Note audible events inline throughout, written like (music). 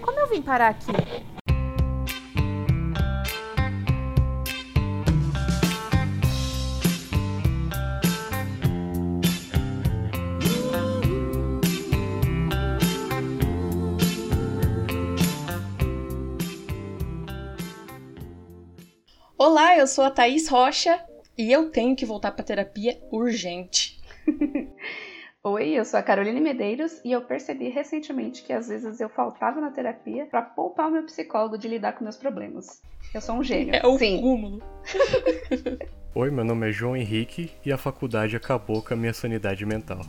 Como eu vim parar aqui? Olá, eu sou a Thaís Rocha e eu tenho que voltar para terapia urgente. Oi, eu sou a Caroline Medeiros e eu percebi recentemente que às vezes eu faltava na terapia para poupar o meu psicólogo de lidar com meus problemas. Eu sou um gênio. É o Sim. cúmulo. (laughs) Oi, meu nome é João Henrique e a faculdade acabou com a minha sanidade mental.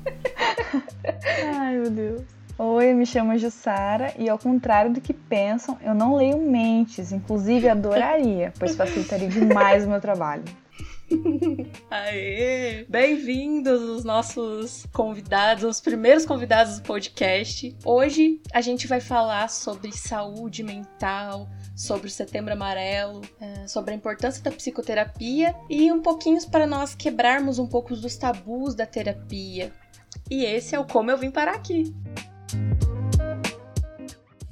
(laughs) Ai, meu Deus. Oi, eu me chamo Jussara e ao contrário do que pensam, eu não leio mentes, inclusive adoraria, pois facilitaria demais o meu trabalho. Aê! Bem-vindos os nossos convidados, os primeiros convidados do podcast. Hoje a gente vai falar sobre saúde mental, sobre o Setembro Amarelo, é, sobre a importância da psicoterapia e um pouquinho para nós quebrarmos um pouco dos tabus da terapia. E esse é o Como Eu Vim Parar Aqui.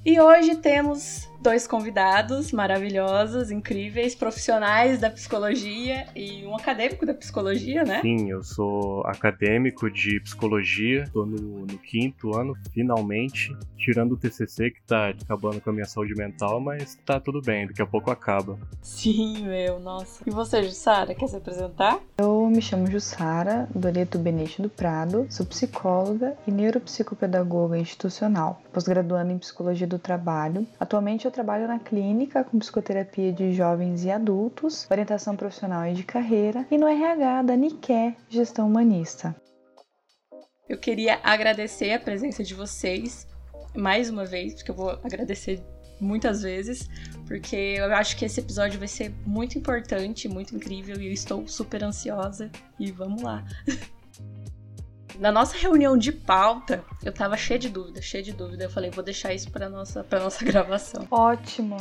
E hoje temos dois convidados maravilhosos, incríveis, profissionais da psicologia e um acadêmico da psicologia, né? Sim, eu sou acadêmico de psicologia, tô no, no quinto ano, finalmente, tirando o TCC que tá acabando com a minha saúde mental, mas tá tudo bem, daqui a pouco acaba. Sim, meu, nossa. E você, Jussara, quer se apresentar? Eu me chamo Jussara Doreto Benete do Prado, sou psicóloga e neuropsicopedagoga institucional, pós-graduando em psicologia do trabalho. Atualmente eu trabalho na clínica com psicoterapia de jovens e adultos, orientação profissional e de carreira, e no RH da Niké, gestão humanista. Eu queria agradecer a presença de vocês mais uma vez, porque eu vou agradecer muitas vezes, porque eu acho que esse episódio vai ser muito importante, muito incrível e eu estou super ansiosa. E vamos lá! (laughs) Na nossa reunião de pauta, eu tava cheia de dúvida, cheia de dúvida. Eu falei, vou deixar isso para nossa, pra nossa (laughs) gravação. Ótimo!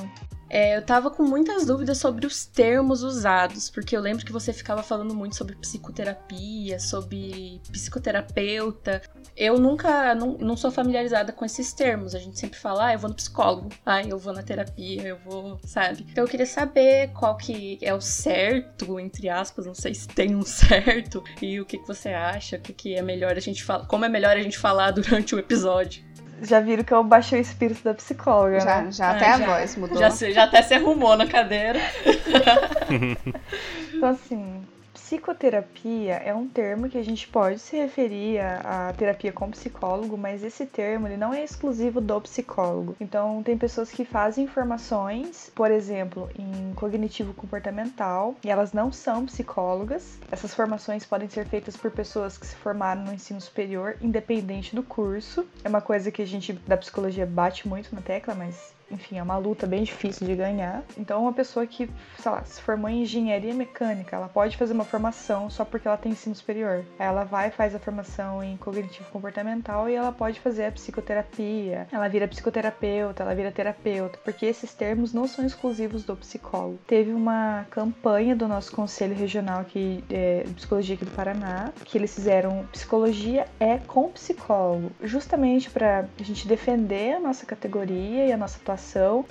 É, eu tava com muitas dúvidas sobre os termos usados, porque eu lembro que você ficava falando muito sobre psicoterapia, sobre psicoterapeuta. Eu nunca, não, não sou familiarizada com esses termos. A gente sempre fala, ah, eu vou no psicólogo, ah, eu vou na terapia, eu vou, sabe? Então eu queria saber qual que é o certo, entre aspas, não sei se tem um certo, e o que, que você acha, o que, que é melhor a gente falar, como é melhor a gente falar (laughs) durante o episódio. Já viram que eu baixei o espírito da psicóloga, Já, né? já até Ah, a já. voz mudou. Já, já até se arrumou na cadeira. (laughs) Então, assim, psicoterapia é um termo que a gente pode se referir à, à terapia com psicólogo, mas esse termo ele não é exclusivo do psicólogo. Então, tem pessoas que fazem formações, por exemplo, em cognitivo comportamental, e elas não são psicólogas. Essas formações podem ser feitas por pessoas que se formaram no ensino superior, independente do curso. É uma coisa que a gente da psicologia bate muito na tecla, mas enfim, é uma luta bem difícil de ganhar. Então, uma pessoa que, sei lá, se formou em engenharia mecânica, ela pode fazer uma formação só porque ela tem ensino superior. Ela vai faz a formação em cognitivo comportamental e ela pode fazer a psicoterapia. Ela vira psicoterapeuta, ela vira terapeuta, porque esses termos não são exclusivos do psicólogo. Teve uma campanha do nosso conselho regional aqui é, de psicologia aqui do Paraná, que eles fizeram psicologia é com psicólogo, justamente para a gente defender a nossa categoria e a nossa atuação,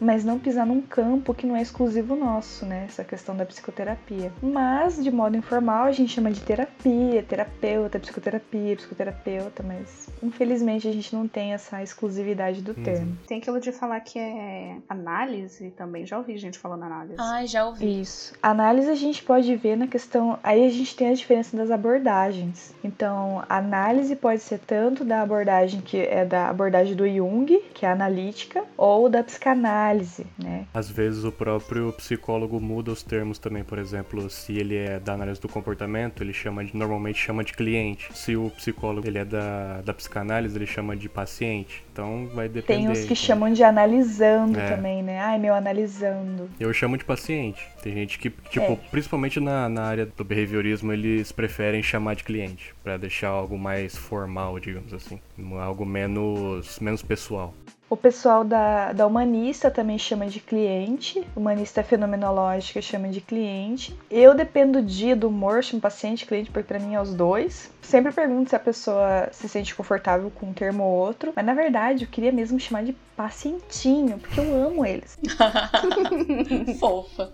mas não pisar num campo que não é exclusivo nosso, né? Essa questão da psicoterapia. Mas, de modo informal, a gente chama de terapia, terapeuta, psicoterapia, psicoterapeuta, mas infelizmente a gente não tem essa exclusividade do termo. Tem aquilo de falar que é análise também. Já ouvi gente falando análise. Ai, já ouvi. Isso. Análise a gente pode ver na questão. Aí a gente tem a diferença das abordagens. Então, a análise pode ser tanto da abordagem que é da abordagem do Jung, que é a analítica, ou da psicanálise, né? Às vezes o próprio psicólogo muda os termos também, por exemplo, se ele é da análise do comportamento, ele chama de, normalmente chama de cliente. Se o psicólogo ele é da, da psicanálise, ele chama de paciente. Então vai depender. Tem os que então. chamam de analisando É. também, né? Ai, meu analisando. Eu chamo de paciente. Tem gente que, tipo, É. principalmente na, na área do behaviorismo, eles preferem chamar de cliente, pra deixar algo mais formal, digamos assim, algo menos menos pessoal. O pessoal da, da humanista também chama de cliente. Humanista fenomenológica chama de cliente. Eu dependo do dia, do humor, chamo paciente, cliente, porque pra mim é os dois. Sempre pergunto se a pessoa se sente confortável com um termo ou outro. Mas na verdade eu queria mesmo chamar de pacientinho, porque eu amo eles. (laughs) Fofa.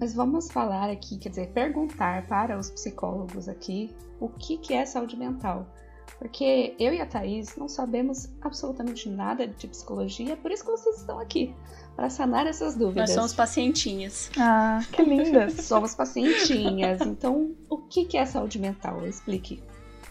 Mas vamos falar aqui, quer dizer, perguntar para os psicólogos aqui o que, que é saúde mental. Porque eu e a Thaís não sabemos absolutamente nada de psicologia, por isso que vocês estão aqui, para sanar essas dúvidas. Nós somos pacientinhas. Ah, que lindas! (laughs) somos pacientinhas. Então, o que é saúde mental? Explique.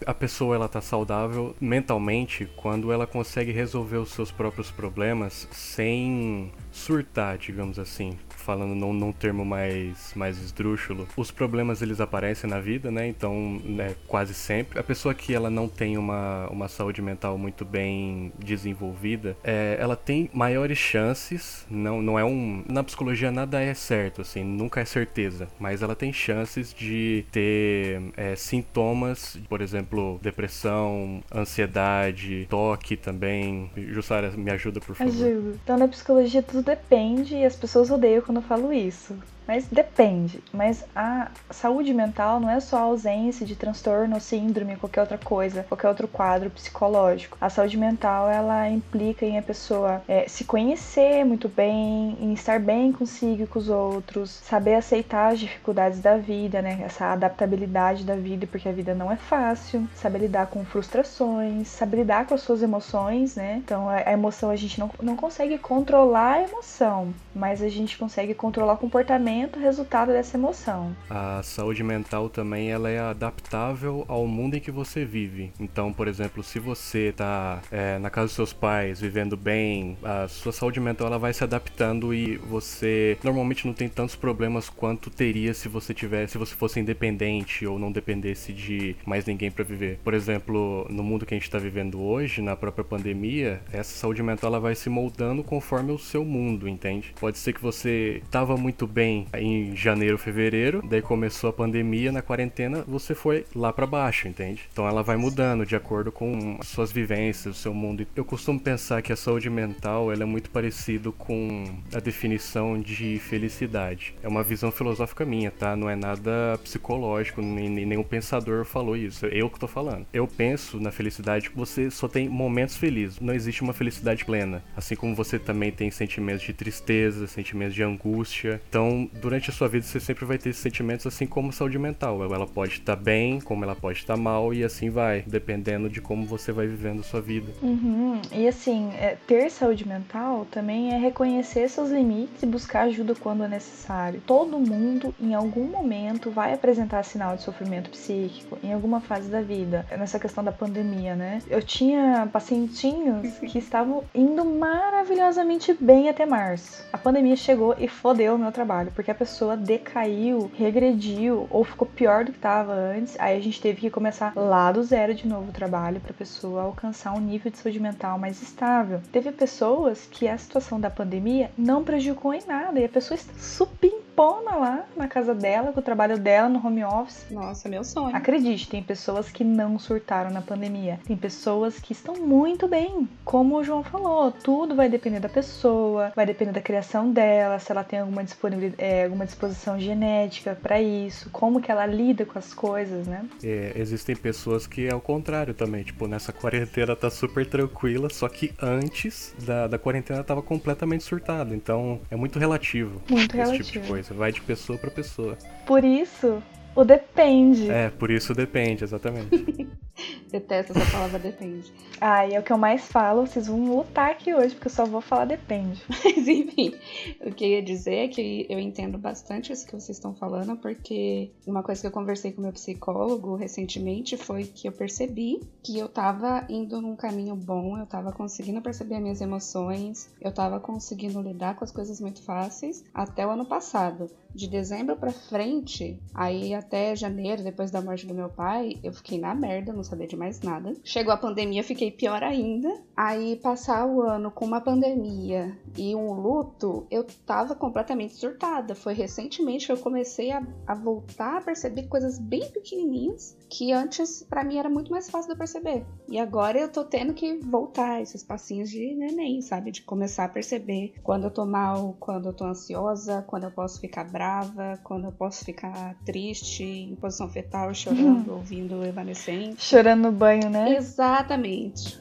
A pessoa ela tá saudável mentalmente quando ela consegue resolver os seus próprios problemas sem surtar, digamos assim falando num, num, termo mais, mais esdrúxulo, os problemas eles aparecem na vida, né? Então, né, quase sempre. A pessoa que ela não tem uma, uma saúde mental muito bem desenvolvida, é, ela tem maiores chances, não, não é um... Na psicologia nada é certo, assim, nunca é certeza, mas ela tem chances de ter é, sintomas, por exemplo, depressão, ansiedade, toque também. Jussara, me ajuda, por favor. Ajuda. Então, na psicologia tudo depende e as pessoas odeiam quando eu falo isso. Mas depende. Mas a saúde mental não é só a ausência de transtorno, síndrome, qualquer outra coisa, qualquer outro quadro psicológico. A saúde mental ela implica em a pessoa é, se conhecer muito bem, em estar bem consigo e com os outros, saber aceitar as dificuldades da vida, né? Essa adaptabilidade da vida, porque a vida não é fácil, saber lidar com frustrações, saber lidar com as suas emoções, né? Então a emoção a gente não, não consegue controlar a emoção, mas a gente consegue controlar o comportamento comportamento resultado dessa emoção. A saúde mental também ela é adaptável ao mundo em que você vive. Então, por exemplo, se você está é, na casa dos seus pais, vivendo bem, a sua saúde mental ela vai se adaptando e você normalmente não tem tantos problemas quanto teria se você tivesse, se você fosse independente ou não dependesse de mais ninguém para viver. Por exemplo, no mundo que a gente está vivendo hoje, na própria pandemia, essa saúde mental ela vai se moldando conforme o seu mundo, entende? Pode ser que você estava muito bem em janeiro, fevereiro, daí começou a pandemia, na quarentena você foi lá para baixo, entende? Então ela vai mudando de acordo com as suas vivências, o seu mundo. Eu costumo pensar que a saúde mental ela é muito parecido com a definição de felicidade. É uma visão filosófica minha, tá? Não é nada psicológico, nem, nenhum pensador falou isso. É eu que tô falando. Eu penso na felicidade que você só tem momentos felizes. Não existe uma felicidade plena. Assim como você também tem sentimentos de tristeza, sentimentos de angústia. Então, durante a sua vida você sempre vai ter esses sentimentos, assim como saúde mental. Ela pode estar bem, como ela pode estar mal, e assim vai, dependendo de como você vai vivendo a sua vida. Uhum. E assim, é, ter saúde mental também é reconhecer seus limites e buscar ajuda quando é necessário. Todo mundo, em algum momento, vai apresentar sinal de sofrimento psíquico, em alguma fase da vida. Nessa questão da pandemia, né? Eu tinha pacientinhos (laughs) que estavam indo maravilhosamente bem até março. A pandemia chegou e fodeu o meu trabalho, porque a pessoa decaiu, regrediu ou ficou pior do que estava antes. Aí a gente teve que começar lá do zero de novo o trabalho para a pessoa alcançar um nível de saúde mental mais estável. Teve pessoas que a situação da pandemia não prejudicou em nada e a pessoa está super campona lá na casa dela, com o trabalho dela no home office. Nossa, meu sonho. Acredite, tem pessoas que não surtaram na pandemia. Tem pessoas que estão muito bem. Como o João falou, tudo vai depender da pessoa, vai depender da criação dela, se ela tem alguma, disponibilidade, é, alguma disposição genética para isso, como que ela lida com as coisas, né? É, existem pessoas que é o contrário também. Tipo, nessa quarentena tá super tranquila, só que antes da, da quarentena tava completamente surtado. Então é muito relativo. Muito esse relativo. tipo de coisa. Vai de pessoa para pessoa. Por isso, o depende. É, por isso depende, exatamente. (laughs) Detesto essa palavra depende. (laughs) Ai, é o que eu mais falo. Vocês vão lutar aqui hoje, porque eu só vou falar depende. (laughs) Mas enfim, o que eu ia dizer é que eu entendo bastante isso que vocês estão falando, porque uma coisa que eu conversei com meu psicólogo recentemente foi que eu percebi que eu tava indo num caminho bom, eu tava conseguindo perceber as minhas emoções, eu tava conseguindo lidar com as coisas muito fáceis até o ano passado. De dezembro para frente, aí até janeiro, depois da morte do meu pai, eu fiquei na merda, não sabia de mais nada. Chegou a pandemia, fiquei pior ainda. Aí passar o ano com uma pandemia e um luto, eu tava completamente surtada. Foi recentemente que eu comecei a, a voltar a perceber coisas bem pequenininhas que antes para mim era muito mais fácil de perceber. E agora eu tô tendo que voltar esses passinhos de neném, sabe? De começar a perceber quando eu tô mal, quando eu tô ansiosa, quando eu posso ficar brava, quando eu posso ficar triste, em posição fetal, chorando, (laughs) ouvindo Evanescente. Chorando no banho, né? Exatamente.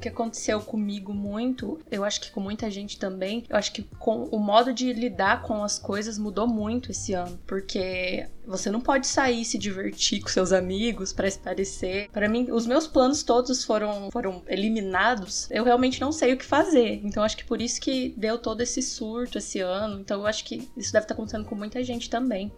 que aconteceu comigo muito, eu acho que com muita gente também, eu acho que com o modo de lidar com as coisas mudou muito esse ano, porque você não pode sair se divertir com seus amigos para esparecer. Para mim, os meus planos todos foram foram eliminados. Eu realmente não sei o que fazer. Então acho que por isso que deu todo esse surto esse ano. Então eu acho que isso deve estar acontecendo com muita gente também.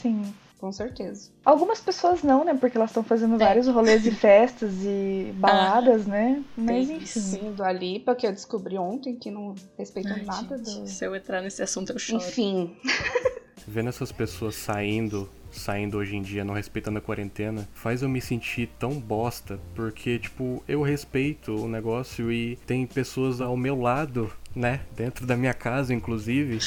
Sim. Com certeza. Algumas pessoas não, né? Porque elas estão fazendo é. vários rolês e festas e (laughs) baladas, ah, né? Mas enfim. Sim, do Alipa, que eu descobri ontem, que não respeitam Ai, nada gente, do. Se eu entrar nesse assunto, eu choro. Enfim. (laughs) Vendo essas pessoas saindo saindo hoje em dia, não respeitando a quarentena, faz eu me sentir tão bosta, porque, tipo, eu respeito o negócio e tem pessoas ao meu lado, né, dentro da minha casa, inclusive,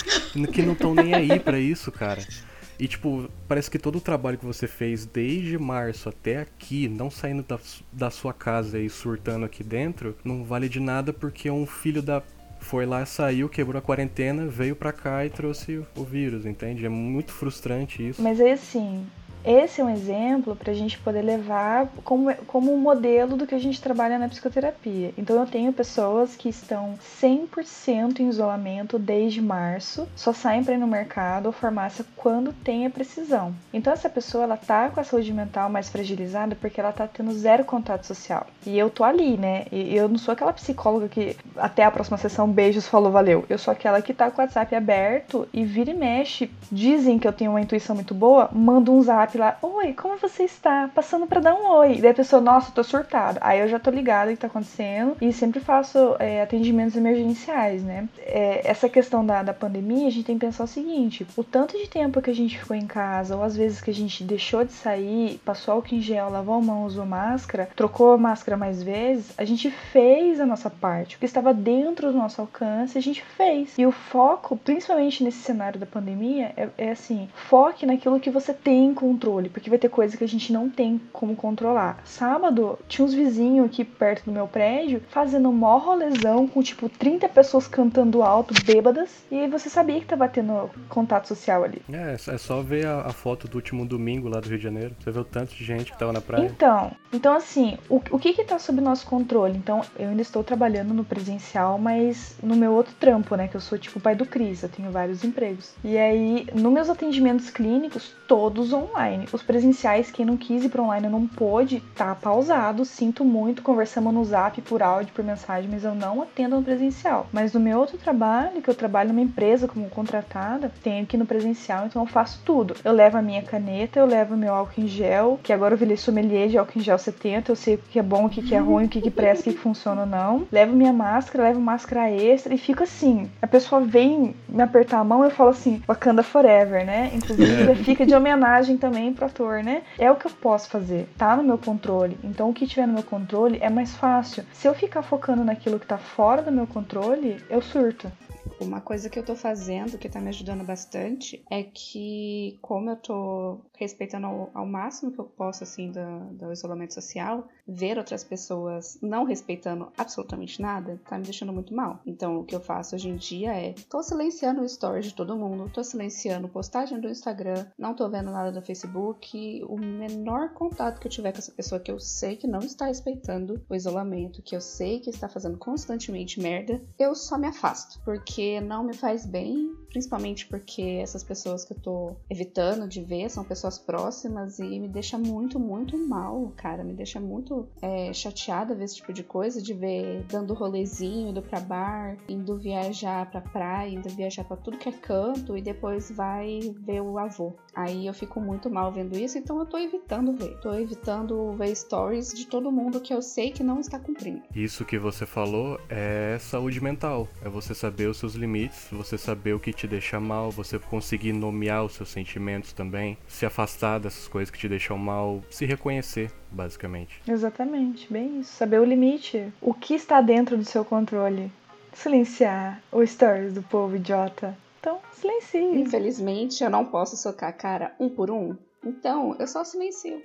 que não estão nem aí para isso, cara. (laughs) E, tipo, parece que todo o trabalho que você fez desde março até aqui, não saindo da, da sua casa e surtando aqui dentro, não vale de nada porque um filho da foi lá, saiu, quebrou a quarentena, veio pra cá e trouxe o vírus, entende? É muito frustrante isso. Mas é assim, esse é um exemplo para a gente poder levar como, como um modelo do que a gente trabalha na psicoterapia. Então, eu tenho pessoas que estão 100% em isolamento desde março, só saem para ir no mercado ou farmácia quando tem a precisão. Então, essa pessoa ela tá com a saúde mental mais fragilizada porque ela tá tendo zero contato social. E eu tô ali, né? E eu não sou aquela psicóloga que até a próxima sessão, beijos, falou, valeu. Eu sou aquela que tá com o WhatsApp aberto e vira e mexe. Dizem que eu tenho uma intuição muito boa, manda um zap WhatsApp lá, oi, como você está? Passando para dar um oi. E daí a pessoa, nossa, tô surtada. Aí eu já tô ligada o que tá acontecendo e sempre faço é, atendimentos emergenciais, né? É, essa questão da, da pandemia, a gente tem que pensar o seguinte: o tanto de tempo que a gente ficou em casa, ou às vezes que a gente deixou de sair, passou álcool em gel, lavou a mão, usou máscara, trocou a máscara mais vezes, a gente fez a nossa parte. O que estava dentro do nosso alcance, a gente fez. E o foco, principalmente nesse cenário da pandemia, é, é assim: foque naquilo que você tem com controle, porque vai ter coisa que a gente não tem como controlar. Sábado, tinha uns vizinhos aqui perto do meu prédio fazendo mó rolezão com tipo 30 pessoas cantando alto, bêbadas, e você sabia que tava tendo contato social ali. É, é só ver a, a foto do último domingo lá do Rio de Janeiro. Você vê o tanto de gente que tava na praia. Então, então assim, o, o que que tá sob nosso controle? Então, eu ainda estou trabalhando no presencial, mas no meu outro trampo, né, que eu sou tipo pai do Cris, eu tenho vários empregos. E aí, nos meus atendimentos clínicos, todos online online. Os presenciais, quem não quis ir para online não pôde, tá pausado. Sinto muito, conversamos no zap por áudio, por mensagem, mas eu não atendo no presencial. Mas no meu outro trabalho, que eu trabalho numa empresa como contratada, tenho que ir no presencial, então eu faço tudo. Eu levo a minha caneta, eu levo meu álcool em gel, que agora eu virei sommelier de álcool em gel 70, eu sei o que é bom, o que é ruim, o que, que presta, o que funciona ou não. Levo minha máscara, levo máscara extra e fico assim. A pessoa vem me apertar a mão, eu falo assim, Wakanda Forever, né? Inclusive, fica de homenagem também também pro ator, né? É o que eu posso fazer, tá no meu controle. Então o que tiver no meu controle é mais fácil. Se eu ficar focando naquilo que tá fora do meu controle, eu surto. Uma coisa que eu tô fazendo, que tá me ajudando bastante, é que, como eu tô respeitando ao, ao máximo que eu posso, assim, do, do, isolamento social, ver outras pessoas não respeitando absolutamente nada, tá me deixando muito mal. Então, o que eu faço hoje em dia é, tô silenciando o story de todo mundo, tô silenciando postagem do Instagram, não tô vendo nada do Facebook, o menor contato que eu tiver com essa pessoa que eu sei que não está respeitando o isolamento, que eu sei que está fazendo constantemente merda, eu só me afasto, porque não me faz bem, principalmente porque essas pessoas que eu tô evitando de ver são pessoas próximas e me deixa muito, muito mal, cara. Me deixa muito é, chateada ver esse tipo de coisa, de ver dando rolezinho, indo pra bar, indo viajar pra praia, indo viajar pra tudo que é canto e depois vai ver o avô. Aí eu fico muito mal vendo isso, então eu tô evitando ver. Tô evitando ver stories de todo mundo que eu sei que não está cumprindo. Isso que você falou é saúde mental. É você saber os seus limites, você saber o que te deixa mal, você conseguir nomear os seus sentimentos também, se afastar dessas coisas que te deixam mal, se reconhecer, basicamente. Exatamente, bem isso. Saber o limite, o que está dentro do seu controle. Silenciar o stories do povo idiota. Então, silencie. Infelizmente, eu não posso socar a cara um por um. Então, eu só silencio.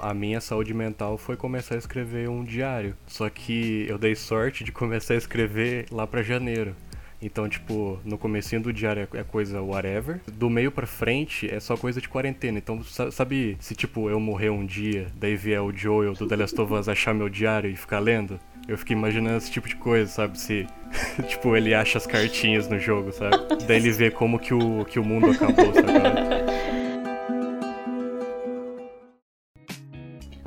A minha saúde mental foi começar a escrever um diário. Só que eu dei sorte de começar a escrever lá para janeiro. Então, tipo, no comecinho do diário é coisa whatever. Do meio pra frente é só coisa de quarentena. Então, sabe, se tipo, eu morrer um dia, daí vier o Joel do The Last of Us achar meu diário e ficar lendo? Eu fiquei imaginando esse tipo de coisa, sabe? Se, (laughs) tipo, ele acha as cartinhas no jogo, sabe? Daí ele vê como que o, que o mundo acabou, sabe?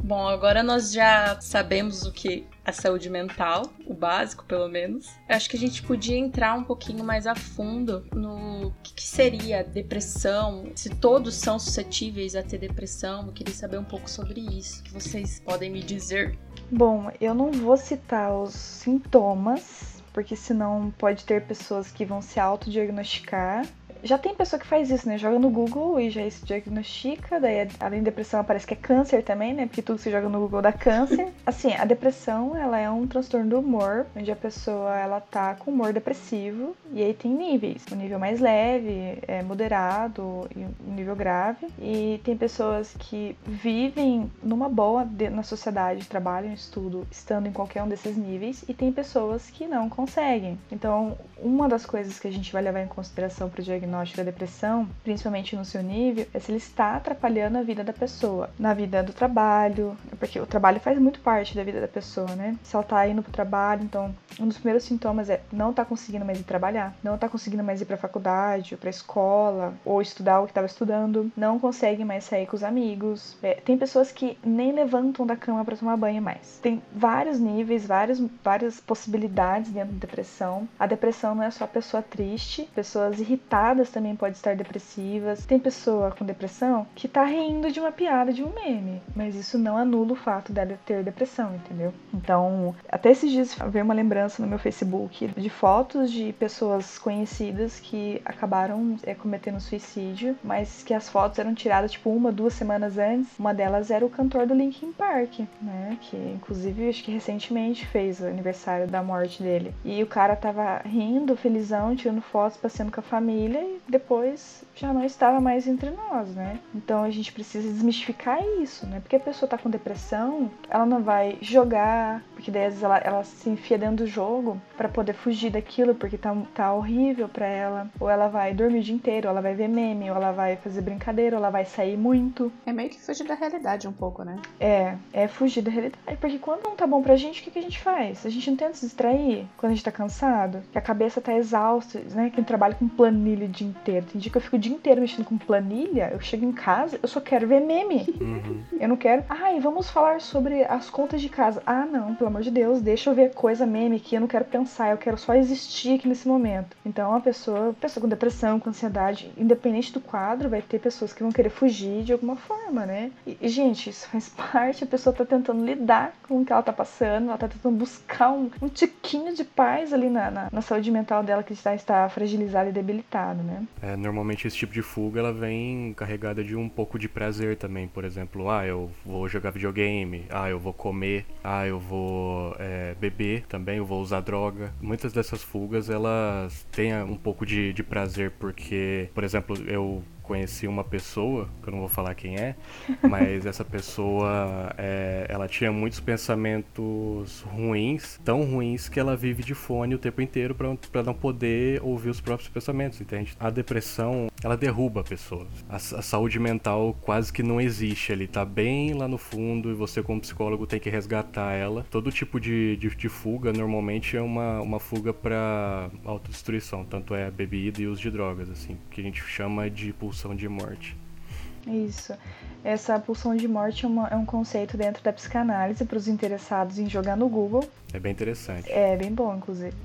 Bom, agora nós já sabemos o que a saúde mental, o básico pelo menos. Eu acho que a gente podia entrar um pouquinho mais a fundo no que, que seria depressão, se todos são suscetíveis a ter depressão. Eu queria saber um pouco sobre isso. Que vocês podem me dizer? Bom, eu não vou citar os sintomas, porque senão pode ter pessoas que vão se autodiagnosticar já tem pessoa que faz isso, né? Joga no Google e já se diagnostica, daí além de depressão aparece que é câncer também, né? Porque tudo que você joga no Google dá câncer. (laughs) Assim, a depressão, ela é um transtorno do humor, onde a pessoa, ela tá com humor depressivo, e aí tem níveis. O nível mais leve, é moderado e um nível grave. E tem pessoas que vivem numa boa na sociedade, trabalham, estudam, estando em qualquer um desses níveis, e tem pessoas que não conseguem. Então, uma das coisas que a gente vai levar em consideração para o diagnóstico diagnóstico da depressão, principalmente no seu nível, é se ele está atrapalhando a vida da pessoa, na vida do trabalho, porque o trabalho faz muito parte da vida da pessoa, né? Se ela tá indo pro trabalho, então um dos primeiros sintomas é não tá conseguindo mais ir trabalhar, não tá conseguindo mais ir pra faculdade, pra escola, ou estudar o que estava estudando, não consegue mais sair com os amigos. É, tem pessoas que nem levantam da cama para tomar banho mais. Tem vários níveis, vários, várias possibilidades dentro da depressão. A depressão não é só pessoa triste, pessoas irritadas também podem estar depressivas. Tem pessoa com depressão que tá rindo de uma piada de um meme, mas isso não anula o fato dela ter depressão, entendeu? Então, até esses dias veio uma lembrança no meu Facebook de fotos de pessoas conhecidas que acabaram é, cometendo suicídio, mas que as fotos eram tiradas tipo uma, duas semanas antes. Uma delas era o cantor do Linkin Park, né? Que inclusive acho que recentemente fez o aniversário da morte dele. E o cara tava rindo, felizão, tirando fotos, passeando com a família depois já não estava mais entre nós, né? Então a gente precisa desmistificar isso, né? Porque a pessoa tá com depressão, ela não vai jogar, porque daí às vezes ela, ela se enfia dentro do jogo para poder fugir daquilo, porque tá, tá horrível para ela. Ou ela vai dormir o dia inteiro, ou ela vai ver meme, ou ela vai fazer brincadeira, ou ela vai sair muito. É meio que fugir da realidade um pouco, né? É, é fugir da realidade. Porque quando não tá bom pra gente, o que, que a gente faz? A gente não tenta se distrair quando a gente tá cansado, que a cabeça tá exausta, né? Quem trabalha com planilha o dia inteiro. Tem dia que eu fico o dia inteiro mexendo com planilha, eu chego em casa, eu só quero ver meme. Uhum. Eu não quero. Ai, vamos falar sobre as contas de casa. Ah, não, pelo amor de Deus, deixa eu ver coisa meme que eu não quero pensar, eu quero só existir aqui nesse momento. Então, a pessoa, pessoa com depressão, com ansiedade, independente do quadro, vai ter pessoas que vão querer fugir de alguma forma, né? E, e gente, isso (laughs) faz parte, a pessoa tá tentando lidar com o que ela tá passando, ela tá tentando buscar um, um tiquinho de paz ali na, na, na saúde mental dela que está, está fragilizada e debilitada, né? É, normalmente esse tipo de fuga ela vem carregada de um pouco de prazer também. Por exemplo, ah, eu vou jogar videogame, ah, eu vou comer, ah, eu vou é, beber também, eu vou usar droga. Muitas dessas fugas elas têm um pouco de, de prazer porque, por exemplo, eu conheci uma pessoa, que eu não vou falar quem é, (laughs) mas essa pessoa, é, ela tinha muitos pensamentos ruins, tão ruins que ela vive de fone o tempo inteiro para não poder ouvir os próprios pensamentos, entende? A depressão, ela derruba a pessoa. A, a, saúde mental quase que não existe, ele tá bem lá no fundo e você como psicólogo tem que resgatar ela. Todo tipo de, de, de fuga normalmente é uma, uma fuga para autodestruição, tanto é bebida e uso de drogas, assim, que a gente chama de pulsão pulsão de morte. Isso. Essa pulsão de morte é, uma, é um conceito dentro da psicanálise para os interessados em jogar no Google. É bem interessante. É bem bom, inclusive.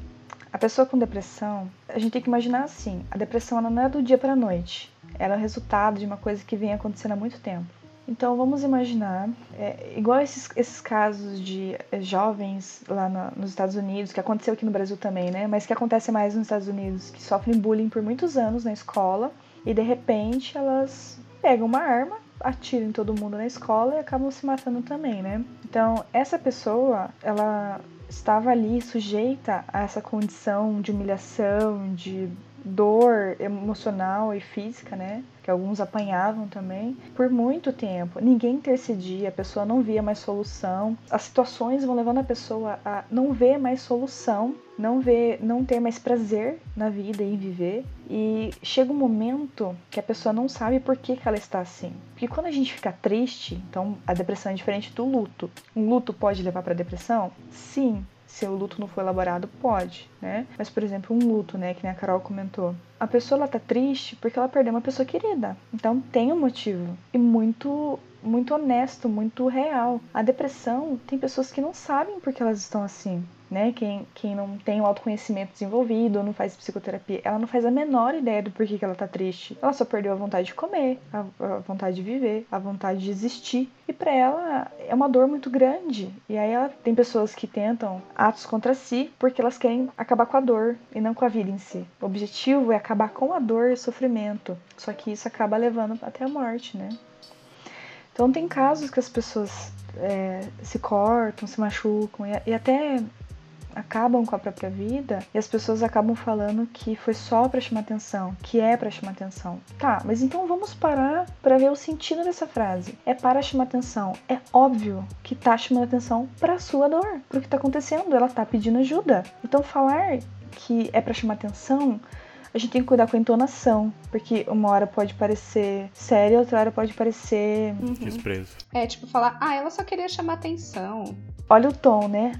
A pessoa com depressão, a gente tem que imaginar assim: a depressão não é do dia para noite. Ela é o resultado de uma coisa que vem acontecendo há muito tempo. Então vamos imaginar, é, igual esses, esses casos de é, jovens lá no, nos Estados Unidos, que aconteceu aqui no Brasil também, né? Mas que acontece mais nos Estados Unidos, que sofrem bullying por muitos anos na escola e de repente elas pegam uma arma, atiram em todo mundo na escola e acabam se matando também, né? Então essa pessoa, ela estava ali sujeita a essa condição de humilhação, de dor emocional e física, né? Que alguns apanhavam também, por muito tempo. Ninguém intercedia, a pessoa não via mais solução. As situações vão levando a pessoa a não ver mais solução, não ver, não ter mais prazer na vida e em viver. E chega um momento que a pessoa não sabe por que, que ela está assim. Porque quando a gente fica triste, então a depressão é diferente do luto. Um luto pode levar para depressão? Sim, se o luto não foi elaborado, pode, né? Mas, por exemplo, um luto, né, que nem a Carol comentou. A pessoa ela tá triste porque ela perdeu uma pessoa querida. Então tem um motivo. E muito muito honesto, muito real. A depressão tem pessoas que não sabem por que elas estão assim né? Quem, quem não tem o autoconhecimento desenvolvido não faz psicoterapia, ela não faz a menor ideia do porquê que ela tá triste. Ela só perdeu a vontade de comer, a, a vontade de viver, a vontade de existir. E para ela é uma dor muito grande. E aí ela tem pessoas que tentam atos contra si porque elas querem acabar com a dor e não com a vida em si. O objetivo é acabar com a dor e o sofrimento. Só que isso acaba levando até a morte, né? Então tem casos que as pessoas é, se cortam, se machucam e, e até acabam com a própria vida e as pessoas acabam falando que foi só para chamar atenção, que é para chamar atenção. Tá, mas então vamos parar para ver o sentido dessa frase. É para chamar atenção. É óbvio que tá chamando atenção para sua dor, pro que tá acontecendo, ela tá pedindo ajuda. Então falar que é para chamar atenção a gente tem que cuidar com a entonação, porque uma hora pode parecer séria, outra hora pode parecer. Uhum. Desprezo. É tipo falar, ah, ela só queria chamar atenção. Olha o tom, né?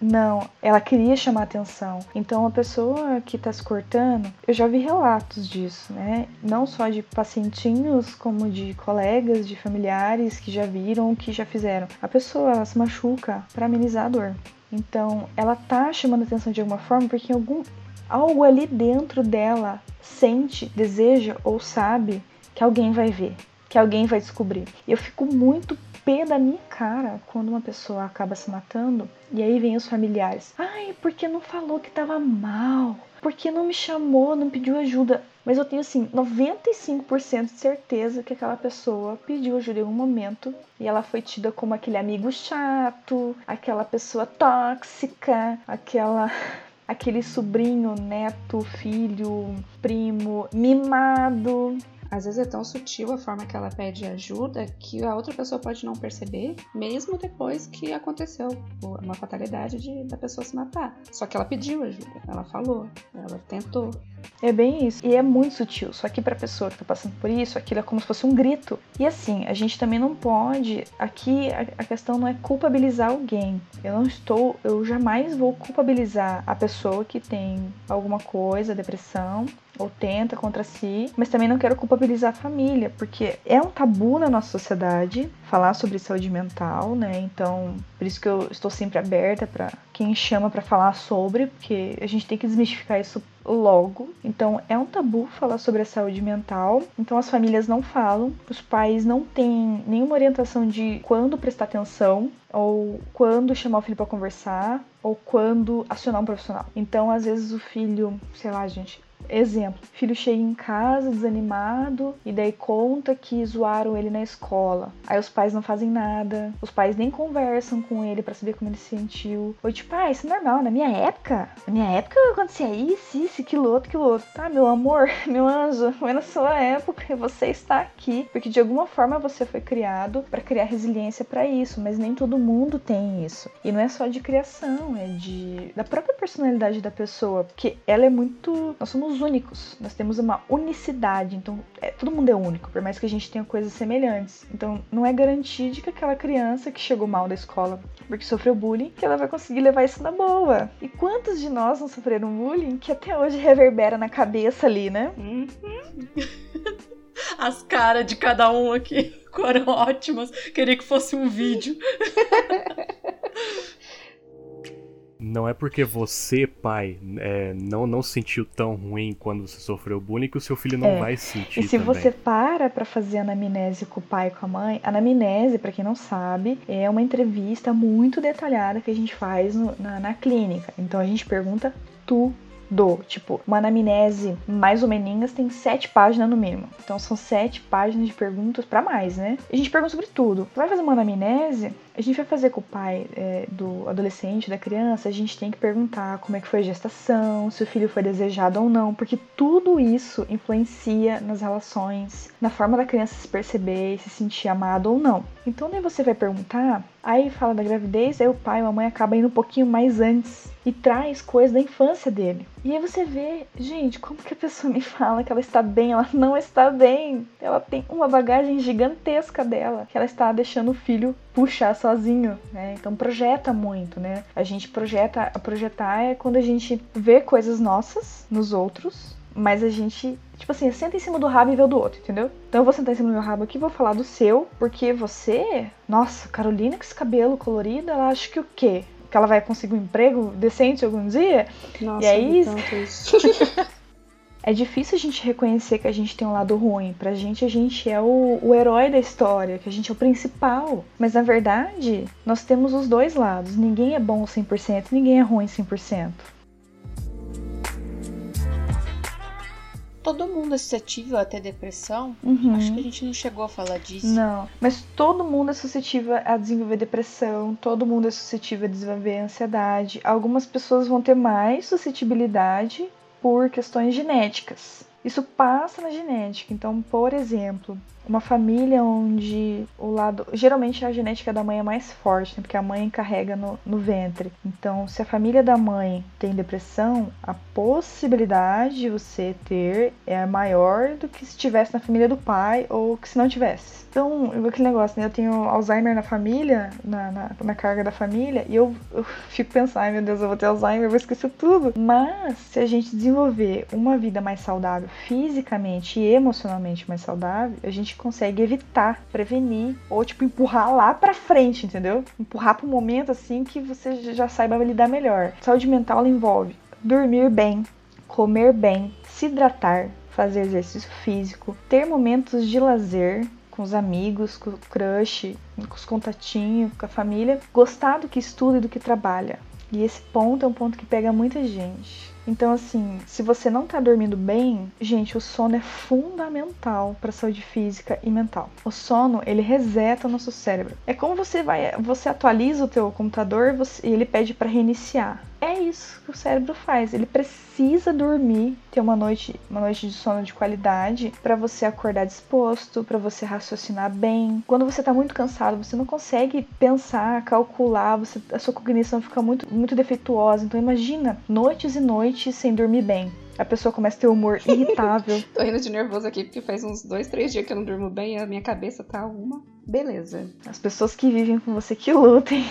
Não, ela queria chamar atenção. Então a pessoa que está se cortando, eu já vi relatos disso, né? Não só de pacientinhos, como de colegas, de familiares que já viram, que já fizeram. A pessoa se machuca para amenizar a dor. Então ela tá chamando atenção de alguma forma porque algum algo ali dentro dela sente, deseja ou sabe que alguém vai ver, que alguém vai descobrir. E eu fico muito pé da minha cara quando uma pessoa acaba se matando e aí vem os familiares. Ai, porque não falou que tava mal? Porque não me chamou, não pediu ajuda? Mas eu tenho assim 95% de certeza que aquela pessoa pediu ajuda em algum momento e ela foi tida como aquele amigo chato, aquela pessoa tóxica, aquela (laughs) aquele sobrinho, neto, filho, primo mimado às vezes é tão sutil a forma que ela pede ajuda que a outra pessoa pode não perceber, mesmo depois que aconteceu uma fatalidade de, da pessoa se matar. Só que ela pediu ajuda, ela falou, ela tentou. É bem isso. E é muito sutil. Só que pra pessoa que tá passando por isso, aquilo é como se fosse um grito. E assim, a gente também não pode. Aqui a, questão não é culpabilizar alguém. Eu não estou. Eu jamais vou culpabilizar a pessoa que tem alguma coisa, depressão, ou tenta contra si, mas também não quero culpabilizar a família, porque é um tabu na nossa sociedade falar sobre saúde mental, né? Então, por isso que eu estou sempre aberta para quem chama para falar sobre, porque a gente tem que desmistificar isso logo. Então, é um tabu falar sobre a saúde mental. Então, as famílias não falam, os pais não têm nenhuma orientação de quando prestar atenção ou quando chamar o filho para conversar ou quando acionar um profissional. Então, às vezes o filho, sei lá, gente, Exemplo, filho chega em casa desanimado e daí conta que zoaram ele na escola. Aí os pais não fazem nada, os pais nem conversam com ele para saber como ele se sentiu. Ou tipo, ah, isso é normal, na minha época, na minha época acontecia isso, isso, aquilo outro, aquilo outro. Tá, meu amor, (laughs) meu anjo, foi na sua época você está aqui, porque de alguma forma você foi criado para criar resiliência para isso, mas nem todo mundo tem isso. E não é só de criação, é de da própria personalidade da pessoa, porque ela é muito, nós somos somos únicos, nós temos uma unicidade, então é, todo mundo é único, por mais que a gente tenha coisas semelhantes. Então não é garantia de que aquela criança que chegou mal da escola porque sofreu bullying, que ela vai conseguir levar isso na boa. E quantos de nós não sofreram bullying que até hoje reverbera na cabeça ali, né? Uhum. As caras de cada um aqui foram ótimas. Queria que fosse um vídeo. (laughs) não é porque você, pai, é, não, não sentiu tão ruim quando você sofreu bullying que o seu filho não É. vai sentir. E se também. você para pra fazer anamnese com o pai e com a mãe, anamnese, pra quem não sabe, é uma entrevista muito detalhada que a gente faz no- na, na clínica. Então a gente pergunta tudo. Tipo, uma anamnese mais ou menos tem sete páginas no mínimo. Então são sete páginas de perguntas pra mais, né? A gente pergunta sobre tudo. Vai fazer uma anamnese, a gente vai fazer com o pai é, do adolescente, da criança, a gente tem que perguntar como é que foi a gestação, se o filho foi desejado ou não, porque tudo isso influencia nas relações, na forma da criança se perceber se sentir amado ou não. Então nem você vai perguntar, aí fala da gravidez, aí o pai ou a mãe acaba indo um pouquinho mais antes e traz coisas da infância dele. E aí você vê, gente, como que a pessoa me fala que ela está bem, ela não está bem. Ela tem uma bagagem gigantesca dela, que ela está deixando o filho puxar sozinho, né? Então projeta muito, né? A gente projeta, projetar é quando a gente vê coisas nossas nos outros, mas a gente, tipo assim, senta em cima do rabo e vê o do outro, entendeu? Então eu vou sentar em cima do meu rabo aqui e vou falar do seu, porque você, nossa, Carolina com esse cabelo colorido, ela acha que o quê? Que ela vai conseguir um emprego decente algum dia? Nossa, E aí- vi tanto isso. (laughs) É difícil a gente reconhecer que a gente tem um lado ruim. Pra gente, a gente é o, o herói da história, que a gente é o principal. Mas na verdade, nós temos os dois lados. Ninguém é bom 100%, ninguém é ruim 100%. Todo mundo é suscetível a ter depressão? Uhum. Acho que a gente não chegou a falar disso. Não, mas todo mundo é suscetível a desenvolver depressão, todo mundo é suscetível a desenvolver ansiedade. Algumas pessoas vão ter mais suscetibilidade por questões genéticas. Isso passa na genética. Então, por exemplo, uma família onde o lado. Geralmente a genética da mãe é mais forte, né? porque a mãe carrega no, no ventre. Então, se a família da mãe tem depressão, a possibilidade de você ter é maior do que se tivesse na família do pai ou que se não tivesse. Então, aquele negócio, né? Eu tenho Alzheimer na família, na, na, na carga da família, e eu, eu fico pensando, ai meu Deus, eu vou ter Alzheimer, eu vou esquecer tudo. Mas, se a gente desenvolver uma vida mais saudável, fisicamente e emocionalmente mais saudável, a gente consegue evitar, prevenir, ou tipo, empurrar lá pra frente, entendeu? Empurrar pro momento assim que você já saiba lidar melhor. Saúde mental envolve dormir bem, comer bem, se hidratar, fazer exercício físico, ter momentos de lazer com os amigos, com o crush, com os contatinhos, com a família, gostar do que estuda e do que trabalha. E esse ponto é um ponto que pega muita gente. Então, assim, se você não tá dormindo bem, gente, o sono é fundamental para saúde física e mental. O sono, ele reseta o nosso cérebro. É como você vai, você atualiza o teu computador e ele pede para reiniciar. É isso que o cérebro faz. Ele precisa dormir, ter uma noite, uma noite de sono de qualidade para você acordar disposto, para você raciocinar bem. Quando você tá muito cansado, você não consegue pensar, calcular, você, a sua cognição fica muito, muito defeituosa. Então imagina noites e noites sem dormir bem. A pessoa começa a ter humor (laughs) irritável. Tô rindo de nervoso aqui porque faz uns dois, três dias que eu não durmo bem e a minha cabeça tá uma beleza. As pessoas que vivem com você que lutem.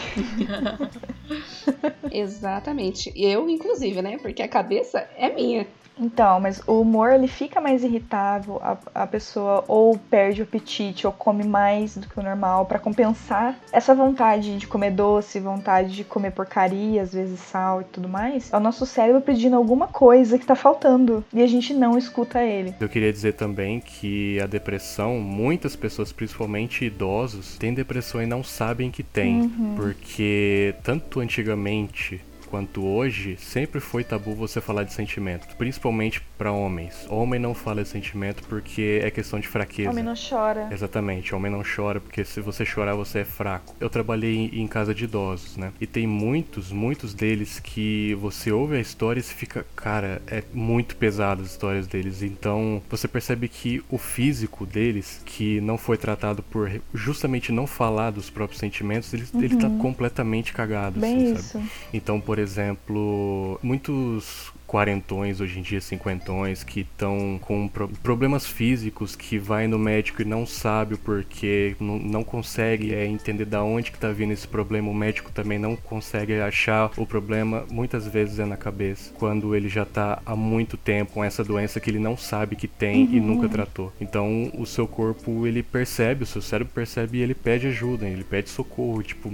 (laughs) Exatamente. Eu, inclusive, né? Porque a cabeça é minha. Então, mas o humor ele fica mais irritável, a, a pessoa ou perde o apetite ou come mais do que o normal pra compensar essa vontade de comer doce, vontade de comer porcaria, às vezes sal e tudo mais. É o nosso cérebro pedindo alguma coisa que tá faltando e a gente não escuta ele. Eu queria dizer também que a depressão, muitas pessoas, principalmente idosos, têm depressão e não sabem que tem. Porque tanto antigamente quanto hoje, sempre foi tabu você falar de sentimento, principalmente pra homens. Homem não fala de sentimento porque é questão de fraqueza. Homem não chora. Exatamente, homem não chora, porque se você chorar você é fraco. Eu trabalhei em- casa de idosos, né? E tem muitos, muitos deles que você ouve a história e fica, cara, é muito pesado as histórias deles. Então você percebe que o físico deles, que não foi tratado por justamente não falar dos próprios sentimentos, ele, ele tá completamente cagado, Bem assim, sabe? isso. Então, por exemplo, muitos quarentões, hoje em dia cinquentões, que estão com pro problemas físicos, que vai no médico e não sabe o porquê, não, não consegue é, entender da onde que tá vindo esse problema, o médico também não consegue achar o problema, muitas vezes é na cabeça, quando ele já tá há muito tempo com essa doença que ele não sabe que tem uhum. e nunca tratou. Então o seu corpo ele percebe, o seu cérebro percebe e ele pede ajuda, ele pede socorro, tipo,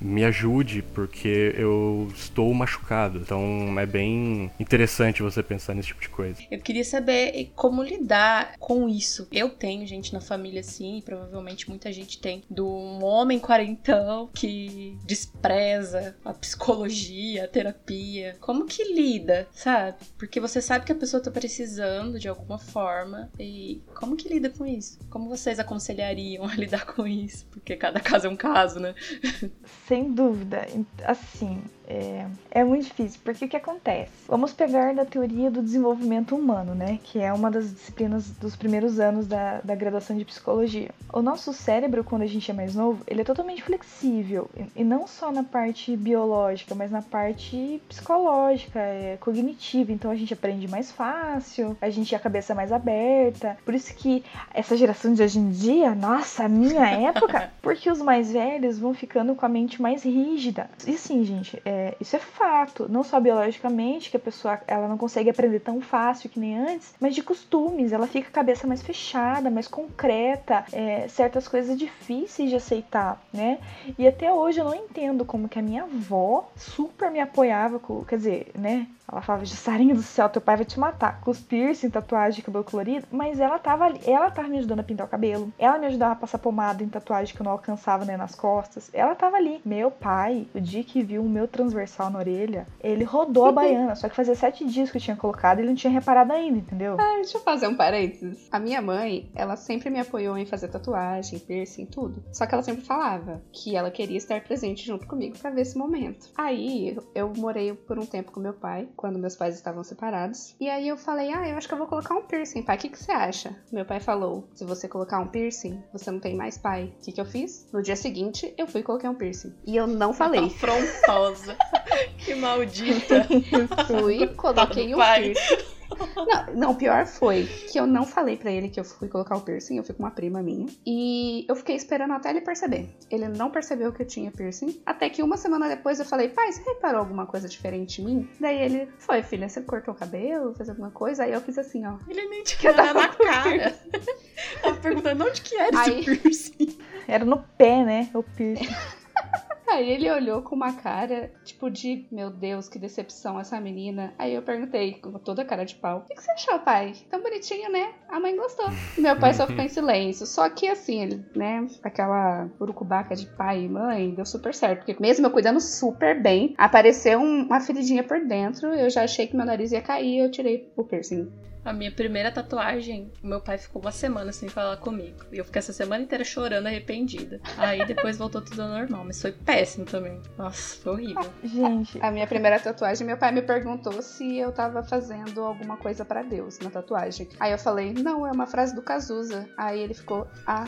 me ajude, porque eu estou machucado. Então é bem interessante você pensar nesse tipo de coisa. Eu queria saber como lidar com isso. Eu tenho gente na família assim, e provavelmente muita gente tem, do um homem quarentão que despreza a psicologia, a terapia. Como que lida, sabe? Porque você sabe que a pessoa tá precisando de alguma forma e como que lida com isso? Como vocês aconselhariam (laughs) a lidar com isso? Porque cada caso é um caso, né? (laughs) Sem dúvida. Assim, é, é muito difícil, porque o que acontece? Vamos pegar da teoria do desenvolvimento humano, né? Que é uma das disciplinas dos primeiros anos da, da graduação de psicologia. O nosso cérebro, quando a gente é mais novo, ele é totalmente flexível. E não só na parte biológica, mas na parte psicológica, é, cognitiva. Então a gente aprende mais fácil, a gente tem a cabeça mais aberta. Por isso que essa geração de hoje em dia, nossa, a minha época, (laughs) porque os mais velhos vão ficando com a mente mais rígida. E sim, gente, é, é, isso é fato, não só biologicamente, que a pessoa ela não consegue aprender tão fácil que nem antes, mas de costumes, ela fica a cabeça mais fechada, mais concreta, é, certas coisas difíceis de aceitar, né? E até hoje eu não entendo como que a minha avó super me apoiava, com, quer dizer, né? Ela falava, Jussarinho do céu, teu pai vai te matar. Com os piercing, tatuagem de cabelo colorido. Mas ela tava ali, ela tava me ajudando a pintar o cabelo. Ela me ajudava a passar pomada em tatuagem que eu não alcançava, né, nas costas. Ela tava ali. Meu pai, o dia que viu o meu transversal na orelha, ele rodou a baiana. só que fazia sete dias que eu tinha colocado e ele não tinha reparado ainda, entendeu? Ah, deixa eu fazer um parênteses. A minha mãe, ela sempre me apoiou em fazer tatuagem, piercing, tudo. Só que ela sempre falava que ela queria estar presente junto comigo para ver esse momento. Aí, eu morei por um tempo com meu pai quando meus pais estavam separados. E aí eu falei, ah, eu acho que eu vou colocar um piercing, pai. O que, que você acha? Meu pai falou, se você colocar um piercing, você não tem mais pai. O que, que eu fiz? No dia seguinte, eu fui e coloquei um piercing. E eu não falei. Afrontosa. (laughs) que maldita. fui, coloquei um piercing. Não, não, o pior foi que eu não falei para ele que eu fui colocar o piercing, eu fui com uma prima minha. E eu fiquei esperando até ele perceber. Ele não percebeu que eu tinha piercing. Até que uma semana depois eu falei, pai, você reparou alguma coisa diferente em mim? Daí ele, foi, filha, você cortou o cabelo, fez alguma coisa? Aí eu fiz assim, ó. Ele nem tinha nada na cara. Tava perguntando onde que era Aí... esse piercing. Era no pé, né? O piercing. (laughs) Aí ele olhou com uma cara, tipo, de meu Deus, que decepção essa menina. Aí eu perguntei, com toda a cara de pau: O que, você achou, pai? Tão bonitinho, né? A mãe gostou. Meu pai só ficou em silêncio. Só que assim, ele, né, aquela urucubaca de pai e mãe, deu super certo. Porque mesmo eu cuidando super bem, apareceu uma feridinha por dentro. Eu já achei que meu nariz ia cair, eu tirei o piercing. A minha primeira tatuagem, meu pai ficou uma semana sem falar comigo. E eu fiquei essa semana inteira chorando, arrependida. Aí depois voltou tudo ao normal, mas foi péssimo também. Nossa, foi horrível. Gente, a minha primeira tatuagem, meu pai me perguntou se eu tava fazendo alguma coisa para Deus na tatuagem. Aí eu falei, não, é uma frase do Cazuza. Aí ele ficou, ah.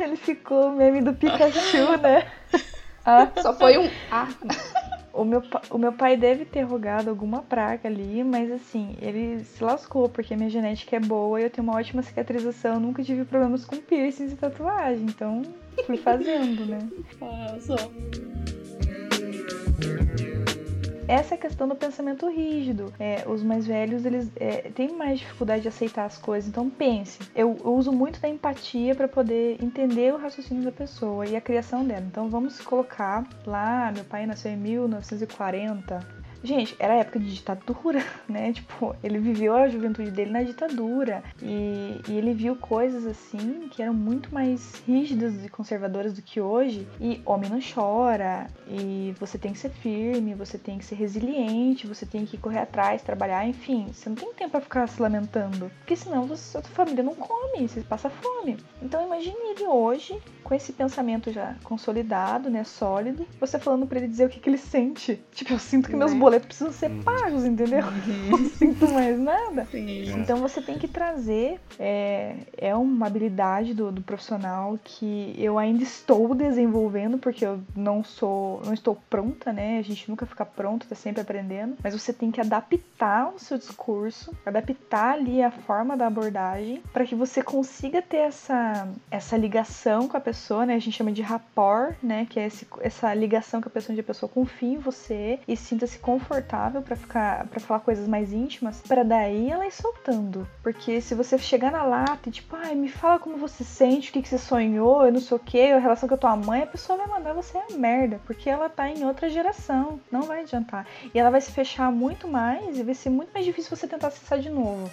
Ele ficou o meme do Pikachu, né? Ah. Só foi um ah. (laughs) O meu, o meu pai deve ter rogado alguma praga ali, mas assim, ele se lascou, porque minha genética é boa e eu tenho uma ótima cicatrização, nunca tive problemas com piercings e tatuagem, então fui fazendo, né? (laughs) Ah, só essa é a questão do pensamento rígido. É, os mais velhos, eles é, têm mais dificuldade de aceitar as coisas. Então pense, eu, eu uso muito da empatia para poder entender o raciocínio da pessoa e a criação dela. Então vamos colocar lá, meu pai nasceu em 1940, Gente, era época de ditadura, (laughs) né? Tipo, ele viveu a juventude dele na ditadura e, e, ele viu coisas assim que eram muito mais rígidas e conservadoras do que hoje. E homem não chora, e você tem que ser firme, você tem que ser resiliente, você tem que correr atrás, trabalhar, enfim. Você não tem tempo para ficar se lamentando, porque senão você, sua família não come, você passa fome. Então imagine ele hoje com esse pensamento já consolidado, né, sólido, você falando para ele dizer o que, que ele sente. Tipo, eu sinto que meus boletos boletos precisam ser uhum. pagos, entendeu? Uhum. (laughs) Não sinto mais nada. Sim. Então você tem que trazer, é, é uma habilidade do, do profissional que eu ainda estou desenvolvendo, porque eu não sou, não estou pronta, né? A gente nunca fica pronto, tá sempre aprendendo. Mas você tem que adaptar o seu discurso, adaptar ali a forma da abordagem, para que você consiga ter essa, essa ligação com a pessoa, né? A gente chama de rapport, né? Que é esse, essa ligação com a pessoa onde a pessoa confia em você e sinta-se confortável para ficar para falar coisas mais íntimas, para daí ela ir soltando. Porque se você chegar na lata e tipo, ai, me fala como você sente, o que, que você sonhou, eu não sei o que, a relação com a tua mãe, a pessoa vai mandar você a merda, porque ela tá em outra geração, não vai adiantar. E ela vai se fechar muito mais e vai ser muito mais difícil você tentar acessar de novo.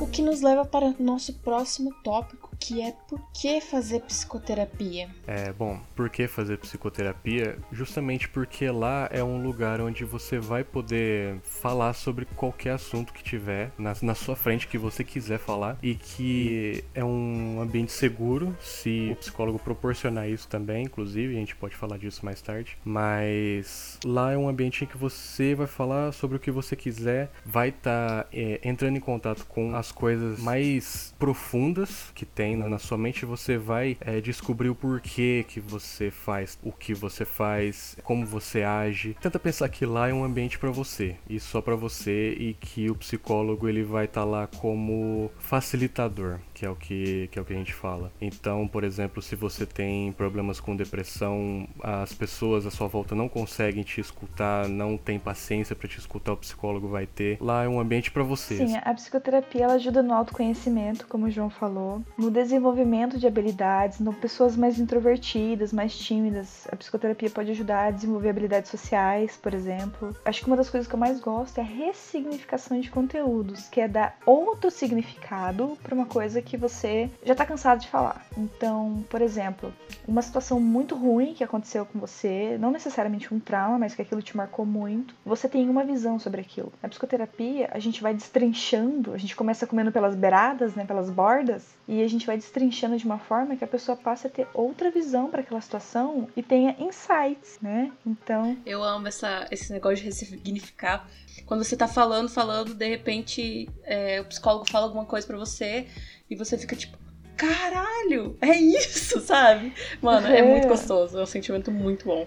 O que nos leva para nosso próximo tópico, que é por que fazer psicoterapia? É, bom, por que fazer psicoterapia? Justamente porque lá é um lugar onde você vai poder falar sobre qualquer assunto que tiver na, na sua frente que você quiser falar e que é um ambiente seguro, se o psicólogo proporcionar isso também, inclusive, a gente pode falar disso mais tarde, mas lá é um ambiente em que você vai falar sobre o que você quiser, vai estar tá, é, entrando em contato com as coisas mais profundas que tem na sua mente, você vai é, descobrir o porquê que você faz o que você faz, como você age. Tenta pensar que lá é um ambiente para você e só para você e que o psicólogo ele vai estar tá lá como facilitador que é o que, que é o que a gente fala. Então, por exemplo, se você tem problemas com depressão, as pessoas à sua volta não conseguem te escutar, não tem paciência para te escutar, o psicólogo vai ter. Lá é um ambiente para você. Sim, a psicoterapia ela ajuda no autoconhecimento, como o João falou, no desenvolvimento de habilidades, no pessoas mais introvertidas, mais tímidas. A psicoterapia pode ajudar a desenvolver habilidades sociais, por exemplo. Acho que uma das coisas que eu mais gosto é a ressignificação de conteúdos, que é dar outro significado para uma coisa que você já tá cansado de falar. Então, por exemplo, uma situação muito ruim que aconteceu com você, não necessariamente um trauma, mas que aquilo te marcou muito, você tem uma visão sobre aquilo. Na psicoterapia, a gente vai destrinchando, a gente começa comendo pelas beiradas, né, pelas bordas, e a gente vai destrinchando de uma forma que a pessoa passe a ter outra visão para aquela situação e tenha insights, né? Então, eu amo essa, esse negócio de ressignificar quando você tá falando, falando, de repente é, o psicólogo fala alguma coisa para você e você fica tipo, caralho, é isso, (laughs) sabe? Mano, é, é muito gostoso, é um sentimento muito bom.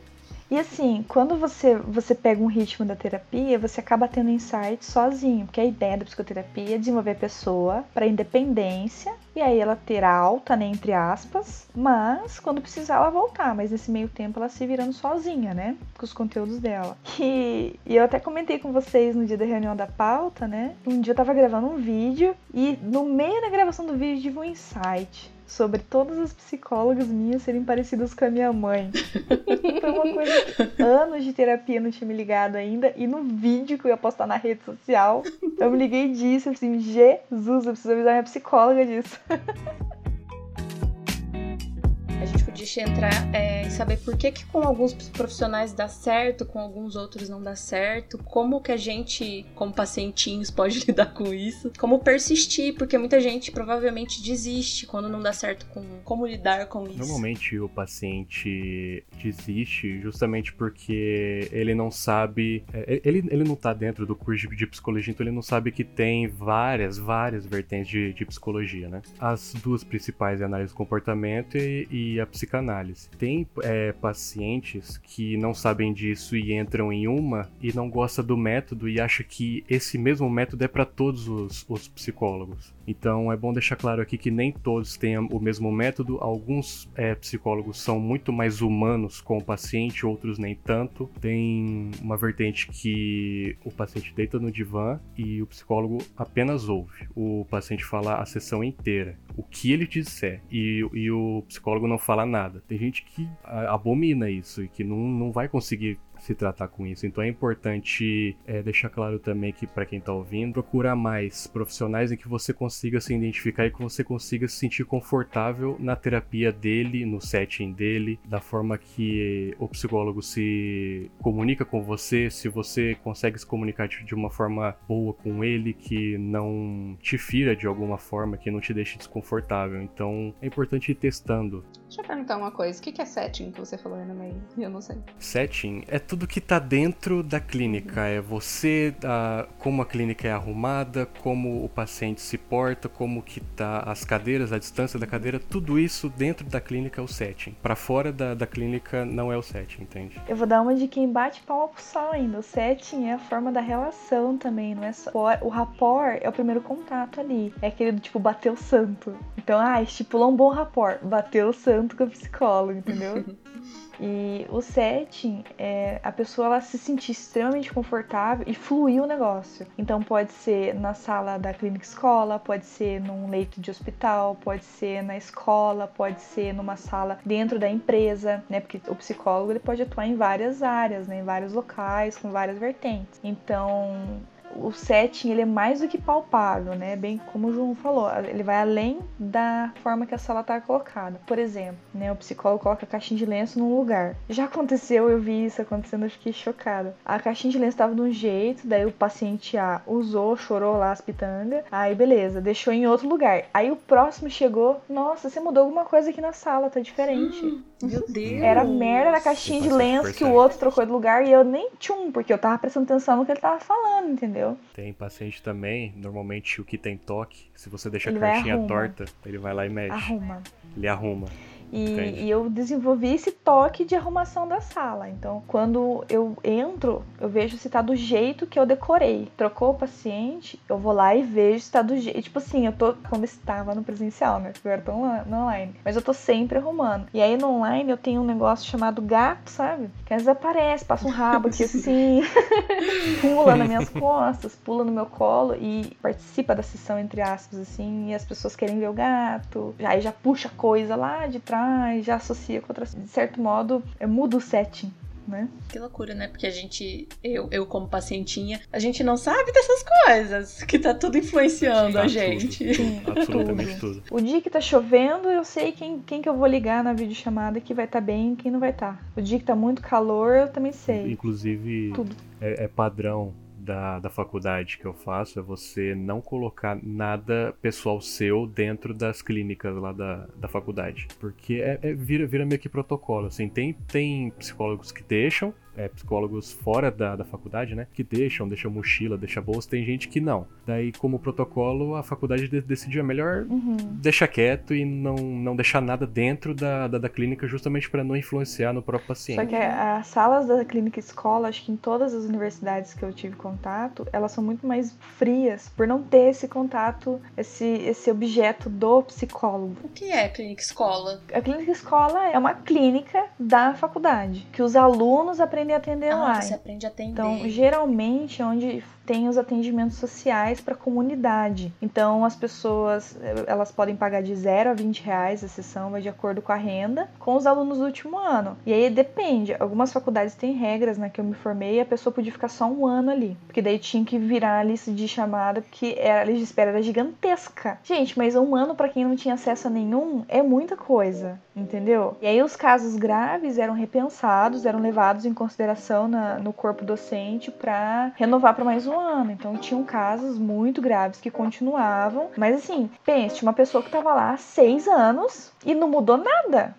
E assim, quando você, você pega um ritmo da terapia, você acaba tendo insight sozinho, porque a ideia da psicoterapia é desenvolver a pessoa para independência e aí ela ter alta, né, entre aspas, mas quando precisar ela voltar, mas nesse meio tempo ela se virando sozinha, né, com os conteúdos dela. (laughs) E, e eu até comentei com vocês no dia da reunião da pauta, né, um dia eu tava gravando um vídeo e no meio da gravação do vídeo tive um insight sobre todas as psicólogas minhas serem parecidas com a minha mãe. (laughs) Foi uma coisa que anos de terapia não tinha me ligado ainda. E no vídeo que eu ia postar na rede social, eu me liguei disso. Assim, Jesus, eu preciso avisar minha psicóloga disso. (laughs) Gente entrar é, e saber por que, que com alguns profissionais dá certo, com alguns outros não dá certo, como que a gente, como pacientinhos, (laughs) pode lidar com isso, como persistir, porque muita gente provavelmente desiste quando não dá certo com como lidar com isso. Normalmente o paciente desiste justamente porque ele não sabe, é, ele, ele não tá dentro do curso de psicologia, então ele não sabe que tem várias, várias vertentes de, de psicologia, né? As duas principais é a análise do comportamento e, e a psicanálise. Tem é, pacientes que não sabem disso e entram em uma e não gosta do método e acha que esse mesmo método é para todos os, os psicólogos. Então é bom deixar claro aqui que nem todos têm o mesmo método. Alguns é, psicólogos são muito mais humanos com o paciente, outros nem tanto. Tem uma vertente que o paciente deita no divã e o psicólogo apenas ouve. O paciente fala a sessão inteira, o que ele disser, e, e o psicólogo não fala nada. Tem gente que abomina isso e que não, não vai conseguir se tratar com isso. Então é importante é, deixar claro também que para quem está ouvindo, procurar mais profissionais em que você consiga se identificar e que você consiga se sentir confortável na terapia dele, no setting dele, da forma que o psicólogo se comunica com você, se você consegue se comunicar de uma forma boa com ele, que não te fira de alguma forma, que não te deixe desconfortável. Então é importante ir testando. Deixa eu perguntar uma coisa, o que é setting que você falou aí no meio? (laughs) Eu não sei. Setting é tudo que tá dentro da clínica. É você, a, como a clínica é arrumada, como o paciente se porta, como que tá as cadeiras, a distância da cadeira, tudo isso dentro da clínica é o setting. Para fora da, da clínica não é o setting, entende? Eu vou dar uma de quem bate palma pro sol ainda. O setting é a forma da relação também, não é só. O rapport é o primeiro contato ali. É aquele do tipo bater o santo. Então, ah, estipulou um bom rapport. Bateu o santo com o psicólogo, entendeu? (laughs) E o setting é a pessoa ela se sentir extremamente confortável e fluir o negócio. Então pode ser na sala da clínica escola, pode ser num leito de hospital, pode ser na escola, pode ser numa sala dentro da empresa, né? Porque o psicólogo ele pode atuar em várias áreas, né? Em vários locais, com várias vertentes. Então o setting ele é mais do que palpável, né? Bem como o João falou, ele vai além da forma que a sala está colocada. Por exemplo, né, o psicólogo coloca a caixinha de lenço num lugar. Já aconteceu, eu vi isso acontecendo, eu fiquei chocada. A caixinha de lenço estava de um jeito, daí o paciente A usou, chorou lá as pitangas, aí beleza, deixou em outro lugar. Aí o próximo chegou, nossa, você mudou alguma coisa aqui na sala, tá diferente. Hum, meu Deus! Era merda da caixinha de lenço que o outro trocou de lugar e eu nem tchum, porque eu tava prestando atenção no que ele tava falando, entendeu? Entendeu? Tem paciente também, normalmente o que tem toque, se você deixa ele a caixinha torta, ele vai lá e mexe. Arruma. Ele arruma. E, e, eu desenvolvi esse toque de arrumação da sala. Então, quando eu entro, eu vejo se tá do jeito que eu decorei. Trocou o paciente, eu vou lá e vejo se tá do jeito. Tipo assim, eu tô como estava no presencial, né? Agora tô no online. Mas eu tô sempre arrumando. E aí no online eu tenho um negócio chamado gato, sabe? Que às vezes aparece, passa um rabo aqui (laughs) assim, (laughs) pula nas minhas costas, pula no meu colo e participa da sessão, entre aspas, assim. E as pessoas querem ver o gato. Aí já puxa coisa lá de trás e já associa com outras. De certo modo, é, muda o setting. Né? Que loucura, né? Porque a gente, eu, eu como pacientinha, a gente não sabe dessas coisas, que tá tudo influenciando Sim, a gente. Sim, (laughs) Absolutamente tudo. O dia que tá chovendo, eu sei quem, quem que eu vou ligar na videochamada que vai estar tá bem e quem não vai estar. Tá. O dia que tá muito calor, eu também sei. Inclusive, tudo. É, é padrão da, da faculdade que eu faço é você não colocar nada pessoal seu dentro das clínicas lá da, da faculdade. Porque é, é vira, vira meio que protocolo. Assim, tem, tem psicólogos que deixam, é, psicólogos fora da, da faculdade, né? Que deixam, deixam mochila, deixam bolsa, tem gente que não. Daí, como protocolo, a faculdade de, decidiu é melhor uhum. deixar quieto e não, não deixar nada dentro da, da, da clínica, justamente para não influenciar no próprio paciente. Só que as salas da clínica escola, acho que em todas as universidades que eu tive contato, elas são muito mais frias por não ter esse contato, esse, esse objeto do psicólogo. O que é clínica escola? A clínica escola é uma clínica da faculdade, que os alunos aprendem aprender a atender ah, lá. Você aprende a atender. Então, geralmente, onde tem os atendimentos sociais para a comunidade. Então, as pessoas elas podem pagar de 0 a 20 reais a sessão, vai de acordo com a renda, com os alunos do último ano. E aí depende. Algumas faculdades têm regras, né? Que eu me formei, a pessoa podia ficar só um ano ali. Porque daí tinha que virar a lista de chamada, porque a lista de espera era gigantesca. Gente, mas um ano para quem não tinha acesso a nenhum é muita coisa, entendeu? E aí os casos graves eram repensados, eram levados em consideração na, no corpo docente para renovar para mais um ano. Então tinham casos muito graves que continuavam. Mas assim, pense, uma pessoa que estava lá há seis anos e não mudou nada.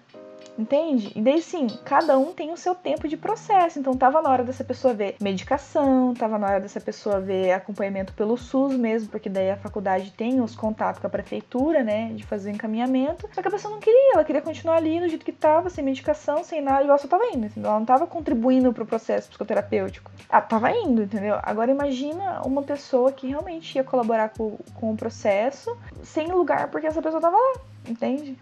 Entende? E daí sim, cada um tem o seu tempo de processo. Então tava na hora dessa pessoa ver medicação, tava na hora dessa pessoa ver acompanhamento pelo SUS mesmo, porque daí a faculdade tem os contatos com a prefeitura, né, de fazer o encaminhamento. Só que a pessoa não queria, ela queria continuar ali do jeito que tava, sem medicação, sem nada, e ela só tava indo, entendeu? Ela não tava contribuindo pro processo psicoterapêutico. Ah, tava indo, entendeu? Agora imagina uma pessoa que realmente ia colaborar com, com o processo sem lugar porque essa pessoa tava lá, entende?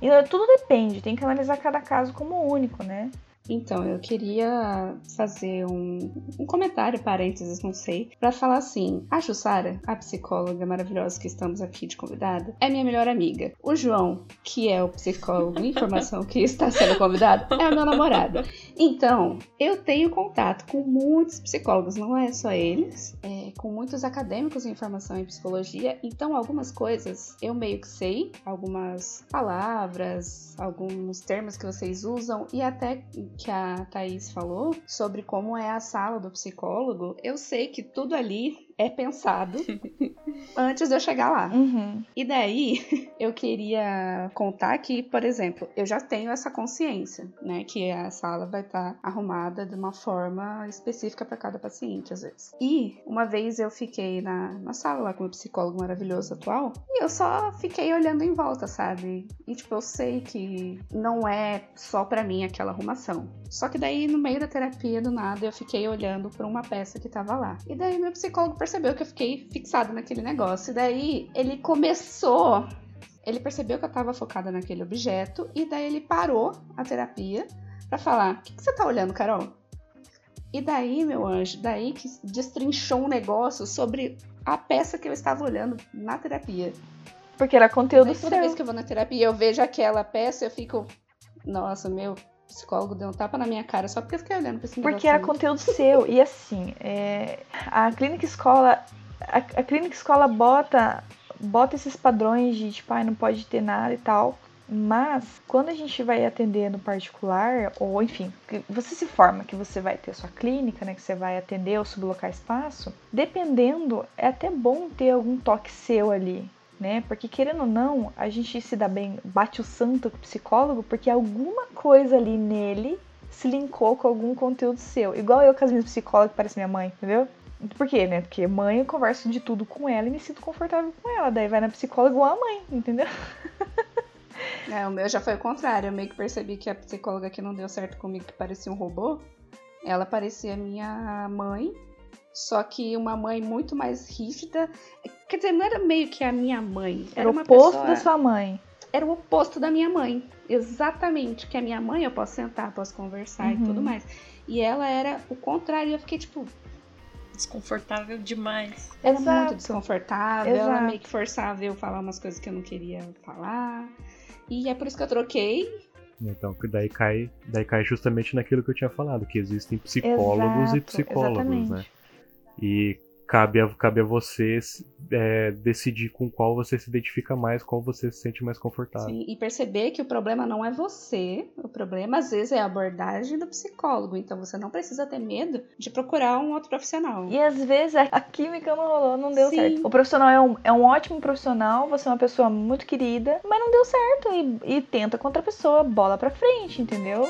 E tudo depende, tem que analisar cada caso como único, né? Então, eu queria fazer um, um comentário, parênteses, não sei, para falar assim: a Jussara, a psicóloga maravilhosa que estamos aqui de convidada, é minha melhor amiga. O João, que é o psicólogo em formação que está sendo convidado, é meu namorado. Então, eu tenho contato com muitos psicólogos, não é só eles, é, com muitos acadêmicos em formação em psicologia. Então, algumas coisas eu meio que sei, algumas palavras, alguns termos que vocês usam e até que a Thaís falou sobre como é a sala do psicólogo, eu sei que tudo ali é pensado (laughs) antes de eu chegar lá. Uhum. E daí, (laughs) eu queria contar que, por exemplo, eu já tenho essa consciência, né? Que a sala vai estar arrumada de uma forma específica para cada paciente, às vezes. E uma vez eu fiquei na, na sala lá com o meu psicólogo maravilhoso atual, e eu só fiquei olhando em volta, sabe? E tipo, eu sei que não é só para mim aquela arrumação. Só que daí, no meio da terapia, do nada, eu fiquei olhando para uma peça que tava lá. E daí meu psicólogo percebeu que eu fiquei fixada naquele negócio. E daí ele começou. Ele percebeu que eu tava focada naquele objeto e daí ele parou a terapia para falar: "O que, que você tá olhando, Carol?" E daí, meu anjo, daí que destrinchou um negócio sobre a peça que eu estava olhando na terapia. Porque era conteúdo Daí, toda seu. vez que eu vou na terapia, eu vejo aquela peça, eu fico, nossa, meu psicólogo deu um tapa na minha cara só porque eu fiquei olhando pra esse Porque era negocinho. conteúdo seu. E assim, é, a clínica escola. A, a clínica escola bota, bota esses padrões de tipo, ai, não pode ter nada e tal. Mas quando a gente vai atender no particular, ou enfim, você se forma que você vai ter a sua clínica, né? Que você vai atender ou sublocar espaço, dependendo, é até bom ter algum toque seu ali. Né? Porque querendo ou não, a gente se dá bem, bate o santo com o psicólogo, porque alguma coisa ali nele se linkou com algum conteúdo seu. Igual eu com as minhas psicólogas, que parece minha mãe, entendeu? Por quê, né? Porque mãe eu converso de tudo com ela e me sinto confortável com ela. Daí vai na psicóloga igual a mãe, entendeu? (laughs) É, o meu já foi o contrário. Eu meio que percebi que a psicóloga que não deu certo comigo, que parecia um robô, ela parecia minha mãe, só que uma mãe muito mais rígida. Quer dizer, não era meio que a minha mãe, era, Era o oposto pessoa... da sua mãe. Era o oposto da minha mãe. Exatamente. Que a minha mãe eu posso sentar, posso conversar Uhum. e tudo mais. E ela era o contrário. Eu fiquei tipo, Desconfortável demais. era Exato. muito desconfortável. Ela Exato. meio que forçava eu falar umas coisas que eu não queria falar. E é por isso que eu troquei. Então, que daí cai, daí cai justamente naquilo que eu tinha falado, que existem psicólogos e Exato, psicólogos, exatamente. né? E cabe a, cabe a você é, decidir com qual você se identifica mais, qual você se sente mais confortável. Sim, e perceber que o problema não é você, o problema às vezes é a abordagem do psicólogo. Então você não precisa ter medo de procurar um outro profissional. E às vezes a- a química não rolou, não deu Sim. certo. O profissional é um, é um ótimo profissional, você é uma pessoa muito querida, mas não deu certo. E, e tenta com outra pessoa, bola pra frente, entendeu?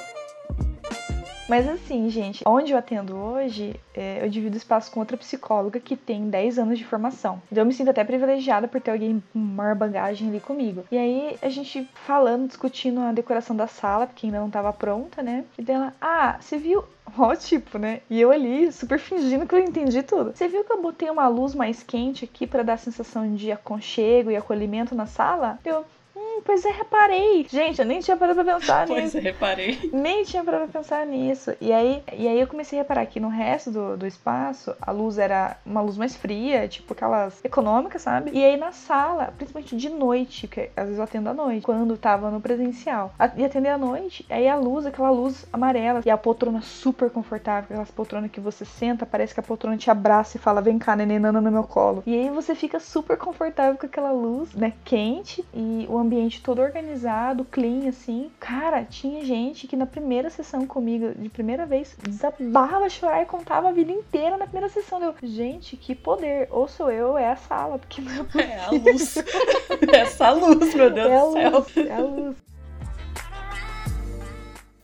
Mas assim, gente, onde eu atendo hoje, é, eu divido espaço com outra psicóloga que tem 10 anos de formação. Então eu me sinto até privilegiada por ter alguém com maior bagagem ali comigo. E aí a gente falando, discutindo a decoração da sala, porque ainda não tava pronta, né? E dela, ah, você viu? (laughs) Ó, tipo, né? E eu ali, super fingindo que eu entendi tudo. Você viu que eu botei uma luz mais quente aqui pra dar a sensação de aconchego e acolhimento na sala? Eu, hum, pois é, reparei. Gente, eu nem tinha parado pra pensar (laughs) nisso. Pois é, reparei. Nem tinha parado pra pensar nisso. E aí, e aí eu comecei a reparar que no resto do, do espaço, a luz era uma luz mais fria, tipo aquelas econômicas, sabe? E aí na sala, principalmente de noite, porque às vezes eu atendo à noite, quando tava no presencial. E atender à noite, aí a luz, aquela luz amarela, e a poltrona super confortável, aquelas poltronas que você senta, parece que a poltrona te abraça e fala, vem cá, neném, nana no meu colo. E aí você fica super confortável com aquela luz, né, quente, e o ambiente todo organizado, clean, assim. Cara, tinha gente que na primeira sessão comigo, de primeira vez, desabava a chorar e contava a vida inteira na primeira sessão. Eu, gente, que poder. Ou sou eu, ou é a sala, porque não é (laughs) É a luz. (laughs) Essa luz, meu Deus é do céu. luz, é a luz.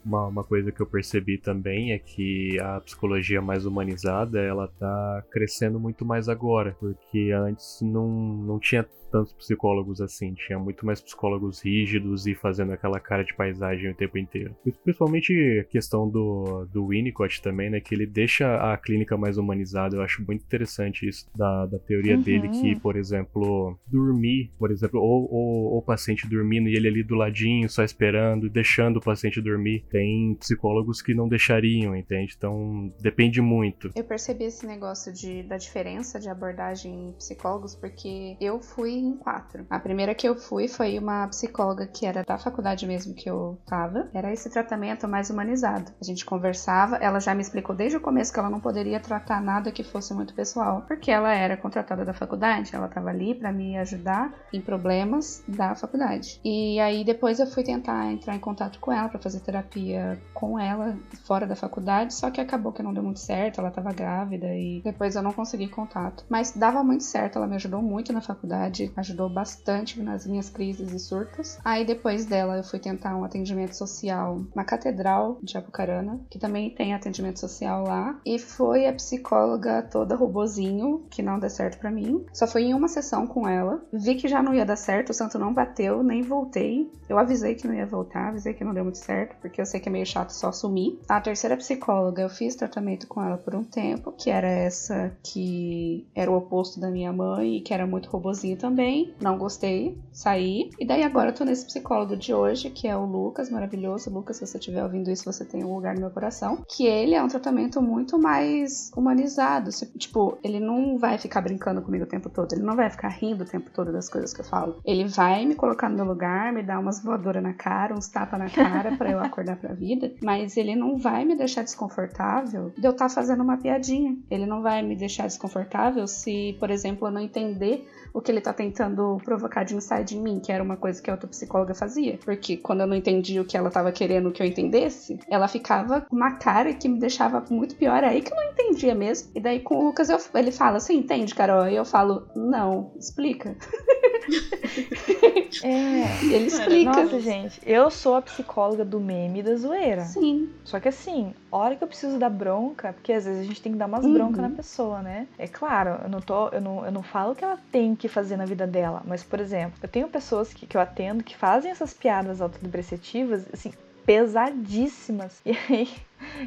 Uma, uma coisa que eu percebi também é que a psicologia mais humanizada ela tá crescendo muito mais agora, porque antes não, não tinha tantos psicólogos assim, tinha muito mais psicólogos rígidos e fazendo aquela cara de paisagem o tempo inteiro. Principalmente a questão do, do Winnicott também, né, que ele deixa a clínica mais humanizada, eu acho muito interessante isso da, da teoria Uhum. dele, que, por exemplo, dormir, por exemplo, ou, ou, ou o paciente dormindo e ele ali do ladinho, só esperando, deixando o paciente dormir. Tem psicólogos que não deixariam, entende? Então depende muito. Eu percebi esse negócio de, da diferença de abordagem em psicólogos porque eu fui em quatro. A primeira que eu fui foi uma psicóloga que era da faculdade mesmo que eu tava. Era esse tratamento mais humanizado. A gente conversava, ela já me explicou desde o começo que ela não poderia tratar nada que fosse muito pessoal, porque ela era contratada da faculdade, ela tava ali para me ajudar em problemas da faculdade. E aí depois eu fui tentar entrar em contato com ela para fazer terapia com ela fora da faculdade, só que acabou que não deu muito certo, ela tava grávida e depois eu não consegui contato. Mas dava muito certo, ela me ajudou muito na faculdade, ajudou bastante nas minhas crises e surtos. Aí depois dela eu fui tentar um atendimento social na Catedral de Apucarana, que também tem atendimento social lá, e foi a psicóloga toda robozinho, que não deu certo para mim. Só fui em uma sessão com ela, vi que já não ia dar certo, o santo não bateu, nem voltei. Eu avisei que não ia voltar, avisei que não deu muito certo, porque eu sei que é meio chato só sumir. A terceira psicóloga, eu fiz tratamento com ela por um tempo, que era essa que era o oposto da minha mãe e que era muito robozinho também. Não gostei, saí. E daí agora eu tô nesse psicólogo de hoje, que é o Lucas, maravilhoso. Lucas, se você estiver ouvindo isso, você tem um lugar no meu coração. Que ele é um tratamento muito mais humanizado. Tipo, ele não vai ficar brincando comigo o tempo todo, ele não vai ficar rindo o tempo todo das coisas que eu falo. Ele vai me colocar no meu lugar, me dar umas voadoras na cara, uns tapas na cara para eu acordar pra vida, mas ele não vai me deixar desconfortável de eu estar tá fazendo uma piadinha. Ele não vai me deixar desconfortável se, por exemplo, eu não entender o que ele tá tentando provocar de inside em mim, que era uma coisa que a outra psicóloga fazia. Porque quando eu não entendi o que ela tava querendo que eu entendesse, ela ficava com uma cara que me deixava muito pior. Aí que eu não entendia mesmo. E daí com o Lucas eu, ele fala: Você entende, Carol? E eu falo: Não, explica. (laughs) é. Ele explica. Nossa, gente, eu sou a psicóloga do meme da zoeira. Sim. Só que assim, hora que eu preciso dar bronca, porque às vezes a gente tem que dar umas uhum. broncas na pessoa, né? É claro, eu não tô, eu não, eu não falo que ela tem que fazer na vida dela, mas por exemplo, eu tenho pessoas que, que eu atendo que fazem essas piadas autodepreciativas, assim, pesadíssimas. (laughs) E aí,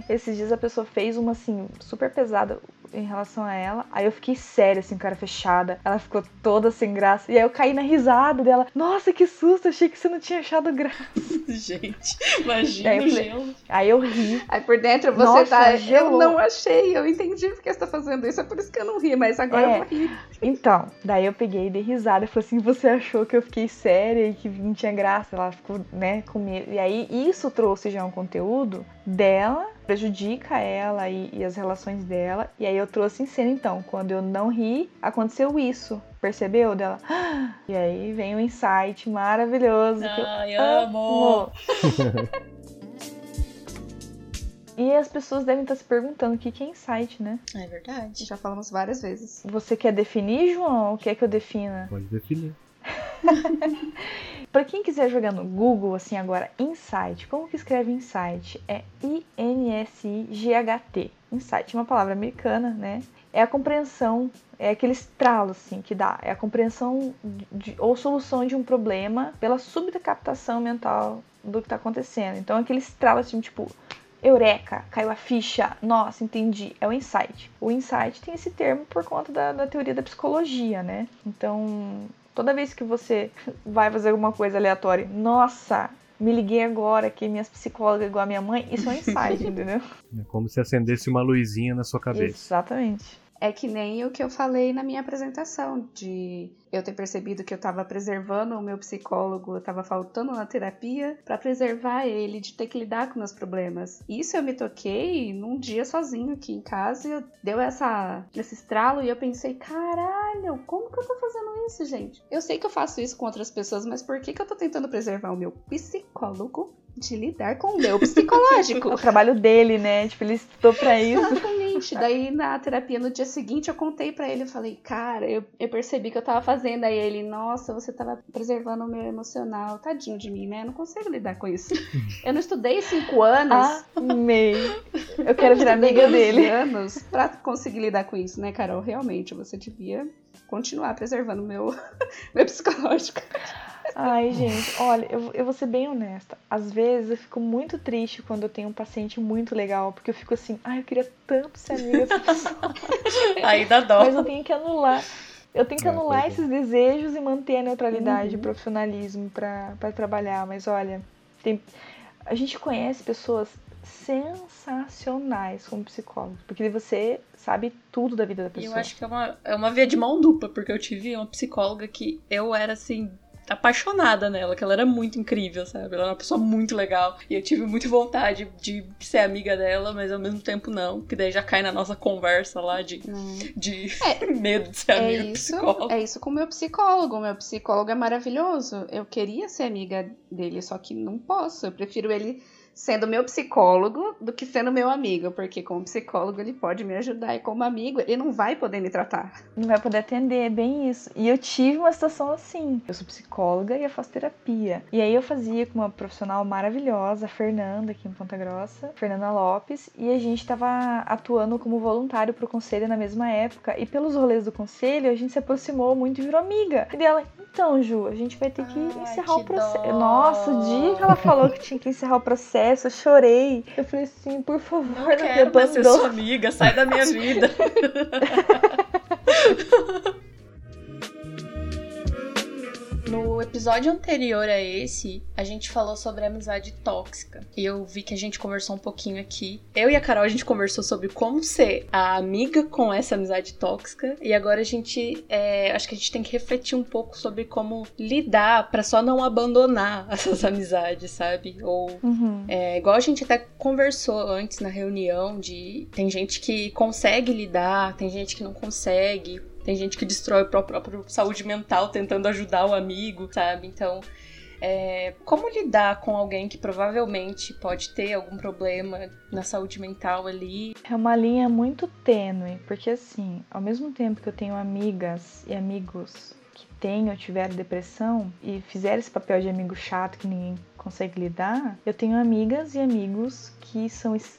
esses dias a pessoa fez uma assim, super pesada em relação a ela. Aí eu fiquei séria, assim, cara fechada. Ela ficou toda sem graça. E aí eu caí na risada dela. Nossa, que susto! Achei que você não tinha achado graça. (laughs) Gente, imagina aí, o gelo. Aí eu ri. Aí por dentro você Nossa, tá. Gelou. Eu não achei, eu entendi porque você tá fazendo isso. É por isso que eu não ri, mas agora é. eu vou rir. Então, daí eu peguei e dei risada. e falei assim: você achou que eu fiquei séria e que não tinha graça? Ela ficou, né, comigo. E aí isso trouxe já um conteúdo dela prejudica ela e, e, as relações dela. E aí eu trouxe em cena, então, quando eu não ri, aconteceu isso. Percebeu dela? (gasps) E aí vem um insight maravilhoso. Ai, eu amo! (laughs) E as pessoas devem estar se perguntando o que é insight, né? É verdade. Já falamos várias vezes. Você quer definir, João? Ou quer que eu defina? Pode definir. (laughs) Para quem quiser jogar no Google, assim agora, Insight, como que escreve Insight? É I-N-S-I-G-H-T. Insight, uma palavra americana, né? É a compreensão, é aquele estralo, assim, que dá. É a compreensão de, ou solução de um problema pela súbita captação mental do que está acontecendo. Então, aquele estralo, assim, tipo, Eureka, caiu a ficha, nossa, entendi. É o insight. O insight tem esse termo por conta da, da teoria da psicologia, né? Então, Toda vez que você vai fazer alguma coisa aleatória, nossa, me liguei agora que minhas psicólogas igual a minha mãe, isso é um (laughs) insight, entendeu? É como se acendesse uma luzinha na sua cabeça. Exatamente. É que nem o que eu falei na minha apresentação, de eu ter percebido que eu estava preservando o meu psicólogo, eu estava faltando na terapia para preservar ele de ter que lidar com meus problemas. Isso eu me toquei num dia sozinho aqui em casa, deu essa esse estralo e eu pensei, caralho, como que eu tô fazendo isso, gente? Eu sei que eu faço isso com outras pessoas, mas por que que eu tô tentando preservar o meu psicólogo de lidar com o meu psicológico. (laughs) o trabalho dele, né? Tipo, ele estudou pra isso. Exatamente. Daí na terapia no dia seguinte eu contei para ele, eu falei, cara, eu, eu percebi que eu tava fazendo. Aí ele, nossa, você tava preservando o meu emocional. Tadinho de mim, né? Eu não consigo lidar com isso. (laughs) Eu não estudei cinco anos. Amei. Eu quero virar amiga dele. anos pra conseguir lidar com isso, né, Carol? Realmente, você devia continuar preservando o meu, (laughs) meu psicológico. Ai, gente, olha, eu, eu vou ser bem honesta. Às vezes eu fico muito triste quando eu tenho um paciente muito legal, porque eu fico assim, ai, eu queria tanto ser amiga dessa pessoa. (laughs) Aí dá dó. Mas eu tenho que anular. Eu tenho que é, anular esses desejos e manter a neutralidade uhum. e profissionalismo para trabalhar. Mas olha, tem, a gente conhece pessoas sensacionais como psicólogos, porque você sabe tudo da vida da pessoa. E eu acho que é uma, é uma via de mão dupla, porque eu tive uma psicóloga que eu era assim apaixonada nela, que ela era muito incrível, sabe? Ela era uma pessoa muito legal. E eu tive muita vontade de ser amiga dela, mas ao mesmo tempo não. Que daí já cai na nossa conversa lá de, de é, (laughs) medo de ser é amiga isso, psicólogo. É isso com o meu psicólogo. O meu psicólogo é maravilhoso. Eu queria ser amiga dele, só que não posso. Eu prefiro ele sendo meu psicólogo do que sendo meu amigo, porque como psicólogo ele pode me ajudar e como amigo ele não vai poder me tratar. Não vai poder atender, é bem isso. E eu tive uma situação assim. Eu sou psicóloga e eu faço terapia. E aí eu fazia com uma profissional maravilhosa, a Fernanda, aqui em Ponta Grossa, Fernanda Lopes, e a gente estava atuando como voluntário pro conselho na mesma época. E pelos rolês do conselho, a gente se aproximou muito e virou amiga. E dela, então, Ju, a gente vai ter que Ai, encerrar que o processo. Nossa, o dia que ela falou que tinha que encerrar o processo, eu chorei. Eu falei assim, por favor, não, não quero mais ser sua amiga, sai da minha (laughs) vida. (laughs) No episódio anterior a esse, a gente falou sobre amizade tóxica. E eu vi que a gente conversou um pouquinho aqui. Eu e a Carol, a gente conversou sobre como ser a amiga com essa amizade tóxica. E agora a gente. É, acho que a gente tem que refletir um pouco sobre como lidar para só não abandonar (laughs) essas amizades, sabe? Ou. Uhum. É, igual a gente até conversou antes na reunião de. Tem gente que consegue lidar, tem gente que não consegue. Tem gente que destrói a própria saúde mental tentando ajudar o amigo, sabe? Então, é, como lidar com alguém que provavelmente pode ter algum problema na saúde mental ali? É uma linha muito tênue, porque assim, ao mesmo tempo que eu tenho amigas e amigos que têm ou tiveram depressão e fizeram esse papel de amigo chato que ninguém consegue lidar, eu tenho amigas e amigos que são extremamente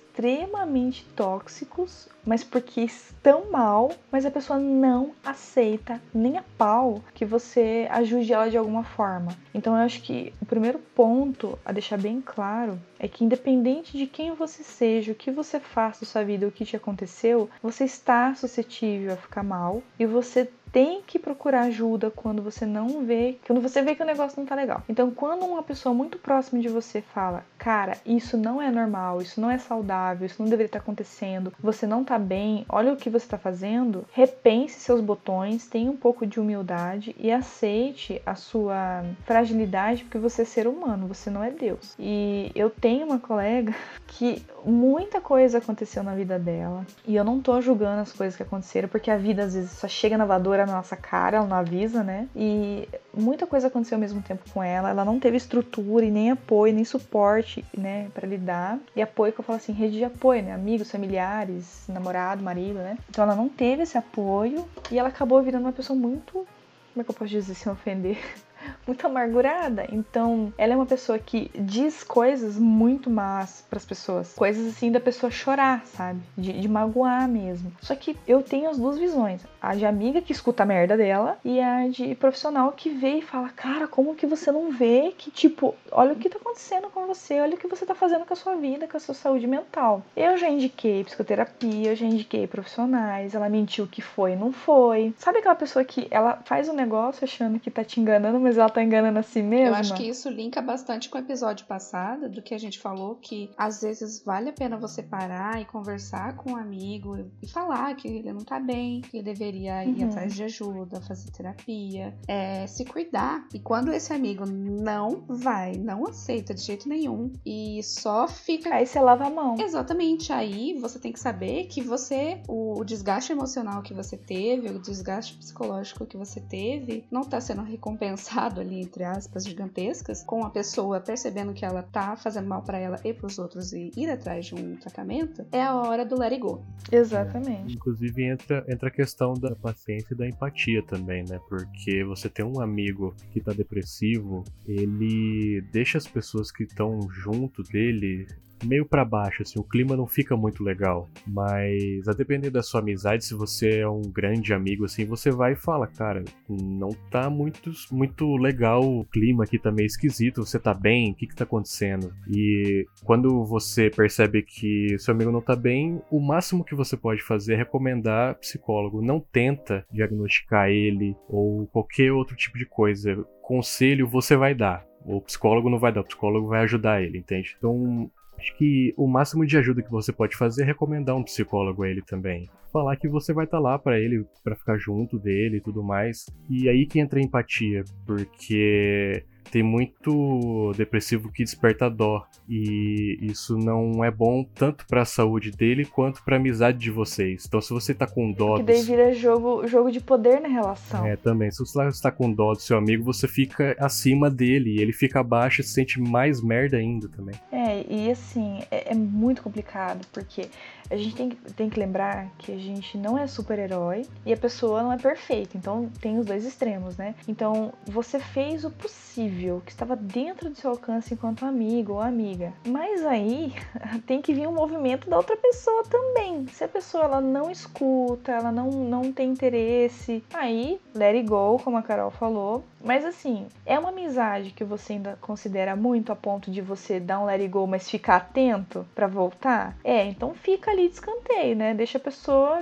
tóxicos, mas porque estão mal, mas a pessoa não aceita nem a pau que você ajude ela de alguma forma. Então eu acho que o primeiro ponto a deixar bem claro é que independente de quem você seja, o que você faça da sua vida, o que te aconteceu, você está suscetível a ficar mal e você tem que procurar ajuda quando você não vê, quando você vê que o negócio não tá legal. Então, quando uma pessoa muito próxima de você fala, cara, isso não é normal, isso não é saudável, isso não deveria estar acontecendo, você não tá bem, olha o que você tá fazendo, repense seus botões, tenha um pouco de humildade e aceite a sua fragilidade, porque você é ser humano, você não é Deus. E eu tenho uma colega (laughs) que muita coisa aconteceu na vida dela, e eu não tô julgando as coisas que aconteceram, porque a vida às vezes só chega na voadora na nossa cara, ela não avisa, né? E muita coisa aconteceu ao mesmo tempo com ela. Ela não teve estrutura e nem apoio, nem suporte, né, para lidar. E apoio que eu falo assim, rede de apoio, né? Amigos, familiares, namorado, marido, né? Então ela não teve esse apoio e ela acabou virando uma pessoa muito como é que eu posso dizer sem ofender? Muito amargurada. Então, ela é uma pessoa que diz coisas muito más para as pessoas, coisas assim da pessoa chorar, sabe? De, de, magoar mesmo. Só que eu tenho as duas visões: a de amiga que escuta a merda dela e a de profissional que vê e fala: Cara, como que você não vê que, tipo, olha o que tá acontecendo com você, olha o que você tá fazendo com a sua vida, com a sua saúde mental. Eu já indiquei psicoterapia, eu já indiquei profissionais, ela mentiu que foi, não foi. Sabe aquela pessoa que ela faz um negócio achando que tá te enganando, mas ela tá enganando a si mesma. Eu acho que isso linka bastante com o episódio passado, do que a gente falou, que às vezes vale a pena você parar e conversar com um amigo e falar que ele não tá bem, que ele deveria ir uhum. atrás de ajuda, fazer terapia, é, se cuidar. E quando esse amigo não vai, não aceita de jeito nenhum e só fica. Aí você lava a mão. Exatamente. Aí você tem que saber que você, o desgaste emocional que você teve, o desgaste psicológico que você teve, não tá sendo recompensado ali, entre aspas, gigantescas, com a pessoa percebendo que ela tá fazendo mal para ela e pros outros e ir atrás de um tratamento, é a hora do let it go. Exatamente. É, inclusive entra, entra a questão da paciência e da empatia também, né? Porque você tem um amigo que tá depressivo, ele deixa as pessoas que estão junto dele meio para baixo, assim, o clima não fica muito legal. Mas a depender da sua amizade, se você é um grande amigo, assim, você vai e fala, cara, não tá muito, muito legal o clima aqui, tá meio esquisito, você tá bem, o que que tá acontecendo? E quando você percebe que seu amigo não tá bem, o máximo que você pode fazer é recomendar psicólogo. Não tenta diagnosticar ele ou qualquer outro tipo de coisa. Conselho você vai dar. O psicólogo não vai dar, o psicólogo vai ajudar ele, entende? Então, Acho que o máximo de ajuda que você pode fazer é recomendar um psicólogo a ele também. Falar que você vai estar tá lá para ele, para ficar junto dele e tudo mais. E aí que entra a empatia, porque tem muito depressivo que desperta dó e isso não é bom tanto para a saúde dele quanto para a amizade de vocês. Então se você tá com dó, que daí vira jogo, jogo de poder na relação. É, também. Se você está com dó do seu amigo, você fica acima dele, e ele fica abaixo e se sente mais merda ainda também. É, e assim, é, é muito complicado, porque a gente tem, tem que lembrar que a gente não é super-herói e a pessoa não é perfeita. Então tem os dois extremos, né? Então você fez o possível, que estava dentro do seu alcance enquanto amigo ou amiga. Mas aí (laughs) tem que vir um movimento da outra pessoa também. Se a pessoa ela não escuta, ela não, não tem interesse, aí let it go, como a Carol falou. Mas assim, é uma amizade que você ainda considera muito a ponto de você dar um let it go, mas ficar atento para voltar? É, então fica ali de escanteio, né? Deixa a pessoa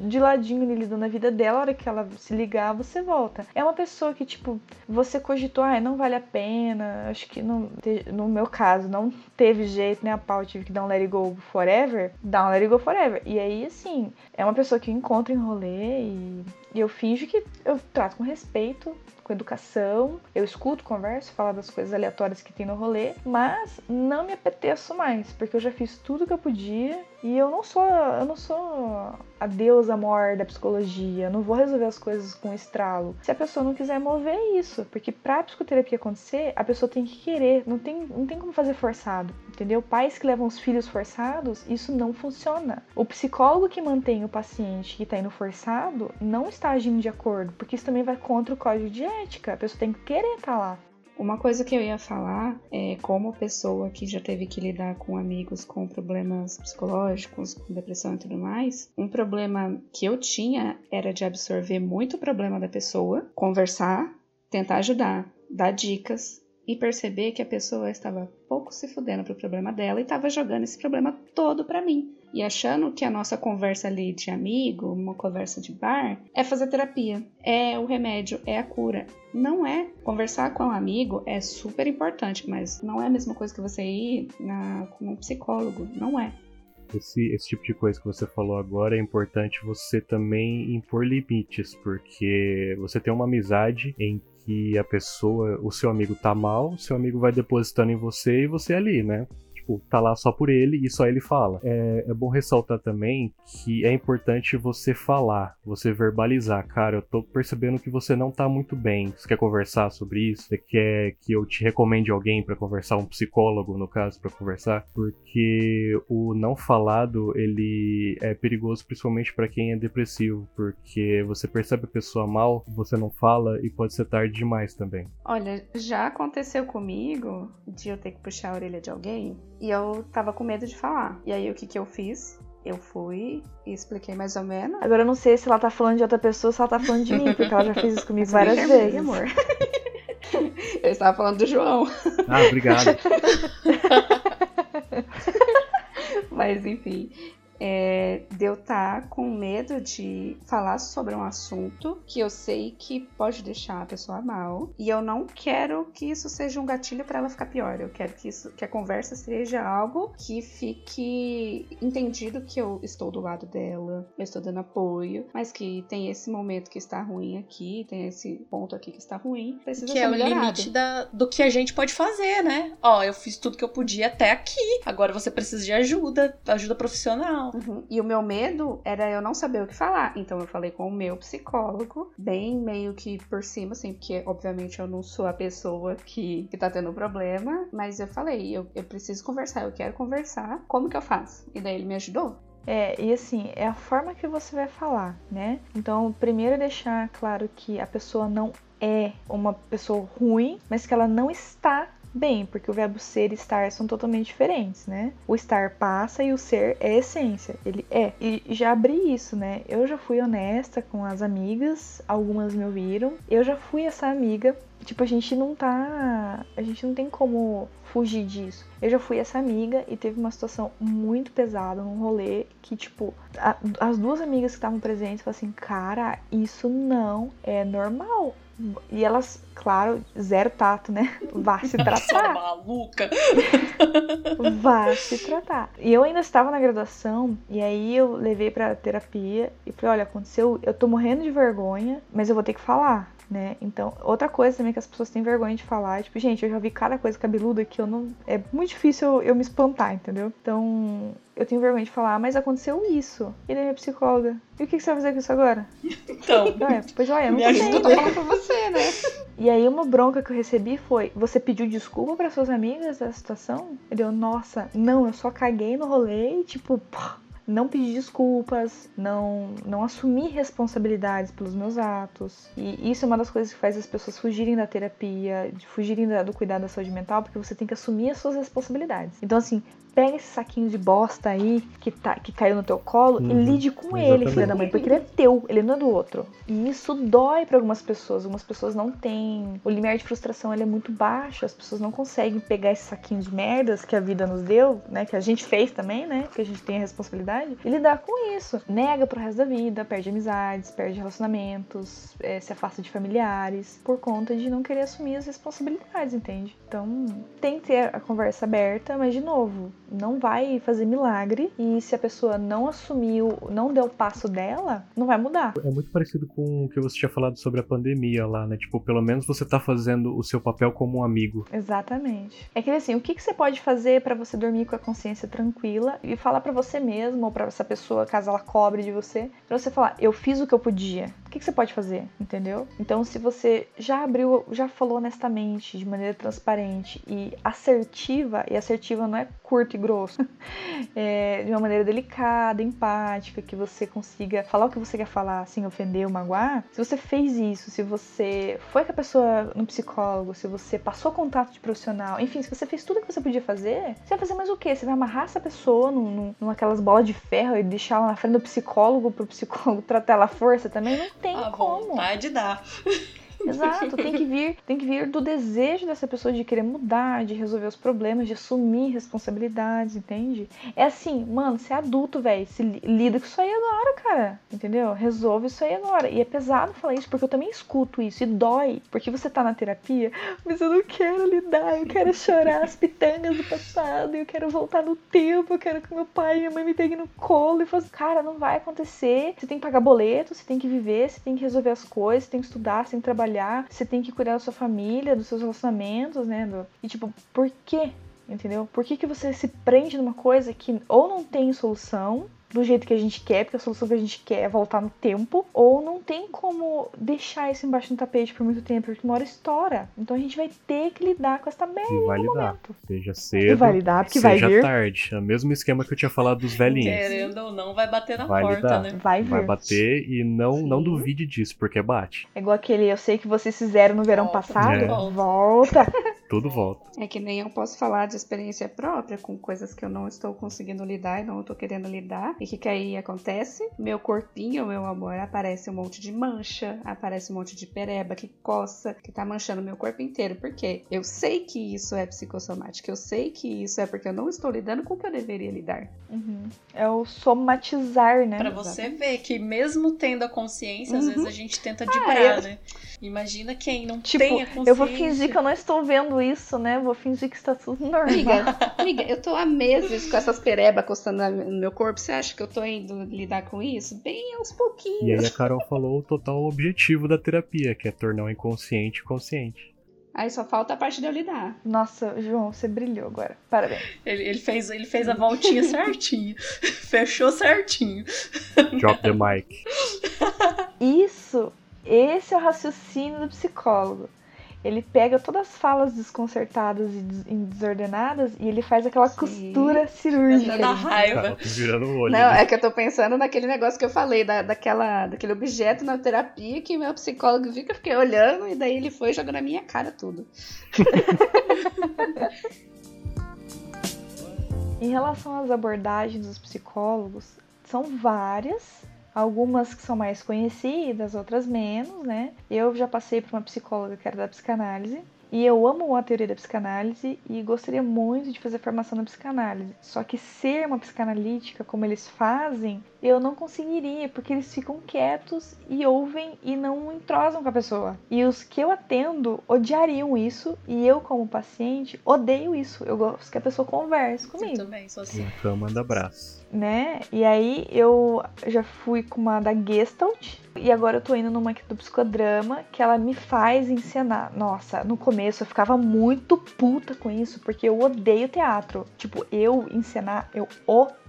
de ladinho ali lidando a vida dela, a hora que ela se ligar, você volta. É uma pessoa que, tipo, você cogitou, ah, não vale a pena, acho que não, no meu caso, não teve jeito, né, a pau, tive que dar um let it go forever, dá um let it go forever. E aí, assim, é uma pessoa que eu encontro em rolê e, e eu finjo que eu trato com respeito, com educação, eu escuto, converso, falo das coisas aleatórias que tem no rolê, mas não me apeteço mais, porque eu já fiz tudo que eu podia e eu não sou, eu não sou a deusa maior da psicologia, não vou resolver as coisas com estralo. Se a pessoa não quiser mover é isso, porque pra psicoterapia acontecer, a pessoa tem que querer, não tem, não tem como fazer forçado, entendeu? Pais que levam os filhos forçados, isso não funciona. O psicólogo que mantém o paciente que tá indo forçado não está agindo de acordo, porque isso também vai contra o código de ética. A pessoa tem que querer lá. Uma coisa que eu ia falar é como pessoa que já teve que lidar com amigos com problemas psicológicos, com depressão e tudo mais, um problema que eu tinha era de absorver muito o problema da pessoa, conversar, tentar ajudar, dar dicas e perceber que a pessoa estava pouco se fudendo pro problema dela e estava jogando esse problema todo para mim e achando que a nossa conversa ali de amigo, uma conversa de bar, é fazer terapia, é o remédio, é a cura. Não é. Conversar com um amigo é super importante, mas não é a mesma coisa que você ir na, com um psicólogo. Não é. Esse, esse tipo de coisa que você falou agora é importante você também impor limites, porque você tem uma amizade em que a pessoa, o seu amigo tá mal, seu amigo vai depositando em você e você é ali, né? Tipo, tá lá só por ele e só ele fala. É, é bom ressaltar também que é importante você falar, você verbalizar. Cara, eu tô percebendo que você não tá muito bem. Você quer conversar sobre isso? Você quer que eu te recomende alguém para conversar, um psicólogo, no caso, para conversar? Porque o não falado, ele é perigoso principalmente para quem é depressivo, porque você percebe a pessoa mal, você não fala e pode ser tarde demais também. Olha, já aconteceu comigo de eu ter que puxar a orelha de alguém e eu tava com medo de falar. E aí o que que eu fiz? Eu fui e expliquei mais ou menos. Agora eu não sei se ela tá falando de outra pessoa ou se ela tá falando de mim, (laughs) porque ela já fez isso comigo várias vezes. amor. (laughs) eu estava falando do João. Ah, obrigado. (laughs) Mas enfim, é, de eu estar tá com medo de falar sobre um assunto que eu sei que pode deixar a pessoa mal e eu não quero que isso seja um gatilho para ela ficar pior. Eu quero que isso, que a conversa seja algo que fique entendido que eu estou do lado dela, eu estou dando apoio, mas que tem esse momento que está ruim aqui, tem esse ponto aqui que está ruim, precisa que ser é melhorado. o limite da, do que a gente pode fazer, né? Ó, eu fiz tudo que eu podia até aqui. Agora você precisa de ajuda, ajuda profissional. Uhum. E o meu medo era eu não saber o que falar. Então eu falei com o meu psicólogo, bem meio que por cima, assim, porque obviamente eu não sou a pessoa que, que tá tendo problema. Mas eu falei, eu, eu preciso conversar, eu quero conversar. Como que eu faço? E daí ele me ajudou. É, e assim, é a forma que você vai falar, né? Então, primeiro deixar claro que a pessoa não é uma pessoa ruim, mas que ela não está bem, porque o verbo ser e estar são totalmente diferentes, né? O estar passa e o ser é essência, ele é. E já abri isso, né? Eu já fui honesta com as amigas, algumas me ouviram. Eu já fui essa amiga. Tipo, a gente não tá. A gente não tem como fugir disso. Eu já fui essa amiga e teve uma situação muito pesada num rolê que, tipo, a, as duas amigas que estavam presentes falaram assim: cara, isso não é normal e elas, claro, zero tato, né? Vá se tratar. maluca! Vá se tratar. E eu ainda estava na graduação, e aí eu levei pra terapia e falei: olha, aconteceu, eu tô morrendo de vergonha, mas eu vou ter que falar né? Então, outra coisa também que as pessoas têm vergonha de falar, tipo, gente, eu já vi cada coisa cabeluda que eu não. É muito difícil eu, eu me espantar, entendeu? Então, eu tenho vergonha de falar, mas aconteceu isso. Ele é minha psicóloga. E o que, que você vai fazer com isso agora? Então. (laughs) É, pois olha, eu não Me ajuda, eu tô falando pra você, né? E aí uma bronca que eu recebi foi: você pediu desculpa para suas amigas da situação? Ele deu, nossa, não, eu só caguei no rolê e tipo, pá, não pedi desculpas, não não assumi responsabilidades pelos meus atos. E isso é uma das coisas que faz as pessoas fugirem da terapia, fugirem da- do cuidado da saúde mental, porque você tem que assumir as suas responsabilidades. Então assim, pega esse saquinho de bosta aí que, tá, que caiu no teu colo e Uhum, lide com ele, filha exatamente. da mãe, porque ele é teu, ele não é do outro. E isso dói pra algumas pessoas. Algumas pessoas não têm. O limiar de frustração ele é muito baixo, as pessoas não conseguem pegar esse saquinho de merdas que a vida nos deu, né? Que a gente fez também, né? Que a gente tem a responsabilidade, e lidar com isso. Nega pro resto da vida, perde amizades, perde relacionamentos, eh, se afasta de familiares, por conta de não querer assumir as responsabilidades, entende? Então, tem que ter a conversa aberta, mas de novo, não vai fazer milagre. E se a pessoa não assumiu, não deu o passo dela, não vai mudar. É muito parecido com o que você tinha falado sobre a pandemia lá, né? Tipo, pelo menos você tá fazendo o seu papel como um amigo. Exatamente. É que assim, o que, que você pode fazer pra você dormir com a consciência tranquila e falar pra você mesmo ou pra essa pessoa, caso ela cobre de você, pra você falar, eu fiz o que eu podia. O que, que você pode fazer, entendeu? Então, se você já abriu, já falou honestamente, de maneira transparente e assertiva, e assertiva não é curto e grosso, (laughs) é de uma maneira delicada, empática, que você consiga falar o que você quer falar sem ofender ou magoar. Se você fez isso, se você foi com a pessoa no psicólogo, se você passou contato de profissional, enfim, se você fez tudo que você podia fazer, você vai fazer mais o quê? Você vai amarrar essa pessoa num, num, num aquelas bolas de ferro e deixar ela na frente do psicólogo pro psicólogo (laughs) tratar ela à força também? Não tem A como. vontade dá. (laughs) Exato, tem que vir, tem que vir do desejo dessa pessoa de querer mudar, de resolver os problemas, de assumir responsabilidades, entende? É assim, mano, você é adulto, velho, se li- lida com isso aí agora, cara. Entendeu? Resolve isso aí agora. E é pesado falar isso, porque eu também escuto isso e dói, porque você tá na terapia, mas eu não quero lidar, eu quero chorar as pitangas do passado, eu quero voltar no tempo, eu quero que meu pai e minha mãe me peguem no colo e façam, cara, não vai acontecer. Você tem que pagar boleto, você tem que viver, você tem que resolver as coisas, você tem que estudar, você tem que trabalhar, você tem que cuidar da sua família, dos seus relacionamentos, né? do- E tipo, por quê? Entendeu? Por que, que você se prende numa coisa que ou não tem solução do jeito que a gente quer, porque a solução que a gente quer é voltar no tempo, ou não tem como deixar isso embaixo do tapete por muito tempo, porque uma hora estoura. Então a gente vai ter que lidar com essa merda E vai no lidar. momento. Seja E cedo, vai lidar, porque vai seja vir. tarde. É o mesmo esquema que eu tinha falado dos velhinhos. Querendo ou não, vai bater na Vai porta, lidar. né? Vai vir. Vai bater e não, não duvide disso, porque bate. É igual aquele, eu sei que vocês fizeram no verão Volta. passado. É. Volta. (laughs) Tudo volta. É que nem eu posso falar de experiência própria com coisas que eu não estou conseguindo lidar e não estou querendo lidar. E o que, que aí acontece? Meu corpinho, meu amor, aparece um monte de mancha, aparece um monte de pereba que coça, que tá manchando meu corpo inteiro. Por quê? Eu sei que isso é psicossomático, eu sei que isso é porque eu não estou lidando com o que eu deveria lidar. Uhum. É o somatizar, né? Pra você ver que mesmo tendo a consciência, às Uhum. vezes a gente tenta Ah, dibrar, eu- né? Imagina quem não Tipo, tem a consciência. eu vou fingir que eu não estou vendo isso, né? Vou fingir que está tudo normal. Amiga, (laughs) amiga, eu tô há meses com essas perebas coçando na- no meu corpo. Você acha que eu tô indo lidar com isso? Bem aos E pouquinhos. aí a Carol falou o total objetivo da terapia, que é tornar o inconsciente consciente. Aí só falta a parte de eu lidar. Nossa, João, você brilhou agora. Parabéns. Ele, ele fez, ele fez a voltinha (laughs) certinho. (laughs) Fechou certinho. Drop the mic. Isso, esse é o raciocínio do psicólogo. Ele pega todas as falas desconcertadas e des- e desordenadas e ele faz aquela Sim. costura cirúrgica. Da raiva. Tá virando o olho. Não, né? é que eu tô pensando naquele negócio que eu falei, da, daquela, daquele objeto na terapia que meu psicólogo viu que eu fiquei olhando e daí ele foi jogando na minha cara tudo. (laughs) Em relação às abordagens dos psicólogos, são várias, algumas que são mais conhecidas, outras menos, né? Eu já passei por uma psicóloga que era da psicanálise E eu amo a teoria da psicanálise e gostaria muito de fazer formação na psicanálise. Só que ser uma psicanalítica como eles fazem, eu não conseguiria, porque eles ficam quietos e ouvem e não entrosam com a pessoa. E os que eu atendo odiariam isso e eu, como paciente, odeio isso. Eu gosto que a pessoa converse comigo. Eu também, sou assim. Então manda abraço. Né? E aí eu já fui com uma da Gestalt e agora eu tô indo numa do psicodrama que ela me faz encenar. Nossa, no começo eu ficava muito puta com isso, porque eu odeio teatro. Tipo, eu encenar, eu odeio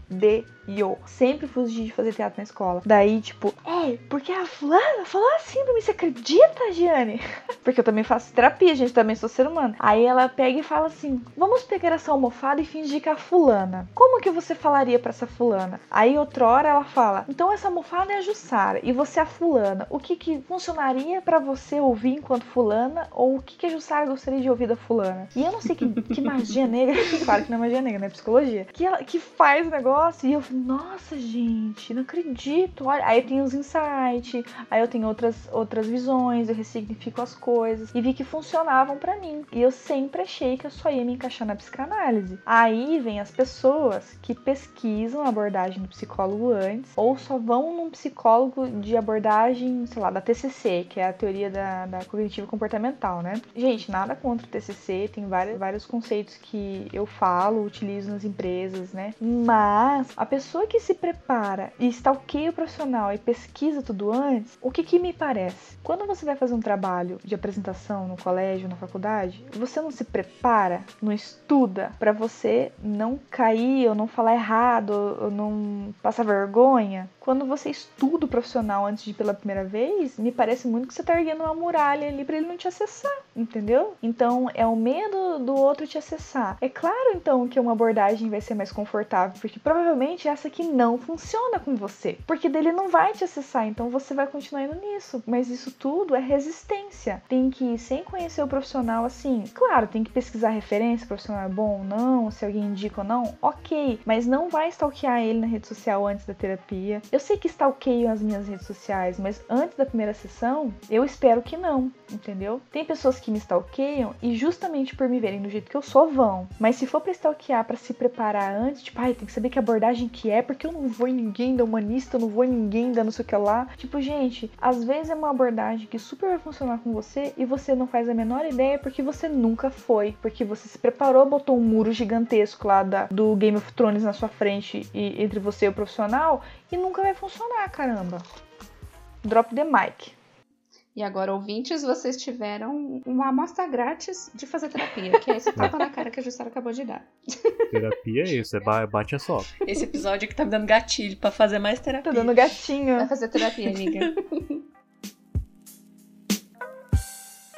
eu sempre fugi de fazer teatro na escola. Daí, tipo, é, porque a fulana falou assim pra mim, você acredita, Giane? (laughs) porque eu também faço terapia, gente, também sou ser humano. Aí ela pega e fala assim: vamos pegar essa almofada e fingir que é a fulana. Como que você falaria para essa fulana? Aí outrora ela fala: então essa almofada é a Jussara e você é a fulana. O que que funcionaria para você ouvir enquanto fulana? Ou o que que a Jussara gostaria de ouvir da fulana? E eu não sei que, que magia negra, (laughs) claro que não é magia negra, né? Psicologia. Que, ela, que faz o negócio e eu nossa, gente, não acredito. Olha, aí tem os insights, aí eu tenho outras, outras visões, eu ressignifico as coisas e vi que funcionavam para mim. E eu sempre achei que eu só ia me encaixar na psicanálise. Aí vem as pessoas que pesquisam a abordagem do psicólogo antes ou só vão num psicólogo de abordagem, sei lá, da TCC, que é a teoria da, da cognitiva comportamental, né? Gente, nada contra o TCC, tem vários, vários conceitos que eu falo, utilizo nas empresas, né? Mas a pessoa pessoa que se prepara e stalkeia o profissional e pesquisa tudo antes, o que, que me parece? Quando você vai fazer um trabalho de apresentação no colégio, na faculdade, você não se prepara, não estuda para você não cair ou não falar errado ou não passar vergonha? Quando você estuda o profissional antes de ir pela primeira vez, me parece muito que você tá erguendo uma muralha ali para ele não te acessar, entendeu? Então é o medo do outro te acessar. É claro então que uma abordagem vai ser mais confortável, porque provavelmente essa que não funciona com você, porque dele não vai te acessar, então você vai continuar indo nisso. Mas isso tudo é resistência. Tem que ir sem conhecer o profissional assim. Claro, tem que pesquisar referência, se o profissional é bom ou não, se alguém indica ou não, ok. Mas não vai stalkear ele na rede social antes da terapia. Eu sei que stalkeiam as minhas redes sociais, mas antes da primeira sessão, eu espero que não, entendeu? Tem pessoas que me stalkeiam e justamente por me verem do jeito que eu sou vão. Mas se for pra stalkear para se preparar antes, tipo, ai, tem que saber que abordagem que é, porque eu não vou em ninguém da humanista, eu não vou em ninguém da não sei o que lá. Tipo, gente, às vezes é uma abordagem que super vai funcionar com você e você não faz a menor ideia porque você nunca foi. Porque você se preparou, botou um muro gigantesco lá da, do Game of Thrones na sua frente e entre você e o profissional e nunca vai funcionar, caramba. Drop the mic. E agora, ouvintes, vocês tiveram uma amostra grátis de fazer terapia, que é esse (laughs) tapa na cara que a Jussara acabou de dar. Terapia é isso, é bate a só. Esse episódio que tá me dando gatilho pra fazer mais terapia. Tá dando gatinho. Vai fazer terapia, amiga. (laughs)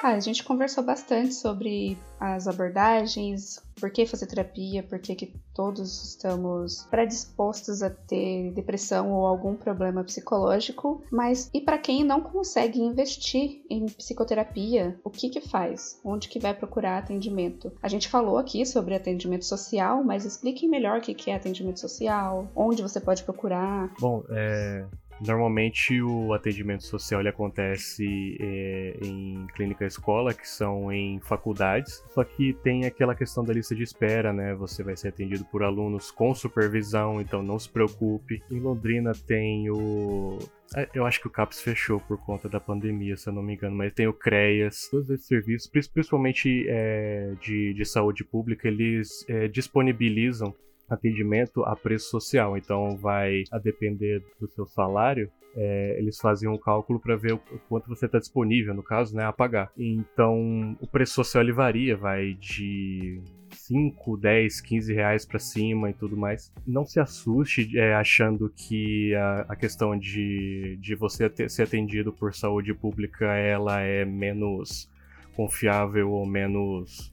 Ah, a gente conversou bastante sobre as abordagens, por que fazer terapia, por que, que todos estamos predispostos a ter depressão ou algum problema psicológico, mas e para quem não consegue investir em psicoterapia, o que que faz? Onde que vai procurar atendimento? A gente falou aqui sobre atendimento social, mas expliquem melhor o que que é atendimento social, onde você pode procurar. Bom, é, Normalmente o atendimento social ele acontece é, em clínica escola, que são em faculdades, só que tem aquela questão da lista de espera, né? Você vai ser atendido por alunos com supervisão, então não se preocupe. Em Londrina tem o é, eu acho que o CAPS fechou por conta da pandemia, se eu não me engano, mas tem o CREAS, todos esses serviços, principalmente é, de, de saúde pública, eles é, disponibilizam atendimento a preço social. Então vai a depender do seu salário. É, eles fazem um cálculo para ver o quanto você está disponível, no caso, né, a pagar. Então, o preço social ele varia, vai de 5, 10, 15 reais para cima e tudo mais. Não se assuste é, achando que a, a, questão de, de você ter, ser atendido por saúde pública ela é menos confiável ou menos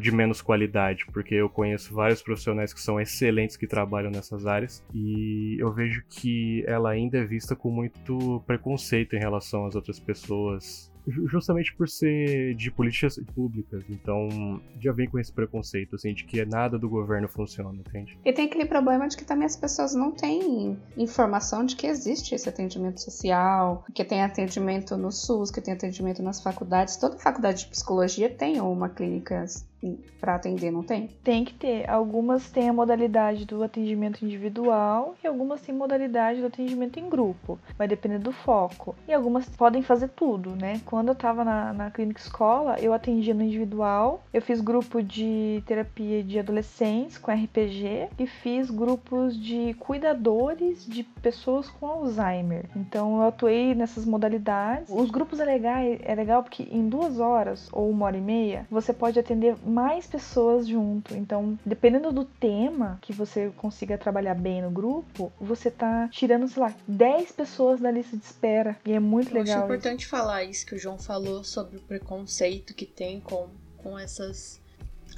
de menos qualidade, porque eu conheço vários profissionais que são excelentes que trabalham nessas áreas e eu vejo que ela ainda é vista com muito preconceito em relação às outras pessoas justamente por ser de políticas públicas, então já vem com esse preconceito, assim, de que nada do governo funciona, entende? E tem aquele problema de que também as pessoas não têm informação de que existe esse atendimento social, que tem atendimento no SUS, que tem atendimento nas faculdades. Toda faculdade de psicologia tem uma clínica para atender, não tem? Tem que ter. Algumas têm a modalidade do atendimento individual e algumas têm modalidade do atendimento em grupo. Vai depender do foco. E algumas podem fazer tudo, né? Quando eu tava na, na clínica escola, eu atendia no individual, eu fiz grupo de terapia de adolescentes com RPG e fiz grupos de cuidadores de pessoas com Alzheimer. Então eu atuei nessas modalidades. Os grupos é legal, é legal porque em duas horas ou uma hora e meia você pode atender mais pessoas junto. Então, dependendo do tema que você consiga trabalhar bem no grupo, você tá tirando, sei lá, 10 pessoas da lista de espera. E é muito Eu legal. Acho importante isso. falar isso que o João falou sobre o preconceito que tem com, com essas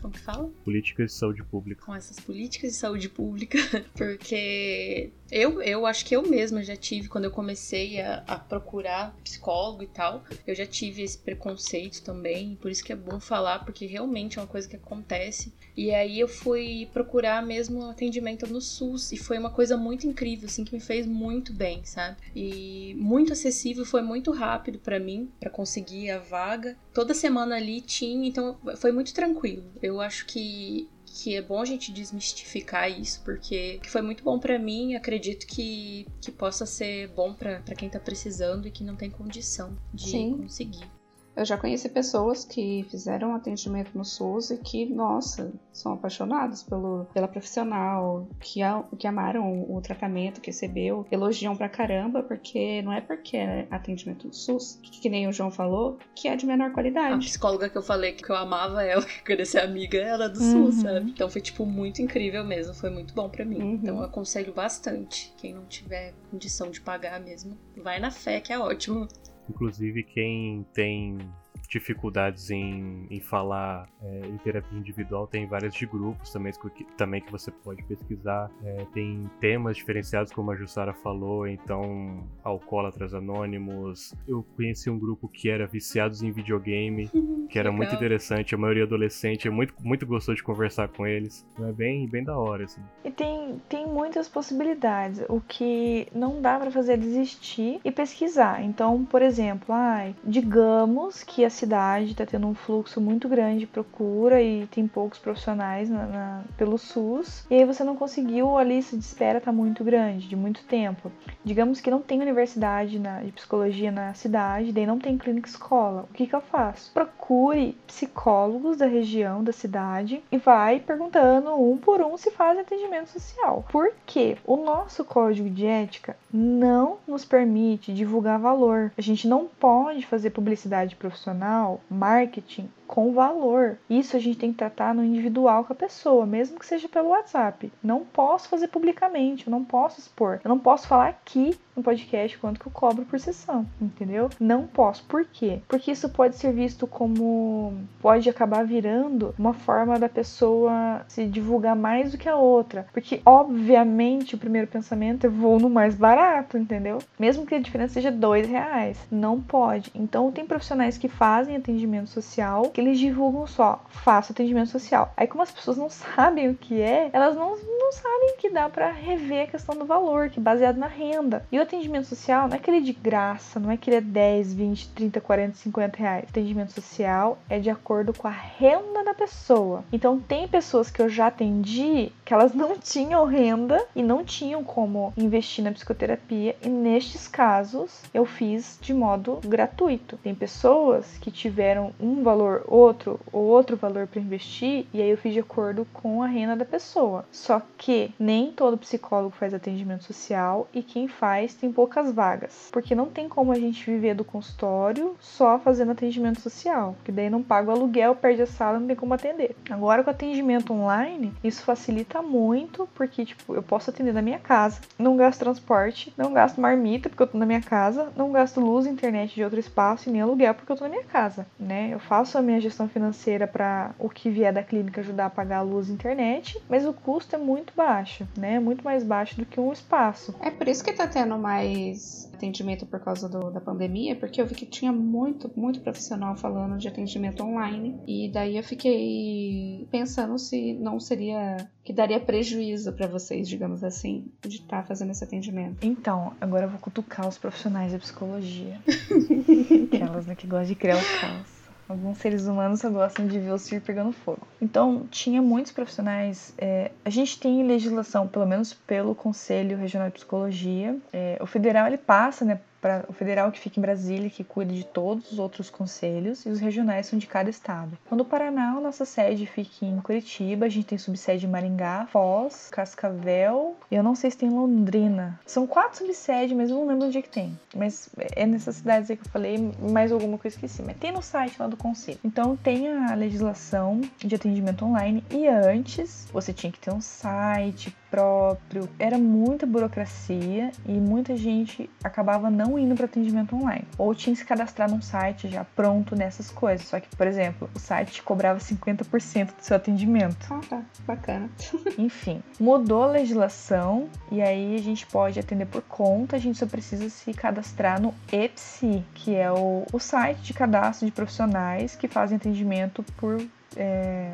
como que fala? Políticas de saúde pública. Com essas políticas de saúde pública, (laughs) porque eu, eu acho que eu mesma já tive, quando eu comecei a, a, procurar psicólogo e tal, eu já tive esse preconceito também, por isso que é bom falar, porque realmente é uma coisa que acontece. E aí eu fui procurar mesmo atendimento no SUS, e foi uma coisa muito incrível, assim, que me fez muito bem, sabe? E muito acessível, foi muito rápido para mim, para conseguir a vaga. Toda semana ali tinha, então foi muito tranquilo. Eu acho que que é bom a gente desmistificar isso, porque foi muito bom para mim, acredito que, que possa ser bom para quem tá precisando e que não tem condição de Sim. conseguir. Eu já conheci pessoas que fizeram atendimento no SUS e que, nossa, são apaixonadas pelo, pela profissional, que, que amaram o, tratamento que recebeu, elogiam pra caramba, porque não é porque é atendimento no SUS, que, que, nem o João falou, que é de menor qualidade. A psicóloga que eu falei que eu amava ela, (laughs) que queria ser amiga, ela é do uhum. SUS, sabe? Então foi, tipo, muito incrível mesmo, foi muito bom para mim. Uhum. Então eu aconselho bastante. Quem não tiver condição de pagar mesmo, vai na fé, que é ótimo. Inclusive, quem tem dificuldades em, em falar é, em terapia individual, tem vários de grupos também que, também que você pode pesquisar. É, tem temas diferenciados, como a Jussara falou, então alcoólatras anônimos. Eu conheci um grupo que era viciados em videogame, (laughs) que era muito interessante, a maioria adolescente, é muito, muito gostoso de conversar com eles. É bem, bem da hora, assim. E tem, tem muitas possibilidades. O que não dá para fazer é desistir e pesquisar. Então, por exemplo, ai, digamos que a cidade está tendo um fluxo muito grande de procura e tem poucos profissionais na, na, pelo SUS, e aí você não conseguiu, a lista de espera está muito grande, de muito tempo. Digamos que não tem universidade na, de psicologia na cidade, daí não tem clínica escola. O que, que eu faço? Procure psicólogos da região, da cidade, e vai perguntando um por um se faz atendimento social. Porque o nosso código de ética não nos permite divulgar valor. A gente não pode fazer publicidade profissional marketing com valor. Isso a gente tem que tratar no individual com a pessoa, mesmo que seja pelo WhatsApp. Não posso fazer publicamente, eu não posso expor. Eu não posso falar aqui no podcast quanto que eu cobro por sessão, entendeu? Não posso. Por quê? Porque isso pode ser visto como pode acabar virando uma forma da pessoa se divulgar mais do que a outra. Porque obviamente o primeiro pensamento é vou no mais barato, entendeu? Mesmo que a diferença seja dois reais. Não pode. Então tem profissionais que fazem atendimento social eles divulgam só, faço atendimento social. Aí, como as pessoas não sabem o que é, elas não, não sabem que dá para rever a questão do valor, que é baseado na renda. E o atendimento social não é aquele de graça, não é que é 10, 20, 30, 40, 50 reais. O atendimento social é de acordo com a renda da pessoa. Então, tem pessoas que eu já atendi que elas não (laughs) tinham renda e não tinham como investir na psicoterapia, e nestes casos eu fiz de modo gratuito. Tem pessoas que tiveram um valor outro ou outro valor para investir e aí eu fiz de acordo com a renda da pessoa. Só que nem todo psicólogo faz atendimento social e quem faz tem poucas vagas, porque não tem como a gente viver do consultório só fazendo atendimento social, porque daí não paga o aluguel, perde a sala, não tem como atender. Agora com atendimento online, isso facilita muito, porque tipo, eu posso atender na minha casa, não gasto transporte, não gasto marmita porque eu tô na minha casa, não gasto luz, internet de outro espaço e nem aluguel porque eu tô na minha casa, né? Eu faço a minha a gestão financeira para o que vier da clínica ajudar a pagar a luz e internet, mas o custo é muito baixo, né? Muito mais baixo do que um espaço. É por isso que tá tendo mais atendimento por causa do, da pandemia, porque eu vi que tinha muito, muito profissional falando de atendimento online. E daí eu fiquei pensando se não seria que daria prejuízo para vocês, digamos assim, de estar tá fazendo esse atendimento. Então, agora eu vou cutucar os profissionais da psicologia. (laughs) Aquelas né, que gostam de criar o caos. Alguns seres humanos só gostam de ver o circo pegando fogo. Então, tinha muitos profissionais. É, a gente tem legislação, pelo menos pelo Conselho Regional de Psicologia. É, o federal ele passa né, para o federal que fica em Brasília, que cuida de todos os outros conselhos, e os regionais são de cada estado. Quando o Paraná, a nossa sede fica em Curitiba, a gente tem subsede em Maringá, Foz, Cascavel, e eu não sei se tem Londrina. São quatro subsedes, mas eu não lembro onde é que tem. Mas é nessas cidades aí que eu falei, mais alguma que eu esqueci. Mas tem no site lá do conselho. Então tem a legislação de atendimento online, e antes você tinha que ter um site próprio, era muita burocracia e muita gente acabava não indo para atendimento online. Ou tinha que se cadastrar num site já pronto nessas coisas. Só que, por exemplo, o site cobrava 50% do seu atendimento. Ah, tá. Bacana. (laughs) Enfim, mudou a legislação e aí a gente pode atender por conta, a gente só precisa se cadastrar no EPSI, que é o, o site de cadastro de profissionais que fazem atendimento por. É,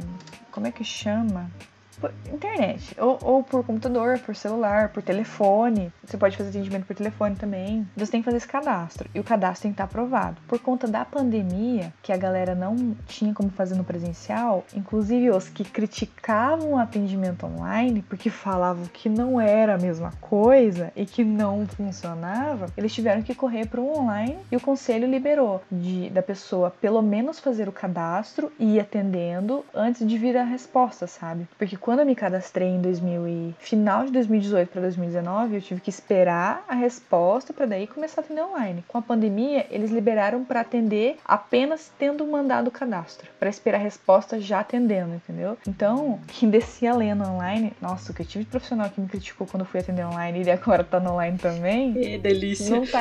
como é que chama? Por internet, ou, ou, por computador, por celular, por telefone. Você pode fazer atendimento por telefone também. Você tem que fazer esse cadastro e o cadastro tem que estar aprovado. Por conta da pandemia, que a galera não tinha como fazer no presencial, inclusive os que criticavam o atendimento online porque falavam que não era a mesma coisa e que não funcionava, eles tiveram que correr para o online e o conselho liberou de, da pessoa pelo menos fazer o cadastro e ir atendendo antes de vir a resposta, sabe? Porque quando eu me cadastrei em 2000 e final de 2018 para 2019, eu tive que esperar a resposta para daí começar a atender online. Com a pandemia, eles liberaram para atender apenas tendo mandado o cadastro, para esperar a resposta já atendendo, entendeu? Então, quem descia lendo online, nossa, o que eu tive de profissional que me criticou quando eu fui atender online e agora tá no online também. Que (laughs) delícia. Não tá,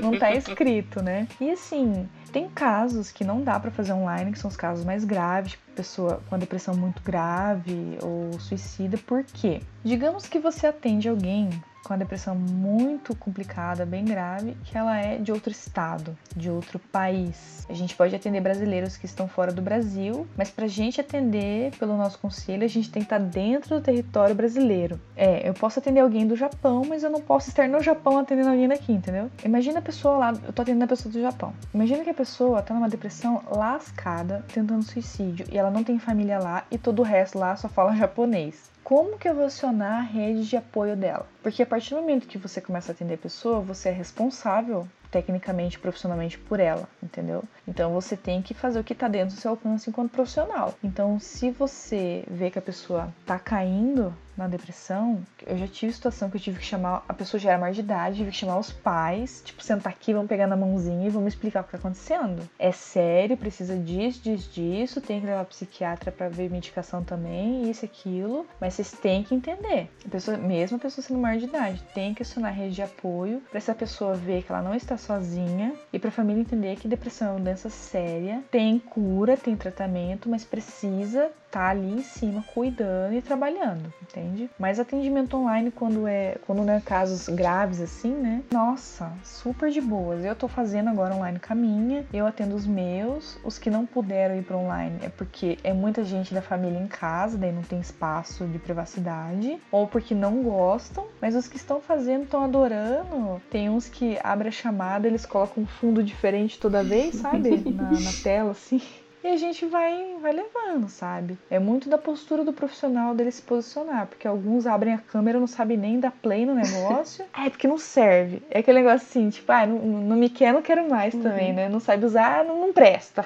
não tá escrito, né? E assim, tem casos que não dá para fazer online, que são os casos mais graves, tipo pessoa com a depressão muito grave ou suicida. Por quê? Digamos que você atende alguém com a depressão muito complicada, bem grave, que ela é de outro estado, de outro país. A gente pode atender brasileiros que estão fora do Brasil, mas para a gente atender pelo nosso conselho, a gente tem que estar dentro do território brasileiro. É, eu posso atender alguém do Japão, mas eu não posso estar no Japão atendendo alguém daqui, entendeu? Imagina a pessoa lá, eu tô atendendo a pessoa do Japão. Imagina que a pessoa tá numa depressão lascada, tentando suicídio, e ela não tem família lá e todo o resto lá só fala (laughs) japonês como que eu vou acionar a rede de apoio dela? Porque a partir do momento que você começa a atender a pessoa, você é responsável tecnicamente, profissionalmente por ela, entendeu? Então você tem que fazer o que está dentro do seu alcance enquanto profissional. Então, se você vê que a pessoa está caindo na depressão, eu já tive situação que eu tive que chamar, a pessoa já era maior de idade, tive que chamar os pais, tipo, sentar aqui, vamos pegar na mãozinha e vamos explicar o que está acontecendo. É sério, precisa disso, disso, disso, tem que levar psiquiatra para ver medicação também, isso, aquilo, mas vocês têm que entender. A pessoa, mesmo a pessoa sendo maior de idade, tem que acionar rede de apoio para essa pessoa ver que ela não está sozinha e para a família entender que depressão é uma doença séria, tem cura, tem tratamento, mas precisa tá ali em cima cuidando e trabalhando, entende? Mas atendimento online quando é quando não é casos graves assim, né? Nossa, super de boas. Eu tô fazendo agora online caminha, eu atendo os meus, os que não puderam ir para online é porque é muita gente da família em casa, daí não tem espaço de privacidade, ou porque não gostam, mas os que estão fazendo estão adorando. Tem uns que abre a chamada, eles colocam um fundo diferente toda vez, sabe? (laughs) na, na tela assim e a gente vai, vai levando, sabe? É muito da postura do profissional dele se posicionar, porque alguns abrem a câmera não sabem nem dar play no negócio. (laughs) é, porque não serve. É aquele negócio assim, tipo, ah, não, não me quer, não quero mais uhum. também, né? Não sabe usar, não, não presta.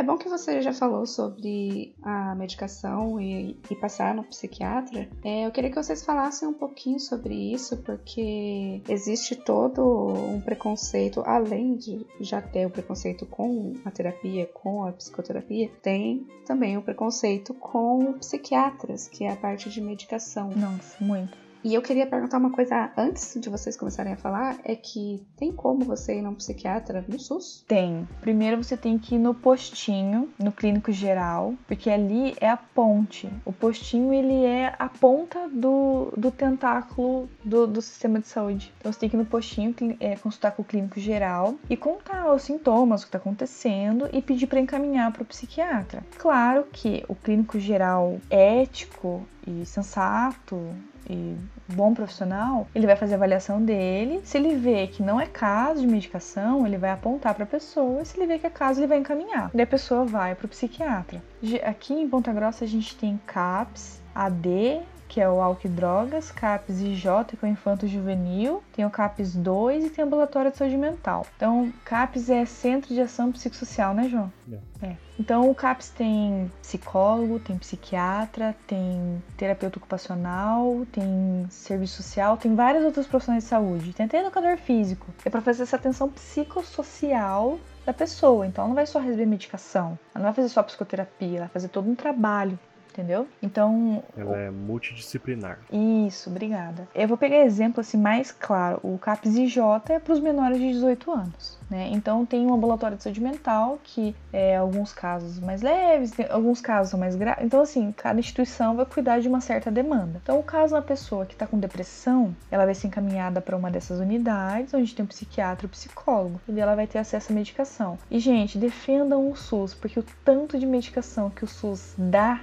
É bom que você já falou sobre a medicação e, e passar no psiquiatra. É, eu queria que vocês falassem um pouquinho sobre isso, porque existe todo um preconceito, além de já ter o preconceito com a terapia, com a psicoterapia, tem também o preconceito com psiquiatras, que é a parte de medicação. Nossa, muito E eu queria perguntar uma coisa antes de vocês começarem a falar: é que tem como você ir num psiquiatra no SUS? Tem. Primeiro você tem que ir no postinho, no clínico geral, porque ali é a ponte. O postinho ele é a ponta do, do tentáculo do, do sistema de saúde. Então você tem que ir no postinho, é, consultar com o clínico geral e contar os sintomas, o que está acontecendo e pedir para encaminhar para o psiquiatra. Claro que o clínico geral ético e sensato e bom profissional, ele vai fazer a avaliação dele. Se ele vê que não é caso de medicação, ele vai apontar para a pessoa. Se ele vê que é caso, ele vai encaminhar. E a pessoa vai para o psiquiatra. Aqui em Ponta Grossa a gente tem CAPS, AD, que é o e drogas, CAPS IJ, que é o infanto juvenil, tem o CAPS 2 e tem o ambulatório de saúde mental. Então, CAPS é Centro de Ação Psicossocial, né, João? É. é. Então, o CAPS tem psicólogo, tem psiquiatra, tem terapeuta ocupacional, tem serviço social, tem várias outras profissionais de saúde, tem até educador físico. É para fazer essa atenção psicossocial da pessoa. Então, ela não vai só receber medicação, ela não vai fazer só psicoterapia, ela vai fazer todo um trabalho entendeu? Então. Ela é multidisciplinar. Isso, obrigada. Eu vou pegar exemplo assim mais claro. O CAPS IJ é para os menores de 18 anos. Né? Então tem um ambulatório de saúde mental que é alguns casos mais leves, alguns casos mais graves. Então assim, cada instituição vai cuidar de uma certa demanda. Então o caso da pessoa que está com depressão, ela vai ser encaminhada para uma dessas unidades onde tem um psiquiatra e um psicólogo e ela vai ter acesso à medicação. E gente, defendam o SUS porque o tanto de medicação que o SUS dá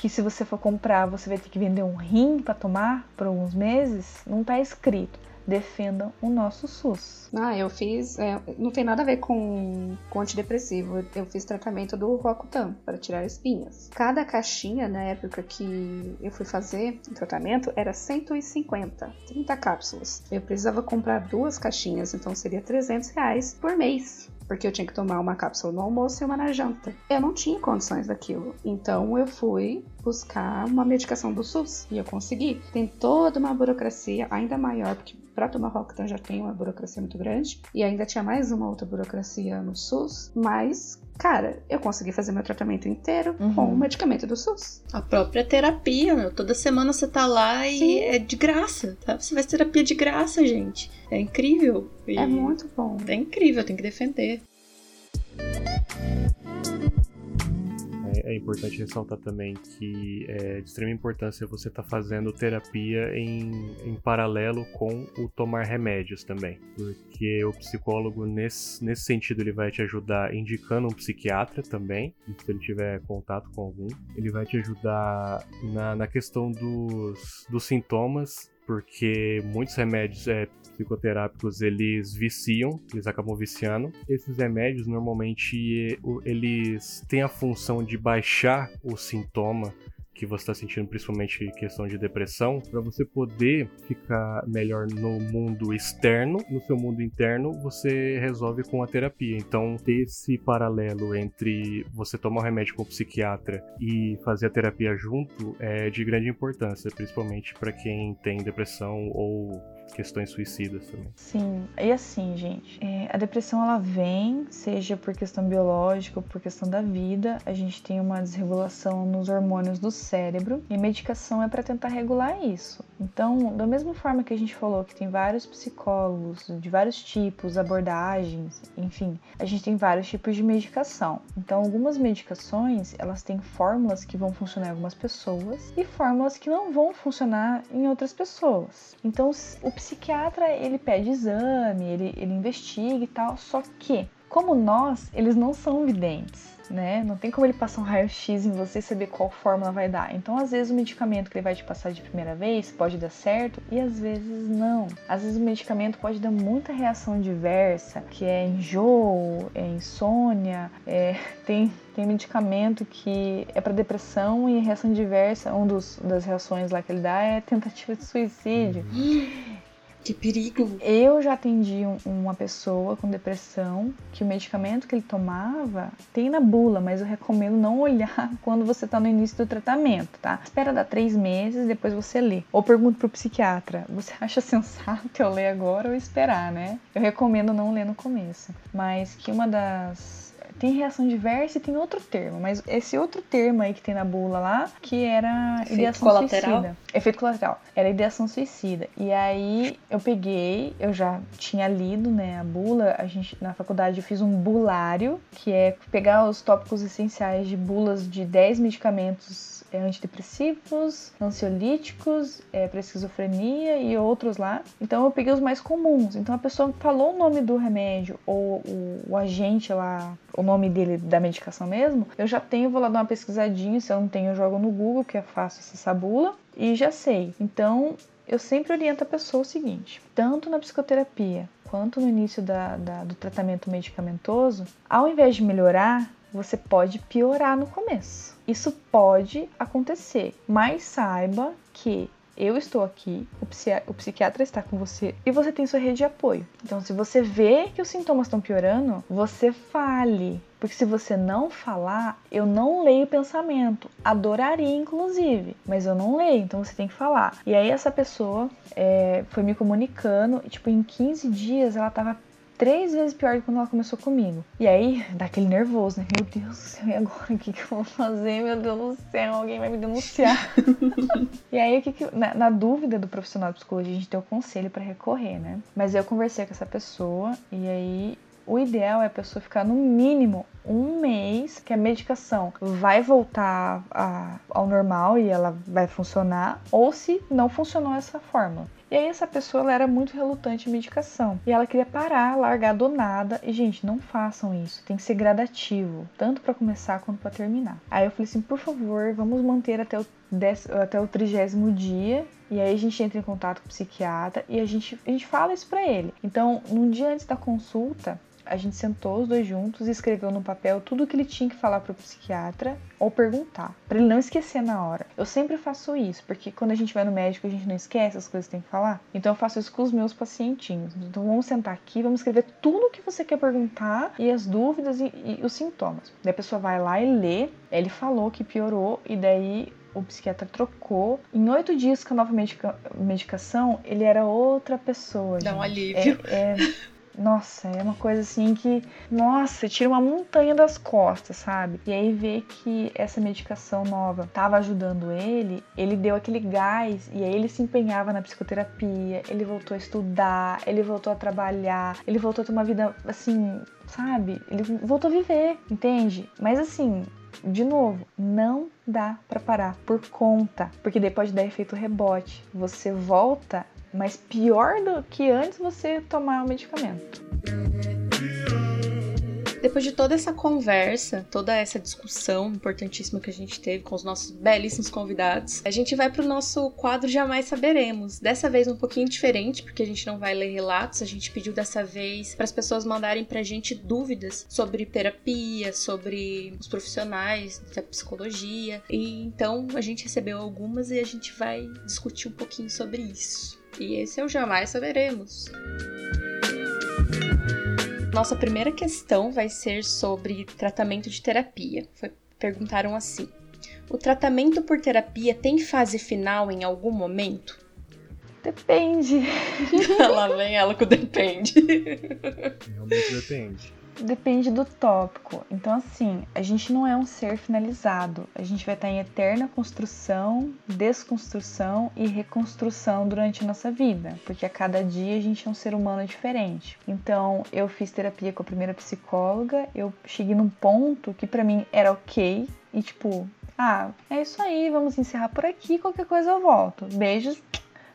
que se você for comprar, você vai ter que vender um rim para tomar por alguns meses, não está escrito. Defendam o nosso SUS. Ah, eu fiz. É, não tem nada a ver com, com antidepressivo. Eu fiz tratamento do Rocutan para tirar espinhas. Cada caixinha, na época que eu fui fazer o tratamento, era 150, 30 cápsulas. Eu precisava comprar duas caixinhas, então seria 300 reais por mês porque eu tinha que tomar uma cápsula no almoço e uma na janta. Eu não tinha condições daquilo. Então eu fui buscar uma medicação do SUS e eu consegui. Tem toda uma burocracia ainda maior, porque para tomar Rocktan já tem uma burocracia muito grande e ainda tinha mais uma outra burocracia no SUS, mas cara, eu consegui fazer meu tratamento inteiro uhum. com o medicamento do SUS. A própria terapia, meu. Toda semana você tá lá e Sim. é de graça, tá? Você faz terapia de graça, gente. É incrível. E é muito bom. É incrível, tem que defender. É importante ressaltar também que é de extrema importância você estar tá fazendo terapia em, em paralelo com o tomar remédios também. Porque o psicólogo, nesse, nesse sentido, ele vai te ajudar indicando um psiquiatra também, se ele tiver contato com algum. Ele vai te ajudar na, na questão dos, dos sintomas porque muitos remédios é, psicoterápicos eles viciam, eles acabam viciando. Esses remédios normalmente eles têm a função de baixar o sintoma que você está sentindo, principalmente questão de depressão, para você poder ficar melhor no mundo externo, no seu mundo interno, você resolve com a terapia. Então, ter esse paralelo entre você tomar o remédio com o psiquiatra e fazer a terapia junto é de grande importância, principalmente para quem tem depressão ou questões suicidas também. Sim, e assim, gente, é, a depressão ela vem, seja por questão biológica ou por questão da vida, a gente tem uma desregulação nos hormônios do cérebro e medicação é para tentar regular isso. Então, da mesma forma que a gente falou que tem vários psicólogos de vários tipos, abordagens, enfim, a gente tem vários tipos de medicação. Então, algumas medicações, elas têm fórmulas que vão funcionar em algumas pessoas e fórmulas que não vão funcionar em outras pessoas. Então, o psiquiatra, ele pede exame, ele, ele investiga e tal, só que, como nós, eles não são videntes né? Não tem como ele passar um raio-x em você e saber qual fórmula vai dar. Então, às vezes, o medicamento que ele vai te passar de primeira vez pode dar certo e às vezes não. Às vezes, o medicamento pode dar muita reação diversa, que é enjoo, é insônia, é... (laughs) tem tem medicamento que é para depressão e reação diversa, um dos das reações lá que ele dá é tentativa de suicídio. Que perigo! Eu já atendi um, uma pessoa com depressão que o medicamento que ele tomava tem na bula, mas eu recomendo não olhar (laughs) quando você tá no início do tratamento, tá? Espera dar três meses, depois você lê. Ou pergunta pro psiquiatra: você (laughs) acha sensato eu ler agora ou esperar, né? Eu recomendo não ler no começo. Mas que uma das tem reação diversa e tem outro termo, mas esse outro termo aí que tem na bula lá, que era Efeito ideação colateral? suicida. Efeito colateral. Era ideação suicida. E aí eu peguei, eu já tinha lido, né, a bula, a gente na faculdade eu fiz um bulário, que é pegar os tópicos essenciais de bulas de 10 medicamentos antidepressivos, ansiolíticos, é, para esquizofrenia e outros lá. Então eu peguei os mais comuns. Então a pessoa falou o nome do remédio ou o, o agente lá, o nome dele da medicação mesmo, eu já tenho, vou lá dar uma pesquisadinha. Se eu não tenho, eu jogo no Google, que é fácil essa bula, e já sei. Então eu sempre oriento a pessoa o seguinte: tanto na psicoterapia quanto no início da, da, do tratamento medicamentoso, ao invés de melhorar, você pode piorar no começo. Isso pode acontecer, mas saiba que eu estou aqui, o, psi- o psiquiatra está com você e você tem sua rede de apoio. Então, se você vê que os sintomas estão piorando, você fale. Porque se você não falar, eu não leio o pensamento. Adoraria, inclusive, mas eu não leio, então você tem que falar. E aí, essa pessoa é, foi me comunicando, e, tipo, em 15 dias ela tava três vezes pior do que quando ela começou comigo. E aí, (laughs) dá aquele nervoso, né? Meu Deus do céu, e agora (laughs) o que, que eu vou fazer? Meu Deus do céu, alguém vai me denunciar. (laughs) e aí, o que que, na, na dúvida do profissional de psicologia, a gente tem o conselho para recorrer, né? Mas eu conversei com essa pessoa e aí o ideal é a pessoa ficar no mínimo um mês que a medicação vai voltar a- ao normal e ela vai funcionar, ou se não funcionou essa forma. E aí essa pessoa ela era muito relutante em medicação. E ela queria parar, largar do nada. E, gente, não façam isso. Tem que ser gradativo. Tanto para começar quanto para terminar. Aí eu falei assim, por favor, vamos manter até o, dez, até o trigésimo dia. E aí a gente entra em contato com o psiquiatra e a gente, a gente fala isso pra ele. Então, num dia antes da consulta, a gente sentou os dois juntos e escreveu no papel tudo o que ele tinha que falar pro psiquiatra ou perguntar, Pra ele não esquecer na hora. Eu sempre faço isso, porque quando a gente vai no médico a gente não esquece as coisas que tem que falar. Então eu faço isso com os meus pacientinhos. Então vamos sentar aqui, vamos escrever tudo o que você quer perguntar e as dúvidas e, e os sintomas. Daí a pessoa vai lá e lê, ele falou que piorou e daí o psiquiatra trocou. Em oito dias com a nova medica- medicação, ele era outra pessoa. Dá um alívio. É, é- (laughs) nossa, é uma coisa assim que, nossa, tira uma montanha das costas, sabe? E aí ver que essa medicação nova estava ajudando ele, ele deu aquele gás e aí ele se empenhava na psicoterapia, ele voltou a estudar, ele voltou a trabalhar, ele voltou a ter uma vida assim, sabe? Ele voltou a viver, entende? Mas assim, de novo, não dá pra parar por conta, porque pode dar efeito rebote. Você volta, mas pior do que antes você tomar o medicamento. Depois de toda essa conversa, toda essa discussão importantíssima que a gente teve com os nossos belíssimos convidados, a gente vai pro nosso quadro Jamais Saberemos. Dessa vez um pouquinho diferente, porque a gente não vai ler relatos, a gente pediu dessa vez para as pessoas mandarem pra gente dúvidas sobre terapia, sobre os profissionais da psicologia. E então a gente recebeu algumas e a gente vai discutir um pouquinho sobre isso. E esse é o Jamais Saberemos. Nossa primeira questão vai ser sobre tratamento de terapia. Foi- perguntaram assim: O tratamento por terapia tem fase final em algum momento? Depende. (laughs) Lá vem ela com depende. Realmente depende. Depende do tópico. Então, assim, a gente não é um ser finalizado. A gente vai estar em eterna construção, desconstrução e reconstrução durante a nossa vida. Porque a cada dia a gente é um ser humano diferente. Então, eu fiz terapia com a primeira psicóloga, eu cheguei num ponto que pra mim era ok. E tipo, ah, é isso aí, vamos encerrar por aqui, qualquer coisa eu volto. Beijos,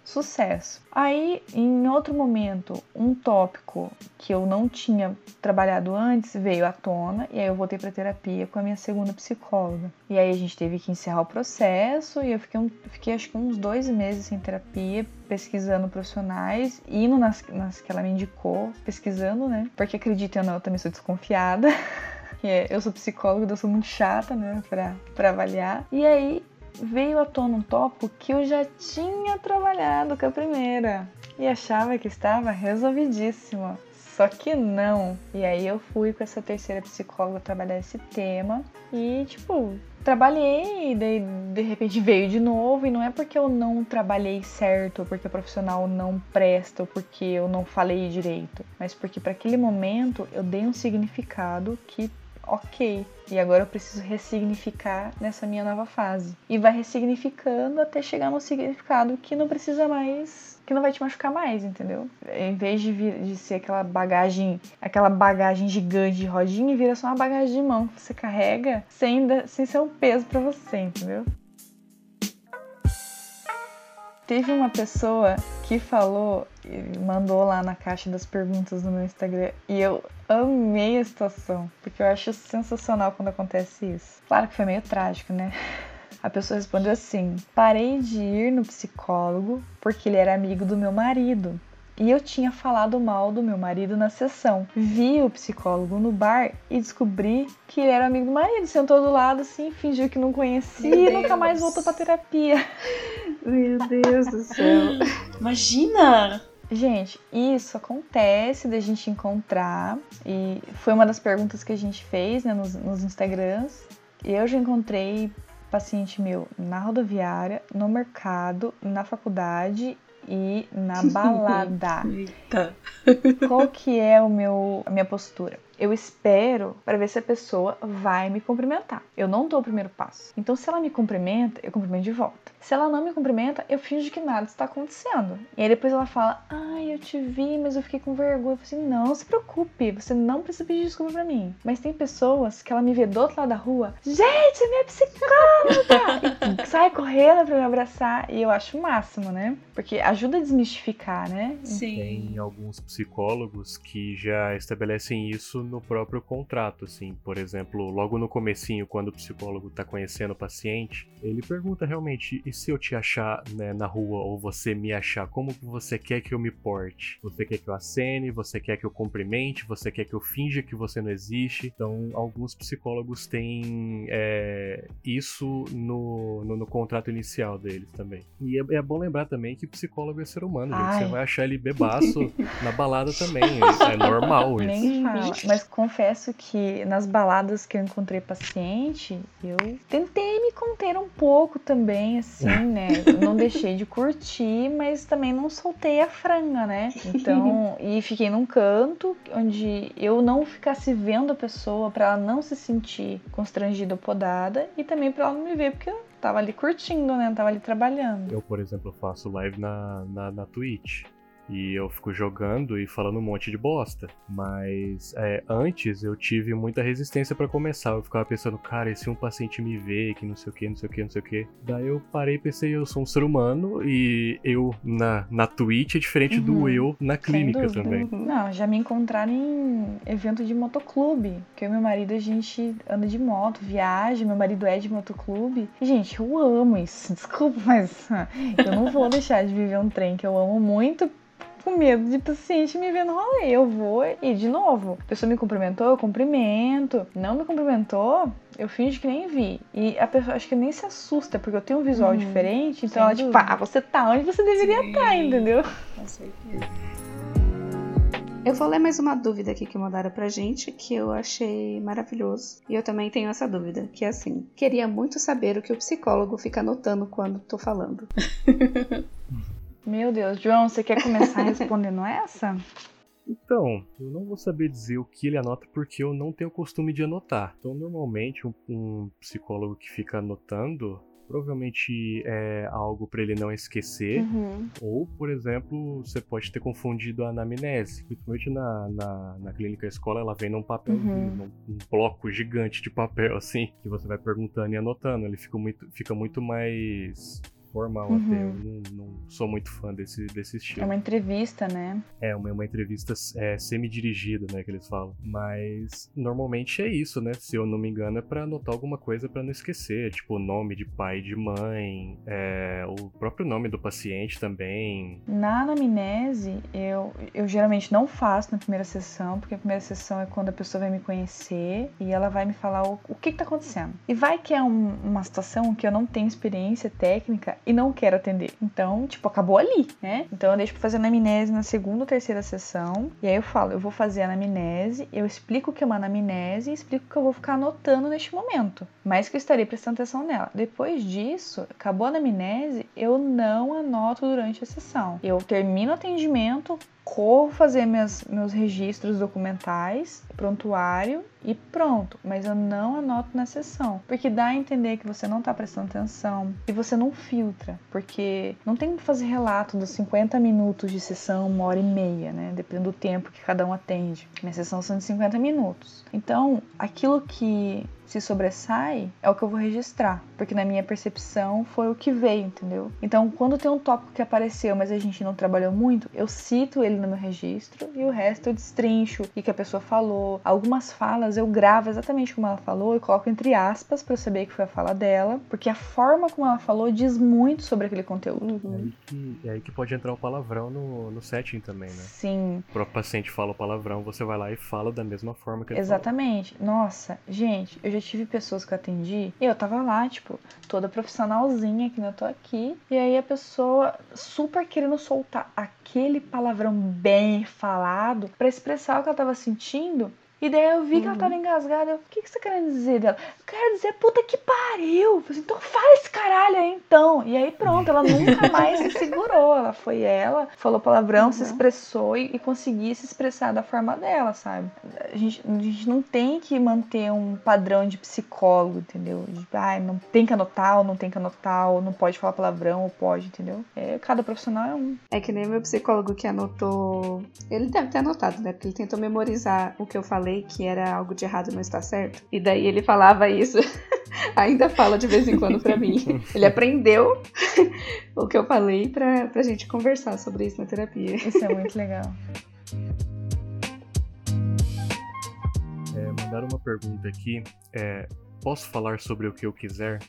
sucesso. Aí, em outro momento, um tópico que eu não tinha trabalhado antes veio à tona e aí eu voltei para terapia com a minha segunda psicóloga. E aí a gente teve que encerrar o processo e eu fiquei, um- fiquei acho que uns dois meses sem terapia, pesquisando profissionais, indo nas, nas que ela me indicou, pesquisando, né? Porque acreditem ou não, eu também sou desconfiada. (laughs) é, eu sou psicóloga, eu sou muito chata, né, pra, pra avaliar. E aí veio à tona um tópico que eu já tinha trabalhado com a primeira e achava que estava resolvidíssima. Só que não. E aí eu fui com essa terceira psicóloga trabalhar esse tema e, tipo, trabalhei e daí de repente veio de novo. E não é porque eu não trabalhei certo, ou porque o profissional não presta, ou porque eu não falei direito, mas porque para aquele momento eu dei um significado que ok. E agora eu preciso ressignificar nessa minha nova fase. E vai ressignificando até chegar no significado que não precisa mais que não vai te machucar mais, entendeu? Em vez de, vir, de ser aquela bagagem, aquela bagagem gigante de rodinha, vira só uma bagagem de mão que você carrega sem, sem ser um peso para você, entendeu? Teve uma pessoa que falou, mandou lá na caixa das perguntas no meu Instagram, e eu amei a situação, porque eu acho sensacional quando acontece isso. Claro que foi meio trágico, né? A pessoa respondeu assim: parei de ir no psicólogo porque ele era amigo do meu marido. E eu tinha falado mal do meu marido na sessão. Vi o psicólogo no bar e descobri que ele era amigo do marido. Sentou do lado assim, fingiu que não conhecia e nunca mais voltou pra terapia. Meu Deus do céu. Imagina! Gente, isso acontece da gente encontrar, e foi uma das perguntas que a gente fez né, nos, nos Instagrams. Eu já encontrei paciente meu na rodoviária, no mercado, na faculdade e na (laughs) balada. Eita. Qual que é o meu, a minha postura? Eu espero para ver se a pessoa vai me cumprimentar. Eu não dou o primeiro passo. Então, se ela me cumprimenta, eu cumprimento de volta. Se ela não me cumprimenta, eu finjo que nada está acontecendo. E aí depois ela fala: Ai, eu te vi, mas eu fiquei com vergonha. Eu falei assim: Não se preocupe, você não precisa pedir desculpa pra mim. Mas tem pessoas que ela me vê do outro lado da rua: Gente, é minha psicóloga! e sai correndo pra me abraçar. E eu acho o máximo, né? Porque ajuda a desmistificar, né? Sim. Tem alguns psicólogos que já estabelecem isso no próprio contrato, assim. Por exemplo, logo no comecinho, quando o psicólogo está conhecendo o paciente, ele pergunta realmente, e se eu te achar né, na rua ou você me achar, como você quer que eu me porte? Você quer que eu acene? Você quer que eu cumprimente? Você quer que eu finja que você não existe? Então, alguns psicólogos têm é, isso no, no, no, contrato inicial deles também. E é, é, bom lembrar também que psicólogo é ser humano, gente. Você vai achar ele bebaço (laughs) na balada também. É normal isso. Nem fala. Mas confesso que nas baladas que eu encontrei paciente, eu tentei me conter um pouco também, assim, né? (laughs) Não deixei de curtir, mas também não soltei a franga, né? Então, e fiquei num canto onde eu não ficasse vendo a pessoa para ela não se sentir constrangida ou podada e também para ela não me ver porque eu tava ali curtindo, né? Eu tava ali trabalhando. Eu, por exemplo, faço live na, na, na Twitch. E eu fico jogando e falando um monte de bosta. Mas é, antes eu tive muita resistência para começar. Eu ficava pensando, cara, e se um paciente me vê, que não sei o que, não sei o que, não sei o que. Daí eu parei e pensei, eu sou um ser humano e eu na, na Twitch é diferente uhum. do eu na clínica também. Não, já me encontraram em evento de motoclube. Que eu e meu marido a gente anda de moto, viaja, meu marido é de motoclube. E, gente, eu amo isso. (laughs) Desculpa, mas eu não vou deixar de viver um trem que eu amo muito com medo de paciente me ver no rolê. Eu vou e, de novo, a pessoa me cumprimentou, eu cumprimento. Não me cumprimentou, eu finjo que nem vi. E a pessoa acho que nem se assusta, porque eu tenho um visual uhum. diferente. Então ela, tipo, ah, você tá onde você deveria estar, tá, entendeu? Com certeza. Eu vou ler mais uma dúvida aqui que mandaram pra gente, que eu achei maravilhoso. E eu também tenho essa dúvida, que é assim: queria muito saber o que o psicólogo fica anotando quando tô falando. (laughs) Meu Deus, João, você quer começar (laughs) respondendo essa? Então, eu não vou saber dizer o que ele anota porque eu não tenho o costume de anotar. Então, normalmente, um, um psicólogo que fica anotando provavelmente é algo para ele não esquecer. Uhum. Ou, por exemplo, você pode ter confundido a anamnese. Principalmente na, na, na clínica escola, ela vem num papel, uhum. num, um bloco gigante de papel, (laughs) assim, que você vai perguntando e anotando. Ele fica muito, fica muito mais formal uhum. até. Eu não, não, sou muito fã desse, desse estilo. É uma entrevista, né? É, uma, uma entrevista é, semi-dirigida, né, que eles falam. Mas normalmente é isso, né? Se eu não me engano, é pra anotar alguma coisa para não esquecer. Tipo, o nome de pai de mãe, é, o próprio nome do paciente também. Na anamnese, eu, eu geralmente não faço na primeira sessão, porque a primeira sessão é quando a pessoa vai me conhecer e ela vai me falar o, o que, que tá acontecendo. E vai que é um, uma situação que eu não tenho experiência técnica e não quero atender. Então, tipo, acabou ali, né? Então eu deixo pra fazer anamnese na segunda ou terceira sessão. E aí eu falo, eu vou fazer a anamnese, eu explico o que é uma anamnese e explico que eu vou ficar anotando neste momento. Mas que eu estarei prestando atenção nela. Depois disso, acabou a anamnese, eu não anoto durante a sessão. Eu termino o atendimento, corro fazer meus, meus registros documentais, prontuário e pronto. Mas eu não anoto na sessão, porque dá a entender que você não tá prestando atenção e você não filtra, porque não tem que fazer relato dos 50 minutos de sessão, uma hora e meia, né? Dependendo do tempo que cada um atende. Minha sessão são de 50 minutos. Então, aquilo que se sobressai, é o que eu vou registrar, porque na minha percepção foi o que veio, entendeu? Então, quando tem um tópico que apareceu, mas a gente não trabalhou muito, eu cito ele no meu registro e o resto eu destrincho o que a pessoa falou. Algumas falas eu gravo exatamente como ela falou e coloco entre aspas para eu saber que foi a fala dela, porque a forma como ela falou diz muito sobre aquele conteúdo. É aí que, é aí que pode entrar o palavrão no, no setting também, né? Sim. O próprio paciente fala o palavrão, você vai lá e fala da mesma forma que ele Exatamente. Falou. Nossa, gente, eu já tive pessoas que eu atendi e eu tava lá, tipo, toda profissionalzinha que eu tô aqui. E aí a pessoa super querendo soltar aquele palavrão bem falado para expressar o que ela tava sentindo. E daí eu vi que ela tava uhum. engasgada. Eu, o que, que você tá querendo dizer dela? Eu quero dizer, puta que pariu. Eu falei, então fala esse caralho aí então. E aí pronto, ela nunca (laughs) mais se segurou. Ela foi ela, falou palavrão, uhum. se expressou e, e conseguia se expressar da forma dela, sabe? A gente, a gente não tem que manter um padrão de psicólogo, entendeu? De, ai, não tem que anotar ou não tem que anotar, ou não pode falar palavrão ou pode, entendeu? É, cada profissional é um. É que nem meu psicólogo que anotou. Ele deve ter anotado, né? Porque ele tentou memorizar o que eu falei falei que era algo de errado não está certo. E daí ele falava isso. (laughs) Ainda fala de vez em quando para mim. (laughs) Ele aprendeu (laughs) o que eu falei pra, pra gente conversar sobre isso na terapia. Isso é muito legal. É, mandaram uma pergunta aqui. É, posso falar sobre o que eu quiser?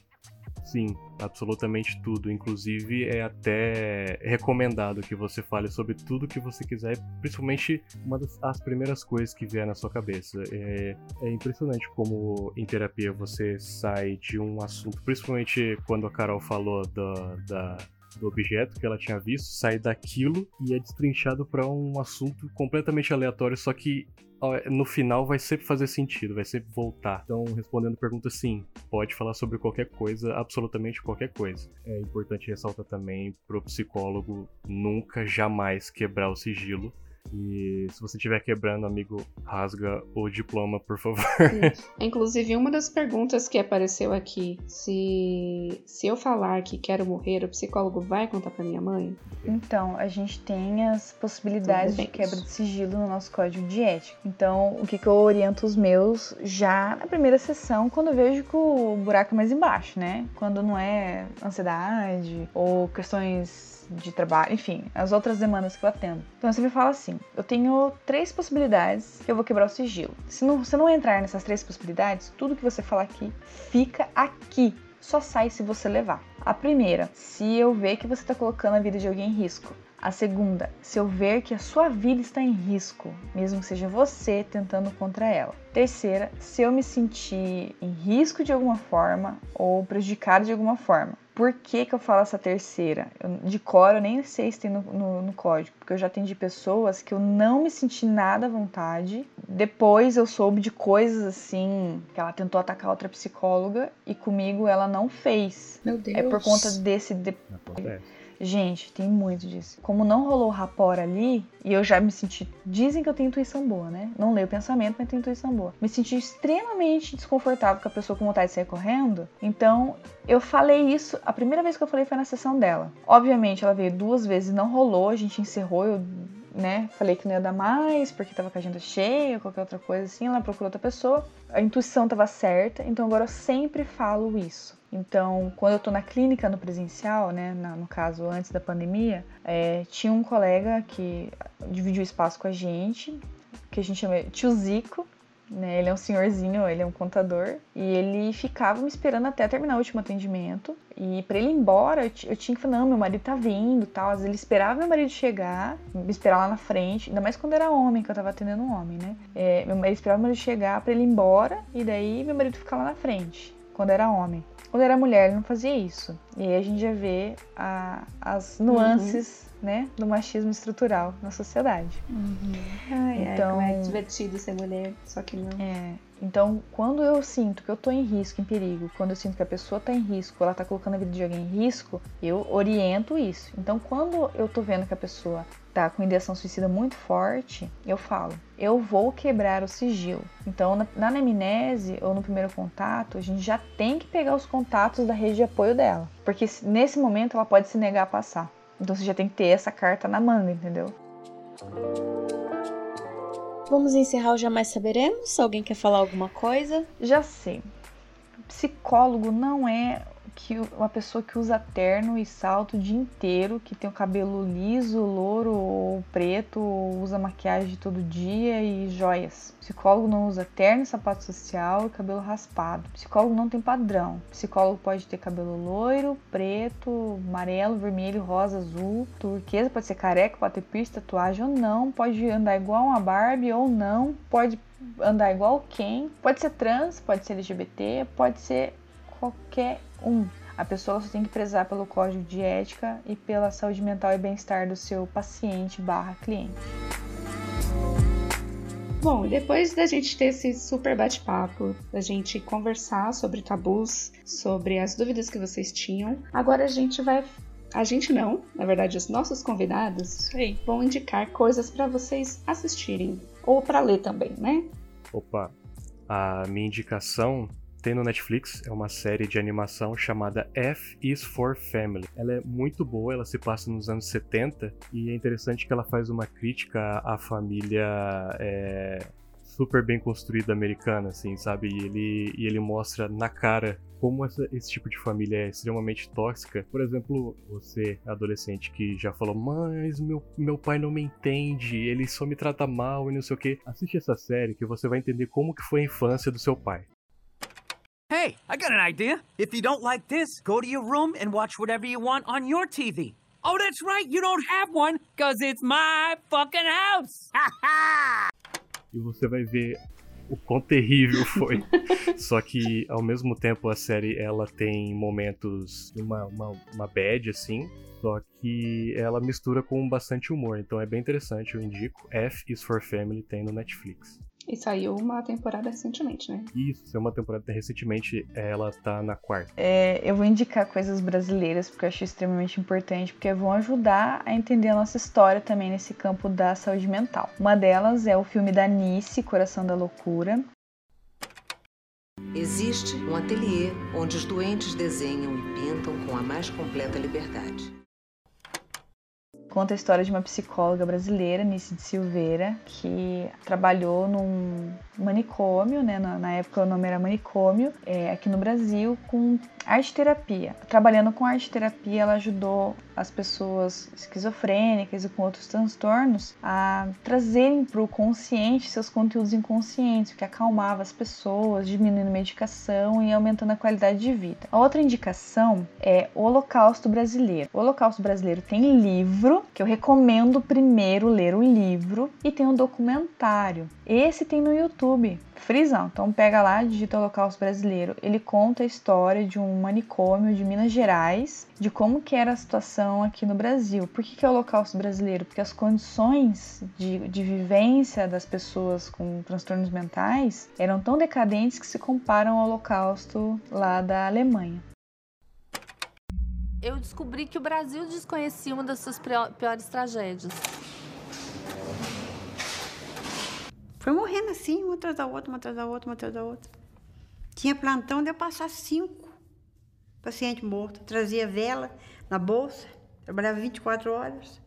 Sim, absolutamente tudo. Inclusive, é até recomendado que você fale sobre tudo que você quiser, principalmente uma das as primeiras coisas que vier na sua cabeça. É, é impressionante como em terapia você sai de um assunto, principalmente quando a Carol falou da, da do objeto que ela tinha visto, sai daquilo e é destrinchado para um assunto completamente aleatório, só que no final vai sempre fazer sentido, vai sempre voltar. Então, respondendo a pergunta, sim, pode falar sobre qualquer coisa, absolutamente qualquer coisa. É importante ressaltar também pro psicólogo nunca, jamais quebrar o sigilo e se você estiver quebrando, amigo, rasga o diploma, por favor. (laughs) Inclusive, uma das perguntas que apareceu aqui, se, se eu falar que quero morrer, o psicólogo vai contar para minha mãe? Então, a gente tem as possibilidades de quebra de sigilo no nosso código de ética. Então, o que, que eu oriento os meus já na primeira sessão, quando eu vejo que o buraco é mais embaixo, né? Quando não é ansiedade ou questões de trabalho, enfim, as outras demandas que eu atendo. Então você me fala assim: eu tenho três possibilidades que eu vou quebrar o sigilo. Se não, você não entrar nessas três possibilidades, tudo que você falar aqui fica aqui. Só sai se você levar. A primeira, se eu ver que você está colocando a vida de alguém em risco. A segunda, se eu ver que a sua vida está em risco, mesmo que seja você tentando contra ela. Terceira, se eu me sentir em risco de alguma forma ou prejudicado de alguma forma. Por que, que eu falo essa terceira? Eu, de cor eu nem sei se tem no, no, no, código, porque eu já atendi pessoas que eu não me senti nada à vontade. Depois eu soube de coisas assim, que ela tentou atacar outra psicóloga e comigo ela não fez. Meu Deus. É por conta desse. De... Gente, tem muito disso. Como não rolou rapor ali, e eu já me senti. Dizem que eu tenho intuição boa, né? Não leio o pensamento, mas tenho intuição boa. Me senti extremamente desconfortável com a pessoa com vontade de sair correndo. Então, eu falei isso. A primeira vez que eu falei foi na sessão dela. Obviamente, ela veio duas vezes não rolou, a gente encerrou. Eu né? Falei que não ia dar mais, porque tava com a agenda cheia, qualquer outra coisa assim. Ela procurou outra pessoa. A intuição tava certa, então agora eu sempre falo isso. Então, quando eu tô na clínica no presencial, né, no caso antes da pandemia, é, tinha um colega que dividiu espaço com a gente, que a gente chama tio Zico, né? Ele é um senhorzinho, ele é um contador. E ele ficava me esperando até terminar o último atendimento. E para ele ir embora, eu, eu, tinha que falar, não, meu marido tá vindo tal. Às vezes ele esperava meu marido chegar, me esperar lá na frente. Ainda mais quando era homem, que eu tava atendendo um homem, né? É, marido esperava meu marido chegar para ele ir embora. E daí meu marido ficar lá na frente, quando era homem. Quando era mulher, ele não fazia isso. E aí a gente já vê a, as nuances uhum né, do machismo estrutural na sociedade. Uhum. Ai, então, ai, é divertido ser mulher, só que não. É, Então, quando eu sinto que eu tô em risco, em perigo, quando eu sinto que a pessoa tá em risco, ela tá colocando a vida de alguém em risco, eu oriento isso. Então, quando eu tô vendo que a pessoa tá com ideação suicida muito forte, eu falo, eu vou quebrar o sigilo. Então, na, na anamnese ou no primeiro contato, a gente já tem que pegar os contatos da rede de apoio dela, porque nesse momento ela pode se negar a passar. Então, você já tem que ter essa carta na manga, entendeu? Vamos encerrar o Jamais Saberemos? Alguém quer falar alguma coisa? Já sei. Psicólogo não é que uma pessoa que usa terno e salto o dia inteiro, que tem o cabelo liso, louro ou preto, ou usa maquiagem todo dia e joias. Psicólogo não usa terno, sapato social e cabelo raspado. Psicólogo não tem padrão. Psicólogo pode ter cabelo loiro, preto, amarelo, vermelho, rosa, azul, turquesa, pode ser careca, pode ter piercing, tatuagem ou não, pode andar igual uma Barbie ou não, pode andar igual quem, pode ser trans, pode ser LGBT, pode ser qualquer um. A pessoa só tem que prezar pelo código de ética e pela saúde mental e bem-estar do seu paciente barra cliente. Bom, depois da gente ter esse super bate-papo, da gente conversar sobre tabus, sobre as dúvidas que vocês tinham, agora a gente vai. A gente não, na verdade, os nossos convidados vão indicar coisas para vocês assistirem ou para ler também, né? Opa, a minha indicação tem no Netflix, é uma série de animação chamada F is for Family. Ela é muito boa, ela se passa nos anos 70 e é interessante que ela faz uma crítica à família é, super bem construída americana, assim, sabe? E ele, e ele mostra na cara como essa, esse tipo de família é extremamente tóxica. Por exemplo, você, adolescente, que já falou, mas meu, meu pai não me entende, ele só me trata mal e não sei o que. Assiste essa série que você vai entender como que foi a infância do seu pai. Hey, I got an idea. If you don't like this, go to your room and watch whatever you want on your TV. Oh, that's right, you don't have one, because it's my fucking house! (laughs) e você vai ver o quão terrível foi. (laughs) Só que, ao mesmo tempo, a série ela tem momentos, uma, uma, uma bad, assim, só que ela mistura com bastante humor. Então é bem interessante, eu indico. F is for Family tem no Netflix. E saiu uma temporada recentemente, né? Isso, saiu uma temporada recentemente, ela tá na quarta. É, eu vou indicar coisas brasileiras, porque eu acho extremamente importante, porque vão ajudar a entender a nossa história também nesse campo da saúde mental. Uma delas é o filme da Nice, Coração da Loucura. Existe um ateliê onde os doentes desenham e pintam com a mais completa liberdade conta a história de uma psicóloga brasileira, Nice de Silveira, que trabalhou num manicômio, né? Na, na época o nome era manicômio, é, aqui no Brasil, com arte terapia. Trabalhando com arte terapia, ela ajudou as pessoas esquizofrênicas e com outros transtornos a trazerem para o consciente seus conteúdos inconscientes, que acalmava as pessoas, diminuindo medicação e aumentando a qualidade de vida. A outra indicação é o Holocausto Brasileiro. O Holocausto Brasileiro tem livro, que eu recomendo primeiro ler o livro, e tem um documentário. Esse tem no YouTube. Frisão. Então pega lá, digita Holocausto Brasileiro. Ele conta a história de um manicômio de Minas Gerais, de como que era a situação aqui no Brasil. Por que, que é o Holocausto Brasileiro? Porque as condições de, de vivência das pessoas com transtornos mentais eram tão decadentes que se comparam ao Holocausto lá da Alemanha. Eu descobri que o Brasil desconhecia uma das suas piores tragédias. Foi morrendo assim, uma atrás da outra, uma atrás da outra, uma atrás da outra. Tinha plantão de eu passar cinco pacientes mortos. Trazia vela na bolsa, trabalhava 24 horas.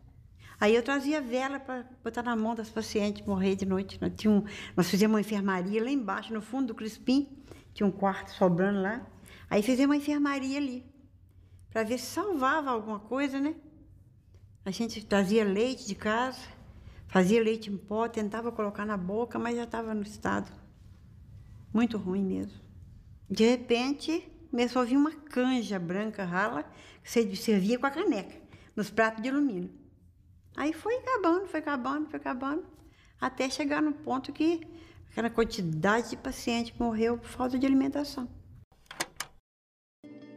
Aí eu trazia vela para botar na mão das pacientes morrer de noite. Nós, tinha um, nós fizemos uma enfermaria lá embaixo, no fundo do Crispim. Tinha um quarto sobrando lá. Aí fizemos uma enfermaria ali, para ver se salvava alguma coisa, né? A gente trazia leite de casa. Fazia leite em pó, tentava colocar na boca, mas já estava no estado muito ruim mesmo. De repente, começou a vir uma canja branca rala que você servia com a caneca, nos pratos de alumínio. Aí foi acabando, foi acabando, foi acabando, até chegar no ponto que aquela quantidade de paciente morreu por falta de alimentação.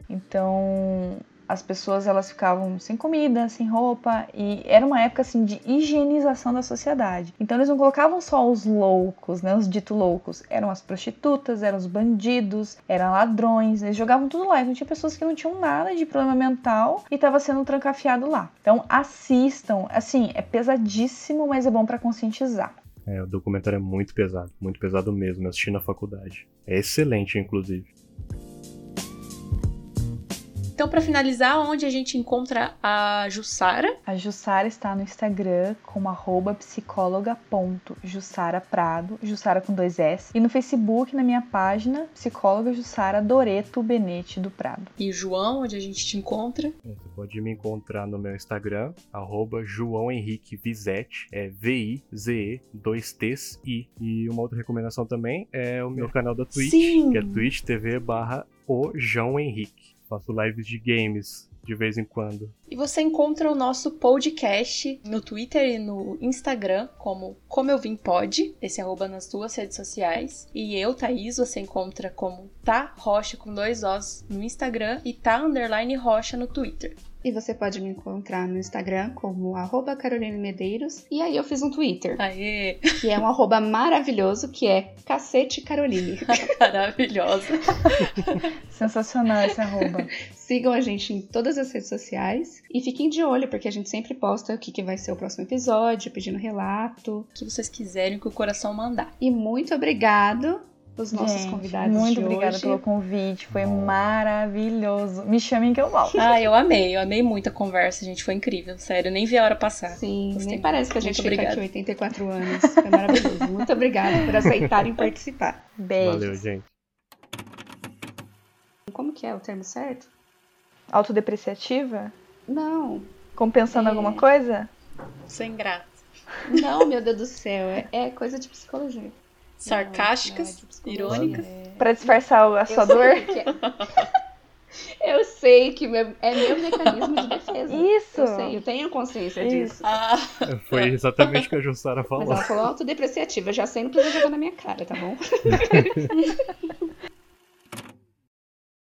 Então, as pessoas elas ficavam sem comida, sem roupa e era uma época assim de higienização da sociedade. Então eles não colocavam só os loucos, né, os dito loucos, eram as prostitutas, eram os bandidos, eram ladrões, eles jogavam tudo lá. Então tinha pessoas que não tinham nada de problema mental e estava sendo trancafiado lá. Então assistam, assim, é pesadíssimo, mas é bom para conscientizar. É, o documentário é muito pesado, muito pesado mesmo. Eu assisti na faculdade. É excelente, inclusive. Então, para finalizar, onde a gente encontra a Jussara? A Jussara está no Instagram como psicóloga.jussaraprado, Jussara com dois S, e no Facebook, na minha página, psicóloga Jussara Doreto Benete do Prado. E João, onde a gente te encontra? Você pode me encontrar no meu Instagram, arroba João Henrique Vizete, é V-I-Z-E, dois T's, I. E uma outra recomendação também é o meu canal da Twitch, Sim. que é twitch TV barra o João Henrique. Faço lives de games de vez em quando. E você encontra o nosso podcast no Twitter e no Instagram como Como Eu Vim Pod, esse arroba nas duas redes sociais. E eu, Thaís, você encontra como Tá Rocha com dois Os no Instagram e Tá Underline Rocha no Twitter. E você pode me encontrar no Instagram como arroba Caroline Medeiros. E aí eu fiz um Twitter, Aê, (laughs) que é um arroba maravilhoso, que é Cacete Caroline. (laughs) maravilhosa. (laughs) Sensacional esse arroba. Sigam a gente em todas as redes sociais e fiquem de olho, porque a gente sempre posta o que, que vai ser o próximo episódio, pedindo relato. O que vocês quiserem que o coração mandar. E muito obrigado os nossos Gente, convidados Muito de obrigada hoje. pelo convite, foi maravilhoso. Me chamem que eu volto. (laughs) Ah, eu amei, eu amei muito a conversa, gente. Foi incrível, sério. Eu nem vi a hora passar. Sim, Gostei nem parece que a gente muito. fica aqui 84 anos. Foi maravilhoso. (laughs) Muito obrigada por aceitarem participar. Beijo. Valeu, gente. Como que é o termo certo? Autodepreciativa? Não, Compensando É. alguma coisa? Sem graça. não, meu Deus do céu. É, é coisa de psicologia. Sarcásticas, Não, não é irônicas. Pra disfarçar a sua Eu sei dor? que é. Eu sei que meu- é meu mecanismo de defesa. Isso! Eu sei, eu tenho consciência Isso. disso. Ah, Foi exatamente o que a Jussara Mas falou. ela falou autodepreciativa, eu já sei, não precisa jogar na minha cara, tá bom? (laughs)